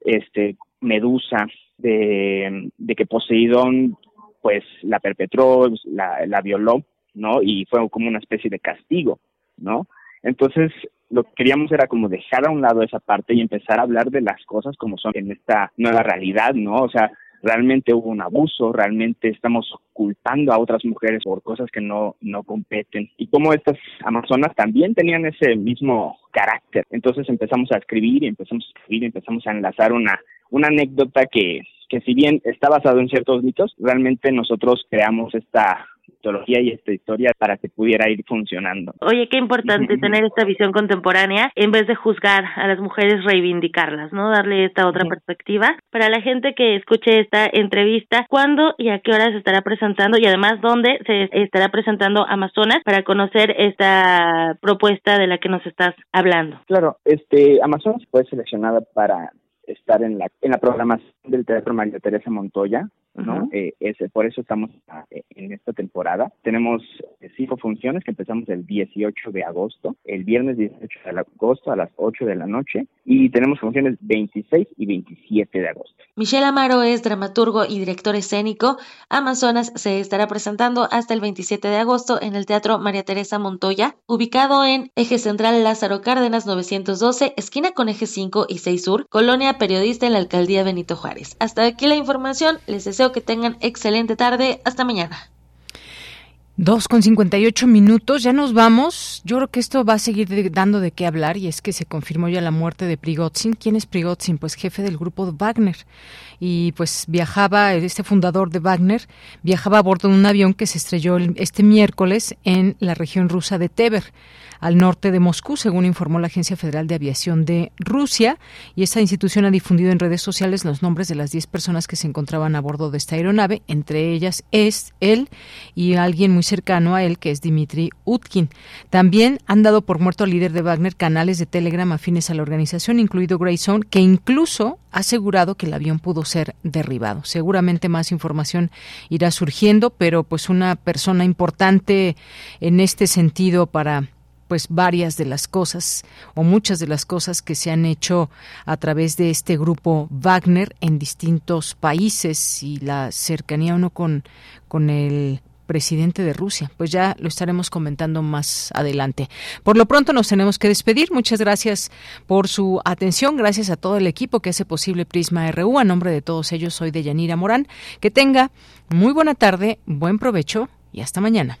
[SPEAKER 41] Este, Medusa, de, que Poseidón, pues, la perpetró, la, la violó, ¿no? Y fue como una especie de castigo, ¿no? Entonces, lo que queríamos era como dejar a un lado esa parte y empezar a hablar de las cosas como son en esta nueva realidad, ¿no? O sea, realmente hubo un abuso, realmente estamos culpando a otras mujeres por cosas que no, no competen. Y como estas amazonas también tenían ese mismo carácter. Entonces empezamos a escribir y empezamos a escribir y empezamos a enlazar una, una anécdota que, que si bien está basado en ciertos mitos, realmente nosotros creamos esta mitología y esta historia para que pudiera ir funcionando.
[SPEAKER 39] Oye, qué importante tener esta visión contemporánea en vez de juzgar a las mujeres, reivindicarlas, ¿no? Darle esta otra perspectiva. Para la gente que escuche esta entrevista, ¿cuándo y a qué hora se estará presentando y además dónde se estará presentando Amazonas para conocer esta propuesta de la que nos estás hablando?
[SPEAKER 41] Claro, este Amazonas fue seleccionada para estar en la, en la programación del Teatro María Teresa Montoya, ¿no? Eh, ese, por eso estamos ah, eh, en esta temporada. Tenemos eh, cinco funciones que empezamos el 18 de agosto, el viernes 18 de agosto a las 8 de la noche y tenemos funciones 26 y 27 de agosto.
[SPEAKER 39] Michelle Amaro es dramaturgo y director escénico. Amazonas se estará presentando hasta el 27 de agosto en el Teatro María Teresa Montoya, ubicado en Eje Central Lázaro Cárdenas 912, esquina con Eje 5 y 6 Sur, Colonia Periodista en la Alcaldía Benito Juárez. Hasta aquí la información, les deseo que tengan excelente tarde, hasta mañana.
[SPEAKER 1] Dos con cincuenta y ocho minutos, ya nos vamos. Yo creo que esto va a seguir dando de qué hablar y es que se confirmó ya la muerte de Prigozhin. ¿Quién es Prigozhin? Pues jefe del grupo Wagner. Y pues viajaba, este fundador de Wagner, viajaba a bordo de un avión que se estrelló este miércoles en la región rusa de Tever al norte de Moscú, según informó la Agencia Federal de Aviación de Rusia. Y esta institución ha difundido en redes sociales los nombres de las 10 personas que se encontraban a bordo de esta aeronave. Entre ellas es él y alguien muy cercano a él, que es Dmitry Utkin. También han dado por muerto al líder de Wagner canales de Telegram afines a la organización, incluido Grayson, que incluso ha asegurado que el avión pudo ser derribado. Seguramente más información irá surgiendo, pero pues una persona importante en este sentido para pues varias de las cosas o muchas de las cosas que se han hecho a través de este grupo Wagner en distintos países y la cercanía uno con, con el presidente de Rusia. Pues ya lo estaremos comentando más adelante. Por lo pronto nos tenemos que despedir. Muchas gracias por su atención. Gracias a todo el equipo que hace posible Prisma RU. A nombre de todos ellos soy de Yanira Morán. Que tenga muy buena tarde, buen provecho y hasta mañana.